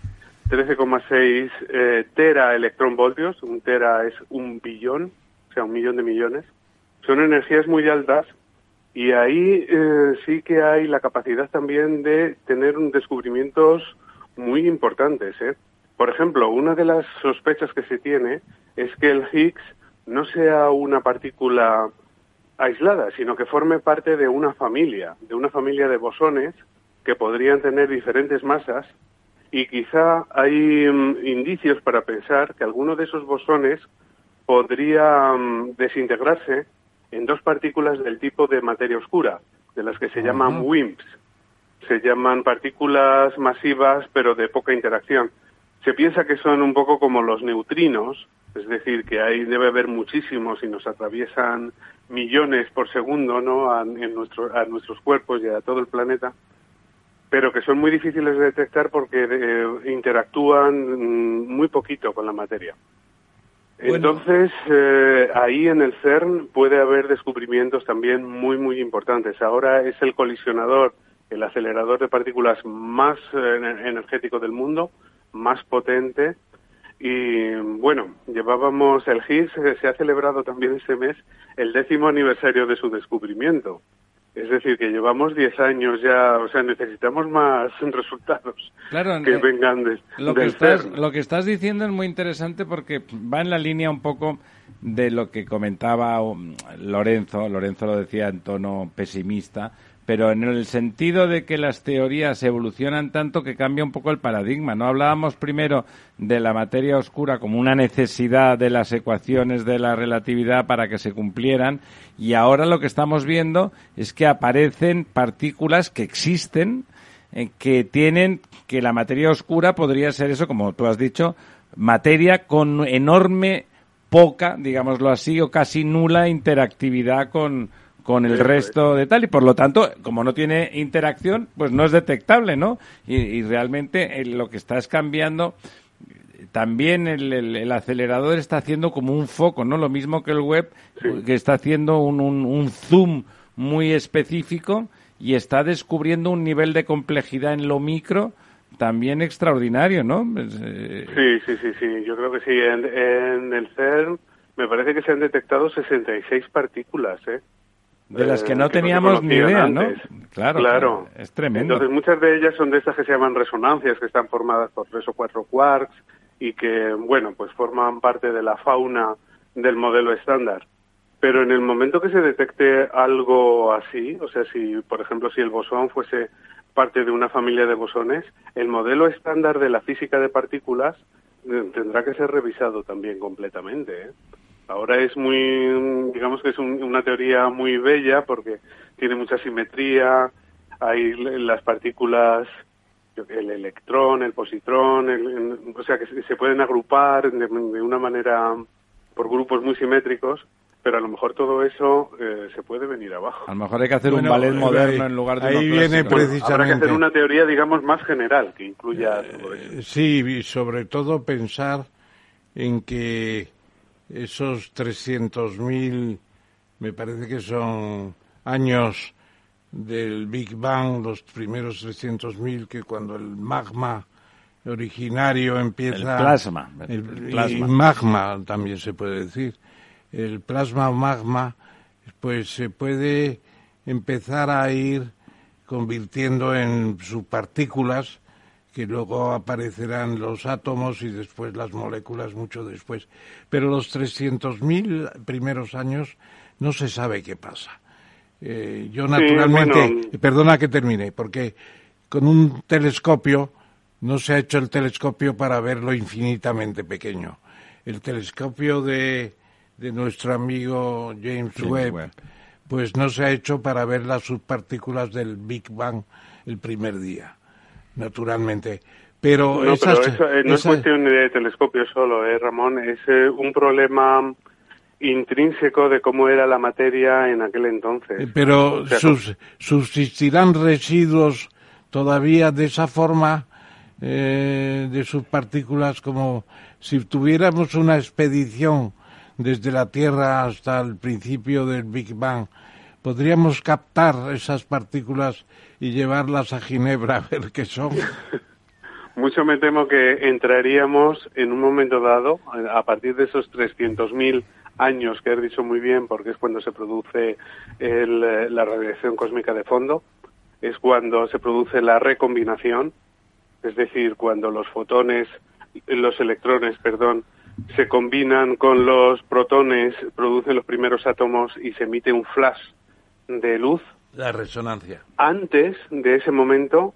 [SPEAKER 7] 13,6 eh, tera electronvoltios. Un tera es un billón, o sea, un millón de millones. Son energías muy altas y ahí eh, sí que hay la capacidad también de tener descubrimientos muy importantes. ¿eh? Por ejemplo, una de las sospechas que se tiene es que el Higgs no sea una partícula aislada, sino que forme parte de una familia, de una familia de bosones que podrían tener diferentes masas y quizá hay mm, indicios para pensar que alguno de esos bosones podría mm, desintegrarse en dos partículas del tipo de materia oscura, de las que se llaman WIMPs. Se llaman partículas masivas pero de poca interacción. Se piensa que son un poco como los neutrinos, es decir, que ahí debe haber muchísimos y nos atraviesan millones por segundo ¿no? a, en nuestro- a nuestros cuerpos y a todo el planeta, pero que son muy difíciles de detectar porque eh, interactúan mm, muy poquito con la materia. Entonces, eh, ahí en el CERN puede haber descubrimientos también muy, muy importantes. Ahora es el colisionador, el acelerador de partículas más eh, energético del mundo, más potente. Y bueno, llevábamos el Higgs, eh, se ha celebrado también este mes el décimo aniversario de su descubrimiento. Es decir, que llevamos 10 años ya, o sea, necesitamos más resultados
[SPEAKER 1] Claro,
[SPEAKER 7] que
[SPEAKER 1] eh,
[SPEAKER 7] vengan de,
[SPEAKER 1] Lo que, estás,
[SPEAKER 7] CERN.
[SPEAKER 1] lo que estás diciendo es muy interesante porque va en la línea un poco de lo que comentaba um, Lorenzo. Lorenzo lo decía en tono pesimista, pero en el sentido de que las teorías evolucionan tanto que cambia un poco el paradigma. No hablábamos primero de la materia oscura como una necesidad de las ecuaciones de la relatividad para que se cumplieran y ahora lo que estamos viendo es que aparecen partículas que existen eh, que tienen que la materia oscura podría ser eso, como tú has dicho, materia con enorme, poca, digámoslo así, o casi nula interactividad con, con el
[SPEAKER 7] Eso
[SPEAKER 1] resto de tal, y por lo tanto, como no tiene interacción, pues no es detectable, ¿no? Y, y realmente eh, lo que está es cambiando también el, el- el acelerador está haciendo como un foco, ¿no? Lo mismo que el web, que está haciendo un, un- un zoom muy específico y está descubriendo un nivel de complejidad en lo micro también extraordinario, ¿no? Pues, eh,
[SPEAKER 7] Sí, sí, sí, sí, yo creo que sí. En, en el CERN me parece que se han detectado 66 partículas, ¿eh?
[SPEAKER 1] De las
[SPEAKER 7] Eh,
[SPEAKER 1] que no
[SPEAKER 7] se
[SPEAKER 1] teníamos ni
[SPEAKER 7] conocían
[SPEAKER 1] idea, ¿no? Claro,
[SPEAKER 7] Claro.
[SPEAKER 1] es tremendo.
[SPEAKER 7] Entonces muchas de ellas son de estas que se llaman resonancias, que están formadas por tres o cuatro quarks y que, bueno, pues forman parte de la fauna del modelo estándar. Pero en el momento que se detecte algo así, o sea, si, por ejemplo, si el bosón fuese parte de una familia de bosones, el modelo estándar de la física de partículas eh, tendrá que ser revisado también completamente. ¿eh? Ahora es muy, digamos que es un- una teoría muy bella porque tiene mucha simetría, hay las partículas, el electrón, el positrón, el- el- o sea que se- pueden agrupar de, de una manera por grupos muy simétricos, pero a lo mejor todo eso eh, se puede venir abajo.
[SPEAKER 1] A lo mejor hay que hacer
[SPEAKER 2] Bueno,
[SPEAKER 1] un ballet
[SPEAKER 2] ahí-
[SPEAKER 1] moderno en lugar de
[SPEAKER 2] ahí
[SPEAKER 1] uno
[SPEAKER 2] viene
[SPEAKER 1] clásico.
[SPEAKER 7] Bueno, habrá que
[SPEAKER 2] precisamente.
[SPEAKER 7] hacer una teoría, digamos, más general que incluya todo eso.
[SPEAKER 2] Eh, Sí, y sobre todo pensar en que esos 300.000, me parece que son años del Big Bang, los primeros 300.000, que cuando el magma originario empieza...
[SPEAKER 1] El plasma, el
[SPEAKER 2] el-
[SPEAKER 1] plasma.
[SPEAKER 2] Y magma también se puede decir. El plasma o magma, pues se puede empezar a ir convirtiendo en subpartículas que luego aparecerán los átomos y después las moléculas mucho después. Pero los 300.000 primeros años no se sabe qué pasa. Eh, yo naturalmente,
[SPEAKER 7] bueno.
[SPEAKER 2] perdona que termine, porque con un telescopio no se ha hecho el telescopio para verlo infinitamente pequeño. El telescopio de, de nuestro amigo James,
[SPEAKER 1] James
[SPEAKER 2] Webb,
[SPEAKER 1] Webb.
[SPEAKER 2] pues no se ha hecho para ver las subpartículas del Big Bang el primer día, naturalmente. Pero,
[SPEAKER 7] No,
[SPEAKER 2] esas-
[SPEAKER 7] pero eso, eh, no es cuestión de telescopio solo, eh, Ramón, es eh, un problema intrínseco de cómo era la materia en aquel entonces.
[SPEAKER 2] Eh, Pero
[SPEAKER 7] O sea,
[SPEAKER 2] sus- subsistirán residuos todavía de esa forma eh, de subpartículas como si tuviéramos una expedición desde la Tierra hasta el principio del Big Bang. Podríamos captar esas partículas y llevarlas a Ginebra a ver qué son.
[SPEAKER 7] Mucho me temo que entraríamos en un momento dado, a partir de esos 300.000 años que has dicho muy bien, porque es cuando se produce el, la radiación cósmica de fondo, es cuando se produce la recombinación, es decir, cuando los fotones, los electrones, perdón, se combinan con los protones, producen los primeros átomos y se emite un flash de luz
[SPEAKER 2] La resonancia.
[SPEAKER 7] antes de ese momento,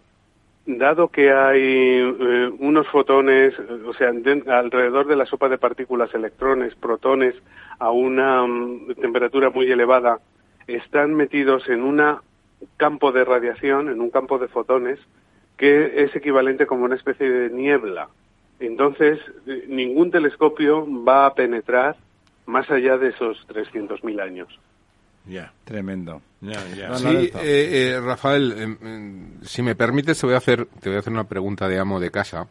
[SPEAKER 7] dado que hay eh, unos fotones, o sea, de- alrededor de la sopa de partículas, electrones, protones, a una mm, temperatura muy elevada, están metidos en un campo de radiación, en un campo de fotones, que es equivalente como una especie de niebla. Entonces, eh, ningún telescopio va a penetrar más allá de esos 300.000 años.
[SPEAKER 2] Ya,
[SPEAKER 1] Tremendo.
[SPEAKER 3] Sí, eh, eh, Rafael, si me permites, te voy, a hacer, te voy a hacer una pregunta de amo de casa.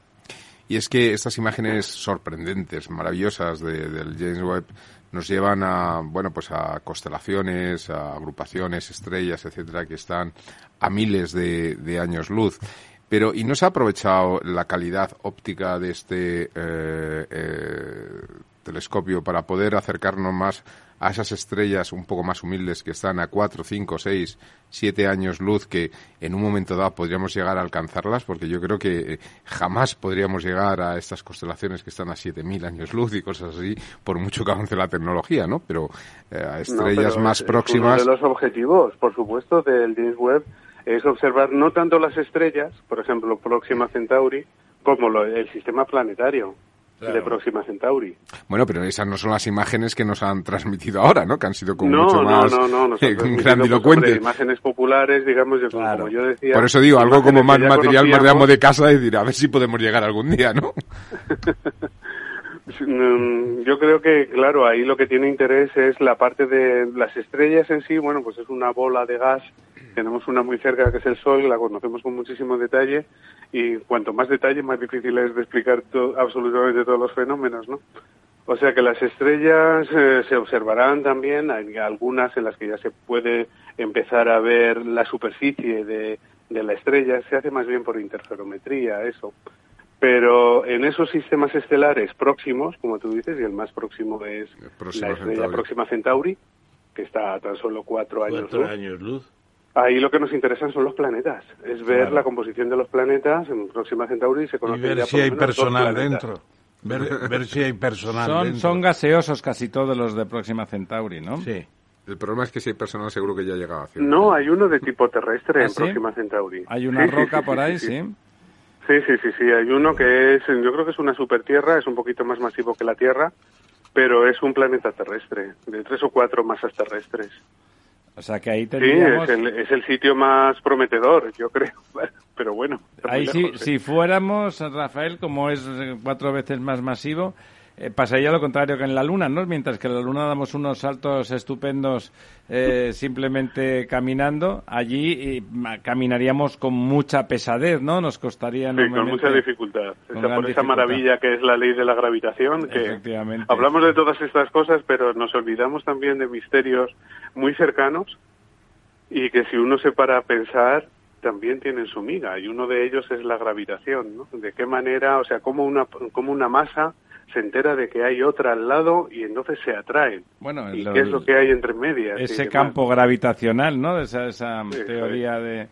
[SPEAKER 3] y es que estas imágenes sorprendentes, maravillosas de- del James Webb nos llevan a, bueno, pues a constelaciones, a agrupaciones, estrellas, etcétera, que están a miles de, de años luz. Pero, ¿y no se ha aprovechado la calidad óptica de este eh, eh, telescopio para poder acercarnos más a esas estrellas un poco más humildes que están a 4, 5, 6, 7 años luz que en un momento dado podríamos llegar a alcanzarlas? Porque yo creo que eh, jamás podríamos llegar a estas constelaciones que están a 7.000 años luz y cosas así, por mucho que avance la tecnología, ¿no? Pero eh, a
[SPEAKER 7] No,
[SPEAKER 3] estrellas
[SPEAKER 7] pero
[SPEAKER 3] más
[SPEAKER 7] es
[SPEAKER 3] próximas...
[SPEAKER 7] Uno de los objetivos, por supuesto, del James Webb es observar no tanto las estrellas, por ejemplo, Próxima Centauri, como lo- el sistema planetario de Próxima Centauri.
[SPEAKER 3] Bueno, pero esas no son las imágenes que nos han transmitido ahora, ¿no? Que han sido como
[SPEAKER 7] no,
[SPEAKER 3] mucho
[SPEAKER 7] no,
[SPEAKER 3] más
[SPEAKER 7] no, no,
[SPEAKER 3] eh, grandilocuentes.
[SPEAKER 7] pues, imágenes populares, digamos, yo- como yo decía.
[SPEAKER 3] Por eso digo, algo como más material, más de amo de casa, y decir, a ver si podemos llegar algún día, ¿no?
[SPEAKER 7] Mm, Yo creo que, claro, ahí lo que tiene interés es la parte de las estrellas en sí. Bueno, pues es una bola de gas. Tenemos una muy cerca que es el Sol, la conocemos con muchísimo detalle. Y cuanto más detalle, más difícil es de explicar to- absolutamente todos los fenómenos, ¿no? O sea que las estrellas eh, se observarán también, hay algunas en las que ya se puede empezar a ver la superficie de, de la estrella, se hace más bien por interferometría, eso. Pero en esos sistemas estelares próximos, como tú dices, y el más próximo es
[SPEAKER 3] Próxima
[SPEAKER 7] la estrella
[SPEAKER 3] Centauri.
[SPEAKER 7] próxima Centauri, que está a tan solo cuatro años
[SPEAKER 2] Cuatro
[SPEAKER 7] luz.
[SPEAKER 2] años luz.
[SPEAKER 7] Ahí lo que nos interesan son los planetas, es ver
[SPEAKER 2] Claro.
[SPEAKER 7] la composición de los planetas en Próxima Centauri se
[SPEAKER 2] Y
[SPEAKER 7] conoce
[SPEAKER 2] ver
[SPEAKER 7] ya
[SPEAKER 2] si hay personal dentro. Ver, ver si hay personal
[SPEAKER 1] Son,
[SPEAKER 2] dentro.
[SPEAKER 1] son gaseosos casi todos los de Próxima Centauri, ¿no?
[SPEAKER 2] Sí.
[SPEAKER 3] El problema es que si hay personal seguro que ya ha llegado a
[SPEAKER 7] No, hay uno de tipo terrestre
[SPEAKER 1] ¿Ah,
[SPEAKER 7] en
[SPEAKER 1] sí?
[SPEAKER 7] Próxima Centauri.
[SPEAKER 1] Hay una
[SPEAKER 7] Sí,
[SPEAKER 1] roca
[SPEAKER 7] sí,
[SPEAKER 1] por
[SPEAKER 7] sí,
[SPEAKER 1] ahí,
[SPEAKER 7] sí.
[SPEAKER 1] sí.
[SPEAKER 7] Sí, sí, sí, sí. Hay uno que es, yo creo que es una supertierra, es un poquito más masivo que la Tierra, pero es un planeta terrestre, de tres o cuatro masas terrestres.
[SPEAKER 1] O sea que ahí
[SPEAKER 7] Sí, es el, es el sitio más prometedor, yo creo. Pero bueno,
[SPEAKER 1] Ahí sí,
[SPEAKER 7] lejos, ¿eh?
[SPEAKER 1] si fuéramos, Rafael, como es eh, cuatro veces más masivo, eh, pasaría lo contrario que en la Luna, ¿no? Mientras que en la Luna damos unos saltos estupendos eh, simplemente caminando, allí caminaríamos con mucha pesadez, ¿no? Nos costaría
[SPEAKER 7] Sí, con mucha dificultad.
[SPEAKER 1] con
[SPEAKER 7] Esa- por esa
[SPEAKER 1] dificultad.
[SPEAKER 7] maravilla que es la ley de la gravitación, que
[SPEAKER 1] Efectivamente.
[SPEAKER 7] hablamos de todas estas cosas, pero nos olvidamos también de misterios muy cercanos y que si uno se para a pensar, también tienen su miga. Y uno de ellos es la gravitación, ¿no? De qué manera, o sea, cómo una, cómo una masa se entera de que hay otra al lado y entonces se atraen.
[SPEAKER 1] Bueno,
[SPEAKER 7] ¿Y
[SPEAKER 1] lo-
[SPEAKER 7] qué es lo que hay entre medias?
[SPEAKER 1] ese campo gravitacional, ¿no? De esa, esa teoría de,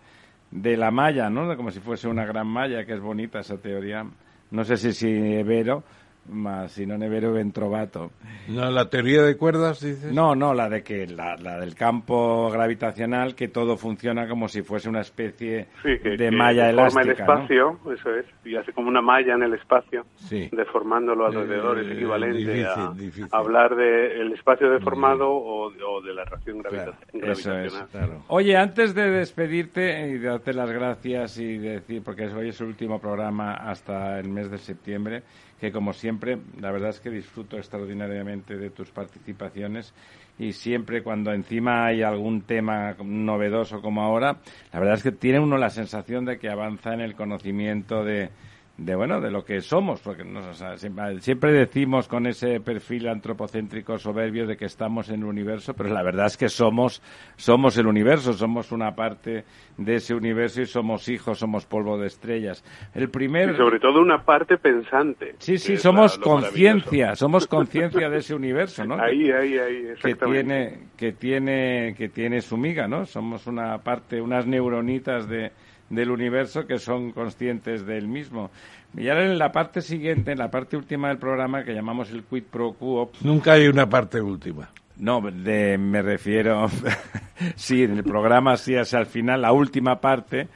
[SPEAKER 1] de la malla, ¿no? De como si fuese una gran malla, que es bonita esa teoría. No sé si si Nevero, más si no Nevero, Ventrovato.
[SPEAKER 2] No, la teoría de cuerdas, dices.
[SPEAKER 1] No, no, la de que la, la del campo gravitacional, que todo funciona como si fuese una especie
[SPEAKER 7] Sí, que,
[SPEAKER 1] de
[SPEAKER 7] que
[SPEAKER 1] malla
[SPEAKER 7] deforma el
[SPEAKER 1] elástica, ¿no?
[SPEAKER 7] espacio, eso es, y hace como una malla en el espacio,
[SPEAKER 2] Sí.
[SPEAKER 7] deformándolo alrededor, es
[SPEAKER 2] Eh,
[SPEAKER 7] equivalente
[SPEAKER 2] difícil,
[SPEAKER 7] a,
[SPEAKER 2] difícil.
[SPEAKER 7] a hablar del espacio deformado o, o de la reacción gravita-
[SPEAKER 1] Eso es,
[SPEAKER 7] gravitacional.
[SPEAKER 1] claro. Oye, antes de despedirte y darte las gracias y decir, porque hoy es el último programa hasta el mes de septiembre, que como siempre, la verdad es que disfruto extraordinariamente de tus participaciones y siempre cuando encima hay algún tema novedoso como ahora, la verdad es que tiene uno la sensación de que avanza en el conocimiento de, de bueno de lo que somos porque no, o sea, siempre, siempre decimos con ese perfil antropocéntrico soberbio de que estamos en el universo pero la verdad es que somos somos el universo somos una parte de ese universo y somos hijos somos polvo de estrellas el primer
[SPEAKER 7] Y sobre todo una parte pensante.
[SPEAKER 1] sí
[SPEAKER 7] que
[SPEAKER 1] sí somos conciencia somos conciencia de ese universo no
[SPEAKER 7] Ahí, ahí, ahí,
[SPEAKER 1] que
[SPEAKER 7] exactamente.
[SPEAKER 1] tiene que tiene que tiene su miga no somos una parte unas neuronitas de del universo que son conscientes del mismo y ahora en la parte siguiente en la parte última del programa que llamamos el quid pro quo
[SPEAKER 2] Nunca hay una parte última.
[SPEAKER 1] no, de- me refiero, sí, en el programa sí es al final, la última parte.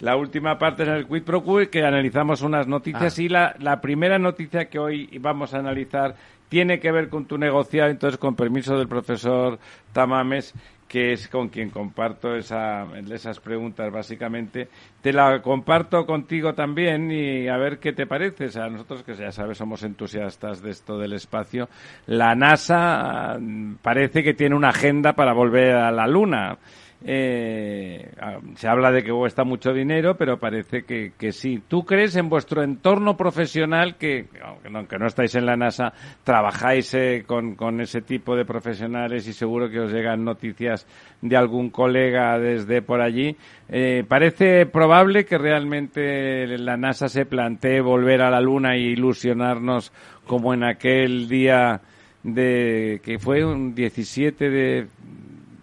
[SPEAKER 1] La última parte es en el Quid Pro Quo, que analizamos unas noticias y la, la primera noticia que hoy vamos a analizar tiene que ver con tu negociado, entonces con permiso del profesor Tamames, que es con quien comparto esa, esas preguntas básicamente. Te la comparto contigo también y a ver qué te parece. O sea, nosotros que ya sabes somos entusiastas de esto del espacio. La NASA mm, parece que tiene una agenda para volver a la Luna. Eh, ah, se habla de que cuesta mucho dinero, pero parece que, que sí. ¿Tú crees en vuestro entorno profesional que, aunque no, que no estáis en la NASA, trabajáis eh, con, con ese tipo de profesionales y seguro que os llegan noticias de algún colega desde por allí? Eh, ¿Parece probable que realmente la NASA se plantee volver a la Luna e ilusionarnos como en aquel día de que fue un 17 de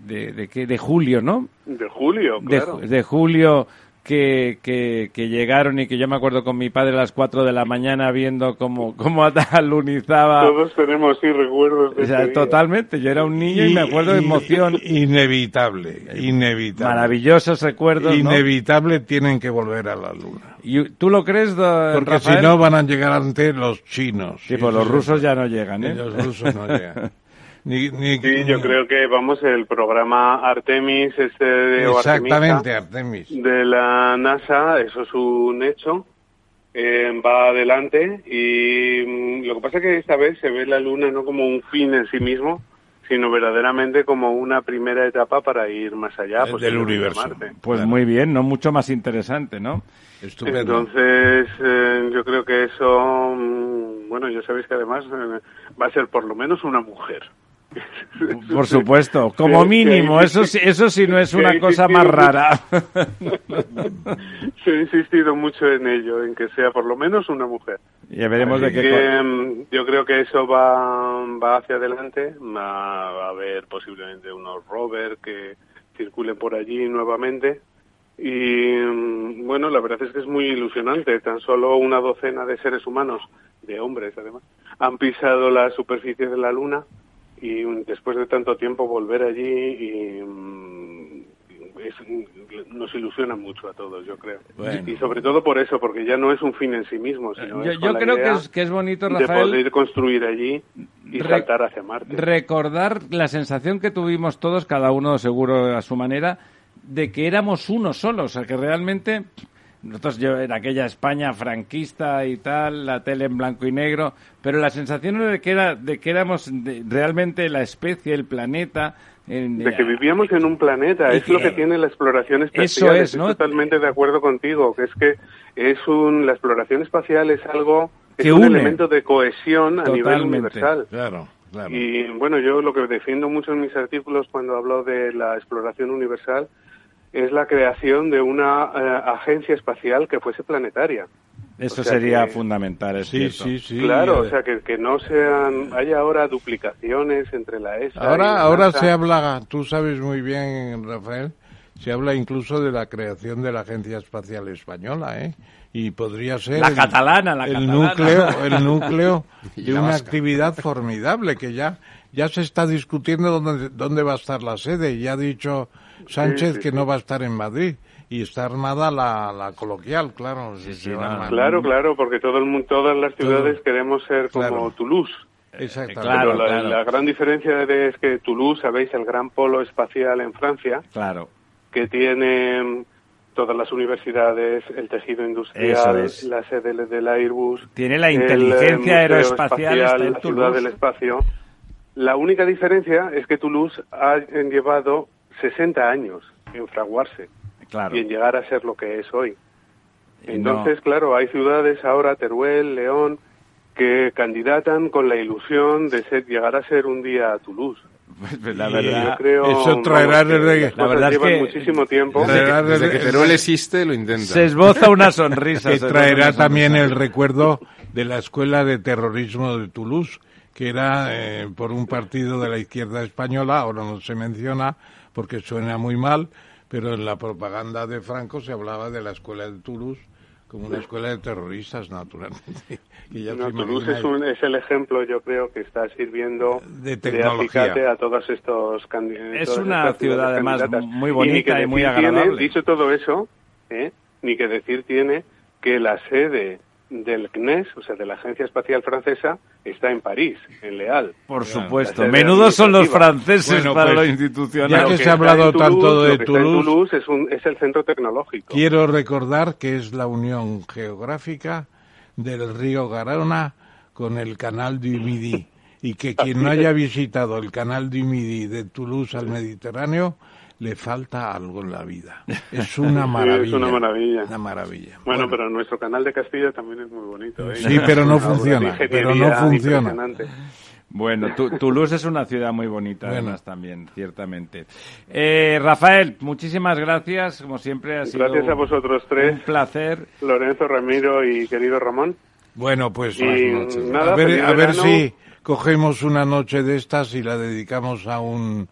[SPEAKER 1] de, de, qué? de julio, ¿no?
[SPEAKER 7] De julio,
[SPEAKER 1] De,
[SPEAKER 7] claro.
[SPEAKER 1] ju- de julio que, que, que llegaron y que yo me acuerdo con mi padre a las 4 de la mañana viendo cómo, cómo alunizaba.
[SPEAKER 7] Todos tenemos, sí, recuerdos de
[SPEAKER 1] O sea,
[SPEAKER 7] ese día.
[SPEAKER 1] totalmente, yo era un niño y, me acuerdo de emoción.
[SPEAKER 2] Inevitable, inevitable.
[SPEAKER 1] Maravillosos recuerdos, ¿no?
[SPEAKER 2] Inevitable tienen que volver a la luna.
[SPEAKER 1] ¿Y ¿Tú lo crees, do-
[SPEAKER 2] Porque
[SPEAKER 1] Rafael?
[SPEAKER 2] si no van a llegar antes los chinos.
[SPEAKER 1] Sí, pues los rusos ya no llegan, ¿eh?
[SPEAKER 2] Los rusos no llegan. Ni, ni-
[SPEAKER 7] Sí, yo creo que, vamos, el programa Artemis, este de
[SPEAKER 2] Exactamente, Artemis.
[SPEAKER 7] de la NASA, eso es un hecho, eh, va adelante y mm, lo que pasa es que esta vez se ve la Luna no como un fin en sí mismo, sino verdaderamente como una primera etapa para ir más allá.
[SPEAKER 2] Del
[SPEAKER 7] posiblemente a
[SPEAKER 2] universo.
[SPEAKER 7] Marte.
[SPEAKER 1] Pues muy bien, ¿no? Mucho más interesante, ¿no?
[SPEAKER 2] Estupendo.
[SPEAKER 7] Entonces, eh, yo creo que eso, mm, bueno, ya sabéis que además eh, va a ser por lo menos una mujer.
[SPEAKER 1] Por supuesto, como mínimo, eso sí, eso sí no es una cosa más rara.
[SPEAKER 7] Se ha insistido mucho en ello, en que sea por lo menos una mujer.
[SPEAKER 1] Ya veremos de qué
[SPEAKER 7] que, mm, yo creo que eso va, va hacia adelante. Va, a haber posiblemente unos rovers que circulen por allí nuevamente. Y mm, bueno, la verdad es que es muy ilusionante. Tan solo una docena de seres humanos, de hombres además, han pisado la superficie de la Luna y después de tanto tiempo volver allí y mm, es- nos ilusiona mucho a todos, yo creo.
[SPEAKER 1] Bueno.
[SPEAKER 7] Y sobre todo por eso, porque ya no es un fin en sí mismo, sino
[SPEAKER 1] Yo,
[SPEAKER 7] es
[SPEAKER 1] yo creo que es, que es bonito,
[SPEAKER 7] de
[SPEAKER 1] Rafael,
[SPEAKER 7] poder construir allí y saltar hacia Marte.
[SPEAKER 1] recordar la sensación que tuvimos todos, cada uno seguro a su manera, de que éramos uno solo, o sea, que realmente nosotros yo en aquella España franquista y tal, la tele en blanco y negro, pero la sensación era de que era de que éramos de- realmente la especie, el planeta, en-
[SPEAKER 7] de que vivíamos en un planeta, es lo
[SPEAKER 1] que-
[SPEAKER 7] que tiene la exploración
[SPEAKER 1] Eso
[SPEAKER 7] espacial.
[SPEAKER 1] es,
[SPEAKER 7] Estoy
[SPEAKER 1] ¿no?
[SPEAKER 7] totalmente de acuerdo contigo, que es que es un, la exploración espacial es algo, es
[SPEAKER 1] Que
[SPEAKER 7] un
[SPEAKER 1] une.
[SPEAKER 7] elemento de cohesión a nivel
[SPEAKER 1] Totalmente.
[SPEAKER 7] universal.
[SPEAKER 2] Claro, claro.
[SPEAKER 7] Y bueno, yo lo que defiendo mucho en mis artículos cuando hablo de la exploración universal es la creación de una eh, agencia espacial que fuese planetaria.
[SPEAKER 1] Eso
[SPEAKER 7] o sea
[SPEAKER 1] sería
[SPEAKER 7] que-
[SPEAKER 1] fundamental, es
[SPEAKER 2] Sí,
[SPEAKER 1] cierto.
[SPEAKER 2] sí, sí.
[SPEAKER 7] claro,
[SPEAKER 2] eh,
[SPEAKER 7] o sea, que, que no sean, haya ahora duplicaciones entre la ESA y
[SPEAKER 2] Ahora,
[SPEAKER 7] la
[SPEAKER 2] ahora
[SPEAKER 7] NASA.
[SPEAKER 2] se habla, tú sabes muy bien, Rafael, se habla incluso de la creación de la Agencia Espacial Española, ¿eh? Y podría ser
[SPEAKER 1] La
[SPEAKER 2] el-
[SPEAKER 1] catalana, la
[SPEAKER 2] el
[SPEAKER 1] catalana.
[SPEAKER 2] núcleo, el núcleo
[SPEAKER 3] Y
[SPEAKER 2] de una
[SPEAKER 3] vasca.
[SPEAKER 2] actividad formidable que ya ya se está discutiendo dónde dónde va a estar la sede. Y ya ha dicho Sánchez
[SPEAKER 7] sí,
[SPEAKER 2] que
[SPEAKER 7] sí.
[SPEAKER 2] no va a estar en Madrid y está armada la, la coloquial, claro.
[SPEAKER 7] Claro, claro, porque todo el mundo, todas las ciudades
[SPEAKER 2] Todo.
[SPEAKER 7] queremos ser como
[SPEAKER 2] Claro.
[SPEAKER 7] Toulouse.
[SPEAKER 2] Exactamente.
[SPEAKER 1] claro.
[SPEAKER 7] Pero la, la gran diferencia es que Toulouse, sabéis, el gran polo espacial en Francia,
[SPEAKER 1] Claro.
[SPEAKER 7] que tiene mm, todas las universidades, el tejido industrial,
[SPEAKER 1] es.
[SPEAKER 7] la sede del Airbus.
[SPEAKER 1] Tiene la
[SPEAKER 7] eh,
[SPEAKER 1] inteligencia aeroespacial, está en
[SPEAKER 7] la ciudad
[SPEAKER 1] Toulouse.
[SPEAKER 7] del espacio. La única diferencia es que Toulouse ha llevado 60 años en fraguarse
[SPEAKER 1] Claro.
[SPEAKER 7] y en llegar a ser lo que es hoy. Entonces,
[SPEAKER 1] no-
[SPEAKER 7] claro, hay ciudades ahora, Teruel, León, que candidatan con la ilusión de ser, llegar a ser un día a Toulouse.
[SPEAKER 1] Pues la
[SPEAKER 7] Y
[SPEAKER 1] verdad,
[SPEAKER 7] creo,
[SPEAKER 2] eso traerá
[SPEAKER 7] vamos,
[SPEAKER 2] desde-
[SPEAKER 1] la verdad es que-
[SPEAKER 7] muchísimo tiempo.
[SPEAKER 2] Desde que-
[SPEAKER 3] Desde que Teruel existe, lo intenta.
[SPEAKER 1] se esboza una sonrisa.
[SPEAKER 2] que traerá
[SPEAKER 1] una
[SPEAKER 2] también
[SPEAKER 1] sonrisa.
[SPEAKER 2] el recuerdo de la escuela de terrorismo de Toulouse, que era eh, por un partido de la izquierda española, ahora no se menciona porque suena muy mal, pero en la propaganda de Franco se hablaba de la escuela de Toulouse como una escuela de terroristas, naturalmente. Y ya
[SPEAKER 7] No,
[SPEAKER 2] os
[SPEAKER 7] Toulouse es,
[SPEAKER 2] imagináis.
[SPEAKER 7] un- es el ejemplo, yo creo, que está sirviendo
[SPEAKER 2] De tecnología.
[SPEAKER 7] acicate a todos estos candidatos.
[SPEAKER 1] Es una ciudad, además, muy bonita y muy
[SPEAKER 7] Tiene,
[SPEAKER 1] agradable.
[SPEAKER 7] dicho todo eso, ¿eh? ni que decir tiene que la sede del CNES, o sea, de la Agencia Espacial Francesa, está en París, en Leal.
[SPEAKER 1] Por supuesto.
[SPEAKER 7] sede
[SPEAKER 1] Menudos son los franceses
[SPEAKER 2] Bueno,
[SPEAKER 1] para
[SPEAKER 2] pues,
[SPEAKER 1] lo
[SPEAKER 2] ya que se ha hablado
[SPEAKER 7] Toulouse,
[SPEAKER 2] tanto de
[SPEAKER 7] lo que está en
[SPEAKER 2] Toulouse,
[SPEAKER 7] Toulouse es, un, es el centro tecnológico.
[SPEAKER 2] Quiero recordar que es la unión geográfica del río Garona con el canal du Midi y que quien no haya visitado el canal du Midi de Toulouse al Mediterráneo le falta algo en la vida. Es una maravilla.
[SPEAKER 7] es una maravilla.
[SPEAKER 2] Una maravilla.
[SPEAKER 7] Bueno, pero nuestro canal de Castilla también es muy bonito. ¿eh?
[SPEAKER 2] Sí, pero no funciona, pero no funciona.
[SPEAKER 1] Bueno, Toulouse es una ciudad muy bonita, además, también, ciertamente. Eh, Rafael, muchísimas gracias, como siempre ha sido
[SPEAKER 7] Gracias a vosotros tres.
[SPEAKER 1] un placer.
[SPEAKER 7] Lorenzo, Ramiro y querido Ramón.
[SPEAKER 2] Bueno, pues
[SPEAKER 7] Y nada,
[SPEAKER 2] a ver,
[SPEAKER 7] feliz
[SPEAKER 2] a ver si cogemos una noche de estas y la dedicamos a un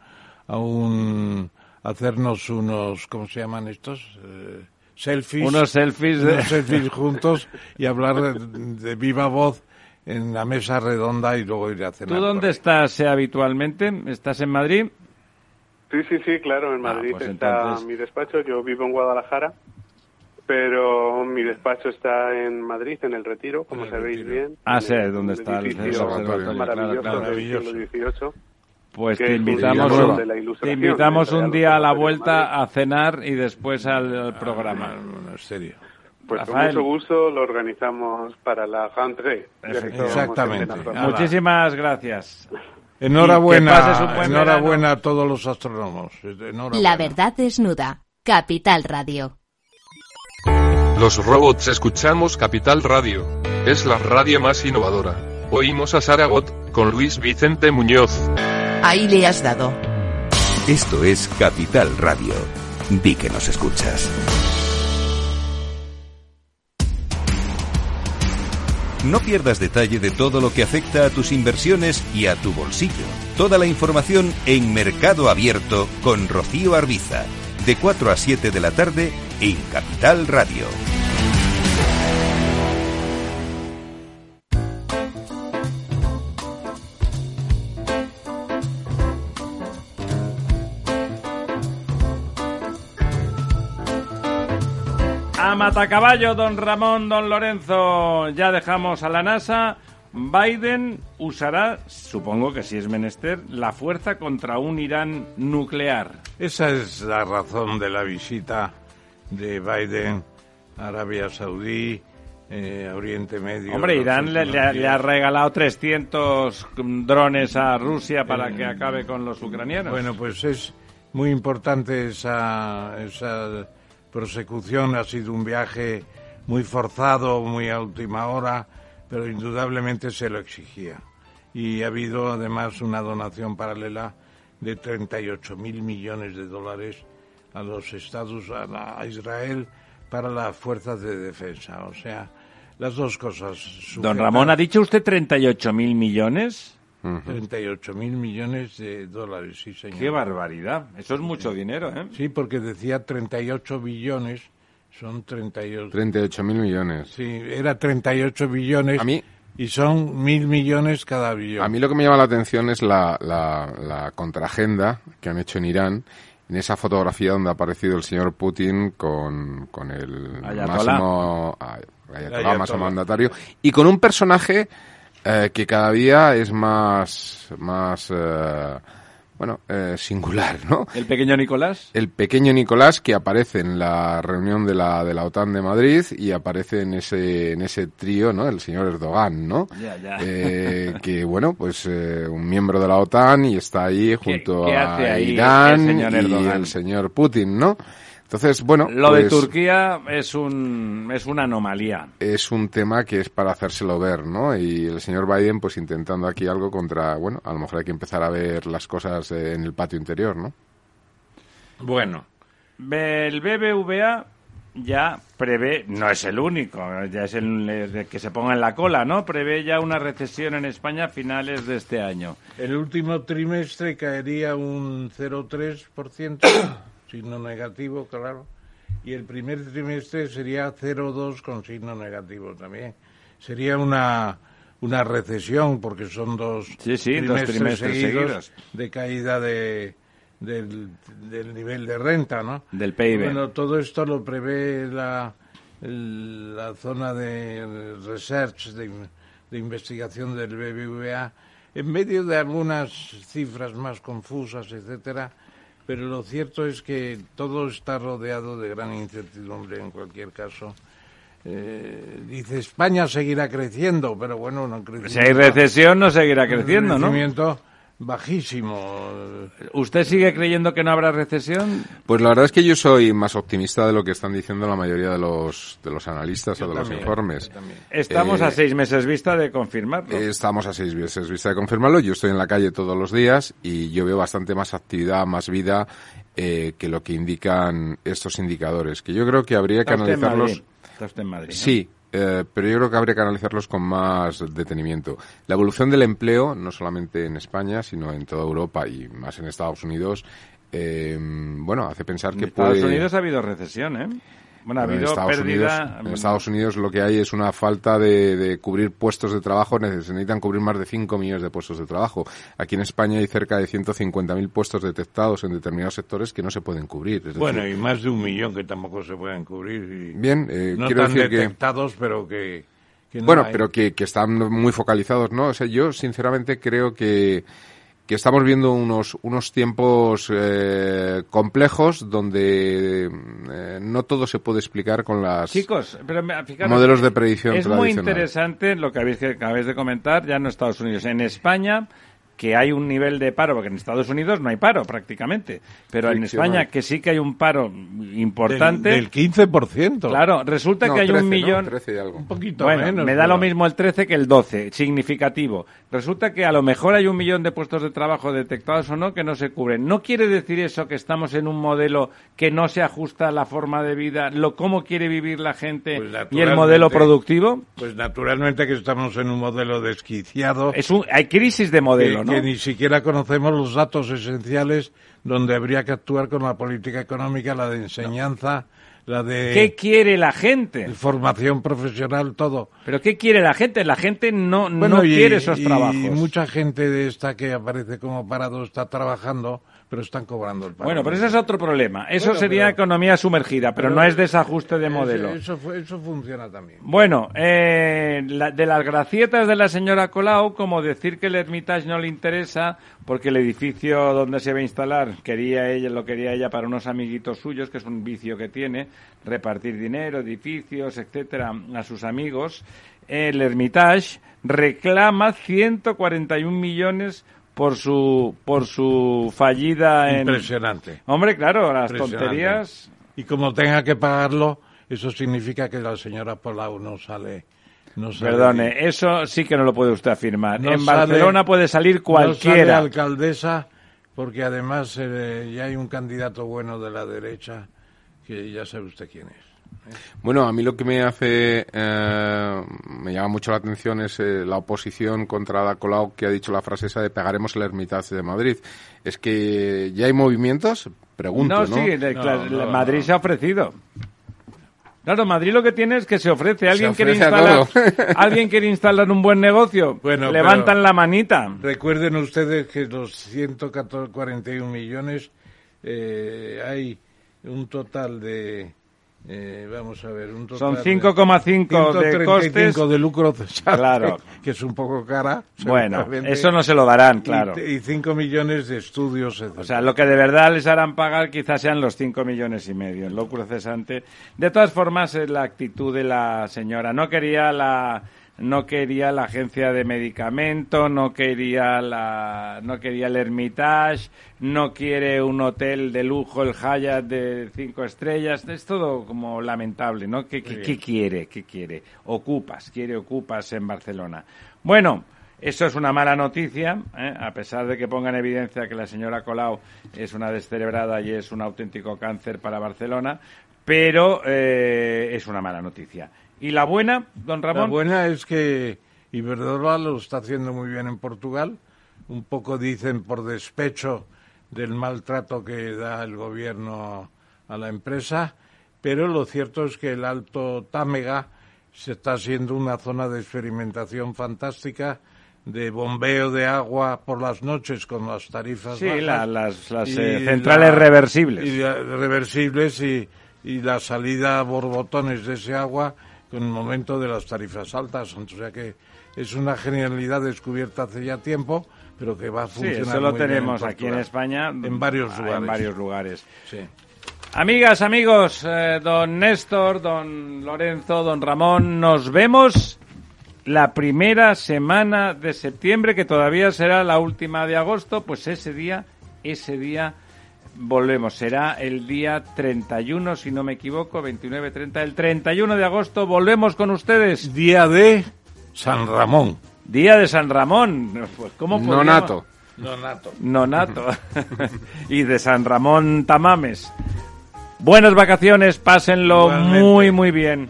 [SPEAKER 2] a un hacernos unos ¿cómo se llaman estos? Eh, selfies.
[SPEAKER 1] Unos selfies de-
[SPEAKER 2] unos selfies juntos y hablar de, de viva voz en la mesa redonda y luego ir a cenar.
[SPEAKER 1] ¿Tú dónde estás eh, habitualmente? ¿Estás en Madrid?
[SPEAKER 7] Sí, sí, sí, claro, en Madrid
[SPEAKER 1] pues
[SPEAKER 7] está
[SPEAKER 1] entonces-
[SPEAKER 7] mi despacho. Yo vivo en Guadalajara, pero mi despacho está en Madrid, en el Retiro, como sabéis bien.
[SPEAKER 1] Ah, sí,
[SPEAKER 7] el-
[SPEAKER 1] donde está el observatorio,
[SPEAKER 7] maravilloso
[SPEAKER 1] claro, claro.
[SPEAKER 7] del siglo XVIII.
[SPEAKER 1] Pues te invitamos, te invitamos un día a la vuelta a cenar y después al, al programa.
[SPEAKER 2] en serio.
[SPEAKER 7] Pues
[SPEAKER 1] Rafael.
[SPEAKER 7] con mucho gusto lo organizamos para la rentrée.
[SPEAKER 2] Exactamente.
[SPEAKER 1] Muchísimas gracias.
[SPEAKER 2] Enhorabuena, enhorabuena a todos los astrónomos.
[SPEAKER 5] La verdad desnuda. Capital Radio.
[SPEAKER 8] Los robots escuchamos Capital Radio. Es la radio más innovadora. Oímos a Saragot, con Luis Vicente Muñoz.
[SPEAKER 9] Ahí le has dado.
[SPEAKER 6] Esto es Capital Radio. Di que nos escuchas. No pierdas detalle de todo lo que afecta a tus inversiones y a tu bolsillo. Toda la información en Mercado Abierto con Rocío Arbiza, de 4 a 7 de la tarde en Capital Radio.
[SPEAKER 1] Matacaballo, don Ramón, don Lorenzo, ya dejamos a la NASA. Biden usará, supongo que si es menester, la fuerza contra un Irán nuclear.
[SPEAKER 2] Esa es la razón de la visita de Biden a Arabia Saudí, eh, a Oriente Medio.
[SPEAKER 1] Hombre, Irán le, le ha- le ha regalado 300 drones a Rusia para que acabe con los ucranianos.
[SPEAKER 2] Bueno, pues es muy importante esa, esa persecución. Ha sido un viaje muy forzado, muy a última hora, pero indudablemente se lo exigía. Y ha habido además una donación paralela de 38 mil millones de dólares a los Estados, a, la- a Israel para las fuerzas de defensa. O sea, las dos cosas.
[SPEAKER 1] don
[SPEAKER 2] sujetas-
[SPEAKER 1] Ramón, ¿ha dicho usted 38 mil millones?
[SPEAKER 2] 38 mil millones de dólares, sí, señor.
[SPEAKER 1] Qué barbaridad. Eso es mucho dinero, ¿eh?
[SPEAKER 2] Sí, porque decía 38 billones, son 38.
[SPEAKER 3] 38 mil millones.
[SPEAKER 2] Sí, era 38 billones.
[SPEAKER 3] A mí-
[SPEAKER 2] Y son mil millones cada billón.
[SPEAKER 3] A mí lo que me llama la atención es la, la, la contraagenda que han hecho en Irán. En esa fotografía donde ha aparecido el señor Putin con, con el
[SPEAKER 1] Ayatolá.
[SPEAKER 3] máximo ay- ayatolá,
[SPEAKER 2] Ayatolá.
[SPEAKER 3] máximo mandatario y con un personaje eh, que cada día es más, más eh, bueno, eh, singular, ¿no?
[SPEAKER 1] El pequeño Nicolás.
[SPEAKER 3] El pequeño Nicolás que aparece en la reunión de la, de la OTAN de Madrid y aparece en ese, en ese trío, ¿no? El señor Erdogan, ¿no?
[SPEAKER 1] Ya, ya.
[SPEAKER 3] Eh, que bueno, pues eh, un miembro de la OTAN y está ahí junto
[SPEAKER 1] qué
[SPEAKER 3] a
[SPEAKER 1] hace ahí
[SPEAKER 3] Irán
[SPEAKER 1] el señor
[SPEAKER 3] y el señor Putin, ¿no? Entonces, bueno,
[SPEAKER 1] Lo de
[SPEAKER 3] pues,
[SPEAKER 1] Turquía es un es una anomalía.
[SPEAKER 3] es un tema que es para hacérselo ver, ¿no? Y el señor Biden, pues intentando aquí algo contra, bueno, a lo mejor hay que empezar a ver las cosas eh, en el patio interior, ¿no?
[SPEAKER 2] Bueno,
[SPEAKER 1] El BBVA ya prevé, no es el único, ya es el, el que se ponga en la cola, ¿no? Prevé ya una recesión en España a finales de este año.
[SPEAKER 2] el último trimestre caería un 0,3%, signo negativo, claro. Y el primer trimestre sería 0,2 con signo negativo también. Sería una, una recesión porque son dos,
[SPEAKER 1] Sí, sí, dos trimestres seguidos.
[SPEAKER 2] de caída de, del, del nivel de renta, ¿no?
[SPEAKER 1] Del PIB.
[SPEAKER 2] Bueno, todo esto lo prevé la, la zona de research, de, de investigación del BBVA, en medio de algunas cifras más confusas, etcétera, pero lo cierto es que todo está rodeado de gran incertidumbre en cualquier caso. Eh, dice España seguirá creciendo, pero bueno, no
[SPEAKER 1] Si hay recesión no seguirá creciendo, ¿no?
[SPEAKER 2] Bajísimo.
[SPEAKER 1] ¿Usted sigue creyendo que no habrá recesión?
[SPEAKER 3] Pues la verdad es que yo soy más optimista de lo que están diciendo la mayoría de los, de los analistas o de los informes.
[SPEAKER 1] Estamos
[SPEAKER 3] Eh,
[SPEAKER 1] a seis meses vista de confirmarlo.
[SPEAKER 3] Estamos a seis meses vista de confirmarlo. Yo estoy en la calle todos los días y yo veo bastante más actividad, más vida eh, que lo que indican estos indicadores. Que yo creo que habría que
[SPEAKER 1] Está
[SPEAKER 3] analizarlos.
[SPEAKER 1] Usted en Madrid, ¿no?
[SPEAKER 3] Sí, eh, pero yo creo que habría que analizarlos con más detenimiento. La evolución del empleo, no solamente en España, sino en toda Europa y más en Estados Unidos, eh, bueno, hace pensar
[SPEAKER 1] En
[SPEAKER 3] que
[SPEAKER 1] Estados
[SPEAKER 3] puede...
[SPEAKER 1] Unidos ha habido recesión, ¿eh? Bueno, ha
[SPEAKER 3] Bueno, en
[SPEAKER 1] habido
[SPEAKER 3] Estados
[SPEAKER 1] pérdida...
[SPEAKER 3] Unidos, en Estados Unidos lo que hay es una falta de, de cubrir puestos de trabajo. Se necesitan cubrir más de 5 millones de puestos de trabajo. Aquí en España hay cerca de 150.000 puestos detectados en determinados sectores que no se pueden cubrir. Es
[SPEAKER 2] Bueno,
[SPEAKER 3] decir,
[SPEAKER 2] y más de un millón que tampoco se pueden cubrir. y
[SPEAKER 3] Bien, eh,
[SPEAKER 2] no
[SPEAKER 3] quiero
[SPEAKER 2] tan
[SPEAKER 3] decir que-
[SPEAKER 2] detectados, pero que, que no
[SPEAKER 3] bueno,
[SPEAKER 2] hay.
[SPEAKER 3] pero que, que están muy focalizados, ¿no? O sea, yo sinceramente creo que, que estamos viendo unos, unos tiempos eh, complejos donde eh, no todo se puede explicar con las...
[SPEAKER 1] Chicos, pero me- fijaros,
[SPEAKER 3] Modelos de predicción
[SPEAKER 1] Es muy interesante lo que habéis, que acabáis de comentar ya en Estados Unidos. En España, que hay un nivel de paro, porque en Estados Unidos no hay paro prácticamente, pero en
[SPEAKER 2] Sí,
[SPEAKER 1] España que sí que hay un paro importante.
[SPEAKER 2] Del, del 15%.
[SPEAKER 1] Claro, resulta
[SPEAKER 3] No,
[SPEAKER 1] que hay
[SPEAKER 3] 13,
[SPEAKER 1] un
[SPEAKER 3] ¿no?
[SPEAKER 1] millón.
[SPEAKER 3] 13 y algo.
[SPEAKER 2] Un poquito
[SPEAKER 1] Bueno,
[SPEAKER 2] menos.
[SPEAKER 1] me da
[SPEAKER 2] pero-
[SPEAKER 1] lo mismo el 13 que el 12, significativo. Resulta que a lo mejor hay un millón de puestos de trabajo detectados o no que no se cubren. ¿No quiere decir eso que estamos en un modelo que no se ajusta a la forma de vida, lo cómo quiere vivir la gente
[SPEAKER 2] Pues
[SPEAKER 1] y el modelo productivo?
[SPEAKER 2] Pues naturalmente que estamos en un modelo desquiciado.
[SPEAKER 1] Es un, hay crisis de modelo,
[SPEAKER 2] que ni siquiera conocemos los datos esenciales donde habría que actuar con la política económica, la de enseñanza, la de
[SPEAKER 1] ¿Qué quiere la gente?
[SPEAKER 2] formación profesional, todo.
[SPEAKER 1] ¿Pero qué quiere la gente? La gente no,
[SPEAKER 2] Bueno,
[SPEAKER 1] no
[SPEAKER 2] y,
[SPEAKER 1] quiere esos
[SPEAKER 2] y
[SPEAKER 1] trabajos.
[SPEAKER 2] mucha gente de esta que aparece como parado está trabajando, pero están cobrando el paro.
[SPEAKER 1] Bueno, pero ese es otro problema. Eso
[SPEAKER 2] Bueno,
[SPEAKER 1] sería
[SPEAKER 2] pero-
[SPEAKER 1] economía sumergida, pero, no es desajuste de modelo.
[SPEAKER 2] Eso, eso funciona también.
[SPEAKER 1] Bueno, eh, la- de las gracietas de la señora Colau, como decir que el Hermitage no le interesa porque el edificio donde se va a instalar quería ella, lo quería ella para unos amiguitos suyos, que es un vicio que tiene, repartir dinero, edificios, etcétera, a sus amigos. El Hermitage reclama 141 millones por su por su fallida en
[SPEAKER 2] Impresionante.
[SPEAKER 1] Hombre, claro, las tonterías
[SPEAKER 2] Y como tenga que pagarlo, eso significa que la señora Polau no sale. No sale
[SPEAKER 1] Perdone, eso sí que no lo puede usted afirmar.
[SPEAKER 2] No
[SPEAKER 1] en
[SPEAKER 2] sale-
[SPEAKER 1] Barcelona puede salir
[SPEAKER 2] No sale
[SPEAKER 1] cualquiera.
[SPEAKER 2] alcaldesa porque además eh, ya hay un candidato bueno de la derecha que ya sabe usted quién es.
[SPEAKER 3] Bueno, a mí lo que me hace, eh, me llama mucho la atención es eh, la oposición contra la Colau que ha dicho la frase esa de pegaremos el Hermitage de Madrid. Es que ya hay movimientos, pregunto, ¿no?
[SPEAKER 1] no, sí, de-
[SPEAKER 2] No,
[SPEAKER 1] claro,
[SPEAKER 2] no,
[SPEAKER 1] Madrid
[SPEAKER 2] no.
[SPEAKER 1] se ha ofrecido. Claro, Madrid lo que tiene es que se ofrece. ¿Alguien,
[SPEAKER 3] Se
[SPEAKER 1] quiere,
[SPEAKER 3] ofrece
[SPEAKER 1] instalar. ¿Alguien quiere instalar un buen negocio?
[SPEAKER 2] Bueno,
[SPEAKER 1] Levantan la manita.
[SPEAKER 2] Recuerden ustedes que los 141 millones eh, hay un total de eh, vamos a ver, un total
[SPEAKER 1] Son 5,5 de
[SPEAKER 2] 135
[SPEAKER 1] costes.
[SPEAKER 2] de lucro cesante,
[SPEAKER 1] Claro.
[SPEAKER 2] que es un poco cara.
[SPEAKER 1] Bueno, eso no se lo darán, claro.
[SPEAKER 2] Y, 5 millones de estudios, etc.
[SPEAKER 1] O sea, lo que de verdad les harán pagar quizás sean los 5 millones y medio, el lucro cesante. De todas formas, es la actitud de la señora. No quería la no quería la agencia de medicamento, no quería la no quería el Hermitage, no quiere un hotel de lujo, el Hyatt de cinco estrellas. Es todo como lamentable, ¿no? ¿Qué, qué- qué quiere? ¿Qué quiere? Ocupas, quiere ocupas en Barcelona. Bueno, eso es una mala noticia, ¿eh? a pesar de que ponga en evidencia que la señora Colau es una descerebrada y es un auténtico cáncer para Barcelona, pero eh, es una mala noticia. ¿Y la buena, don
[SPEAKER 2] La
[SPEAKER 1] Ramón?
[SPEAKER 2] buena es que Iberdrola lo está haciendo muy bien en Portugal. Un poco dicen por despecho del maltrato que da el gobierno a la empresa, pero lo cierto es que el Alto Támega se está haciendo una zona de experimentación fantástica de bombeo de agua por las noches con las tarifas
[SPEAKER 1] Sí,
[SPEAKER 2] bajas
[SPEAKER 1] la- las- eh, centrales reversibles.
[SPEAKER 2] y la- reversibles y, y la salida a borbotones de ese agua con el momento de las tarifas altas. O sea que es una genialidad descubierta hace ya tiempo, pero que va a
[SPEAKER 1] Sí,
[SPEAKER 2] funcionar
[SPEAKER 1] eso lo
[SPEAKER 2] muy bien
[SPEAKER 1] tenemos
[SPEAKER 2] en
[SPEAKER 1] aquí en. España.
[SPEAKER 2] En varios lugares.
[SPEAKER 1] En varios lugares.
[SPEAKER 2] Sí.
[SPEAKER 1] Amigas, amigos, eh, don Néstor, don Lorenzo, don Ramón, nos vemos la primera semana de septiembre, que todavía será la última de agosto, pues ese día, ese día volvemos. Será el día 31, si no me equivoco, 29, 30, el 31 de agosto volvemos con ustedes.
[SPEAKER 2] Día de San Ramón.
[SPEAKER 1] Día de San Ramón. Pues, ¿cómo podríamos-
[SPEAKER 3] Nonato.
[SPEAKER 2] Donato.
[SPEAKER 1] Nonato. y de San Ramón Tamames. Buenas vacaciones, pásenlo
[SPEAKER 2] Igualmente.
[SPEAKER 1] muy, muy bien.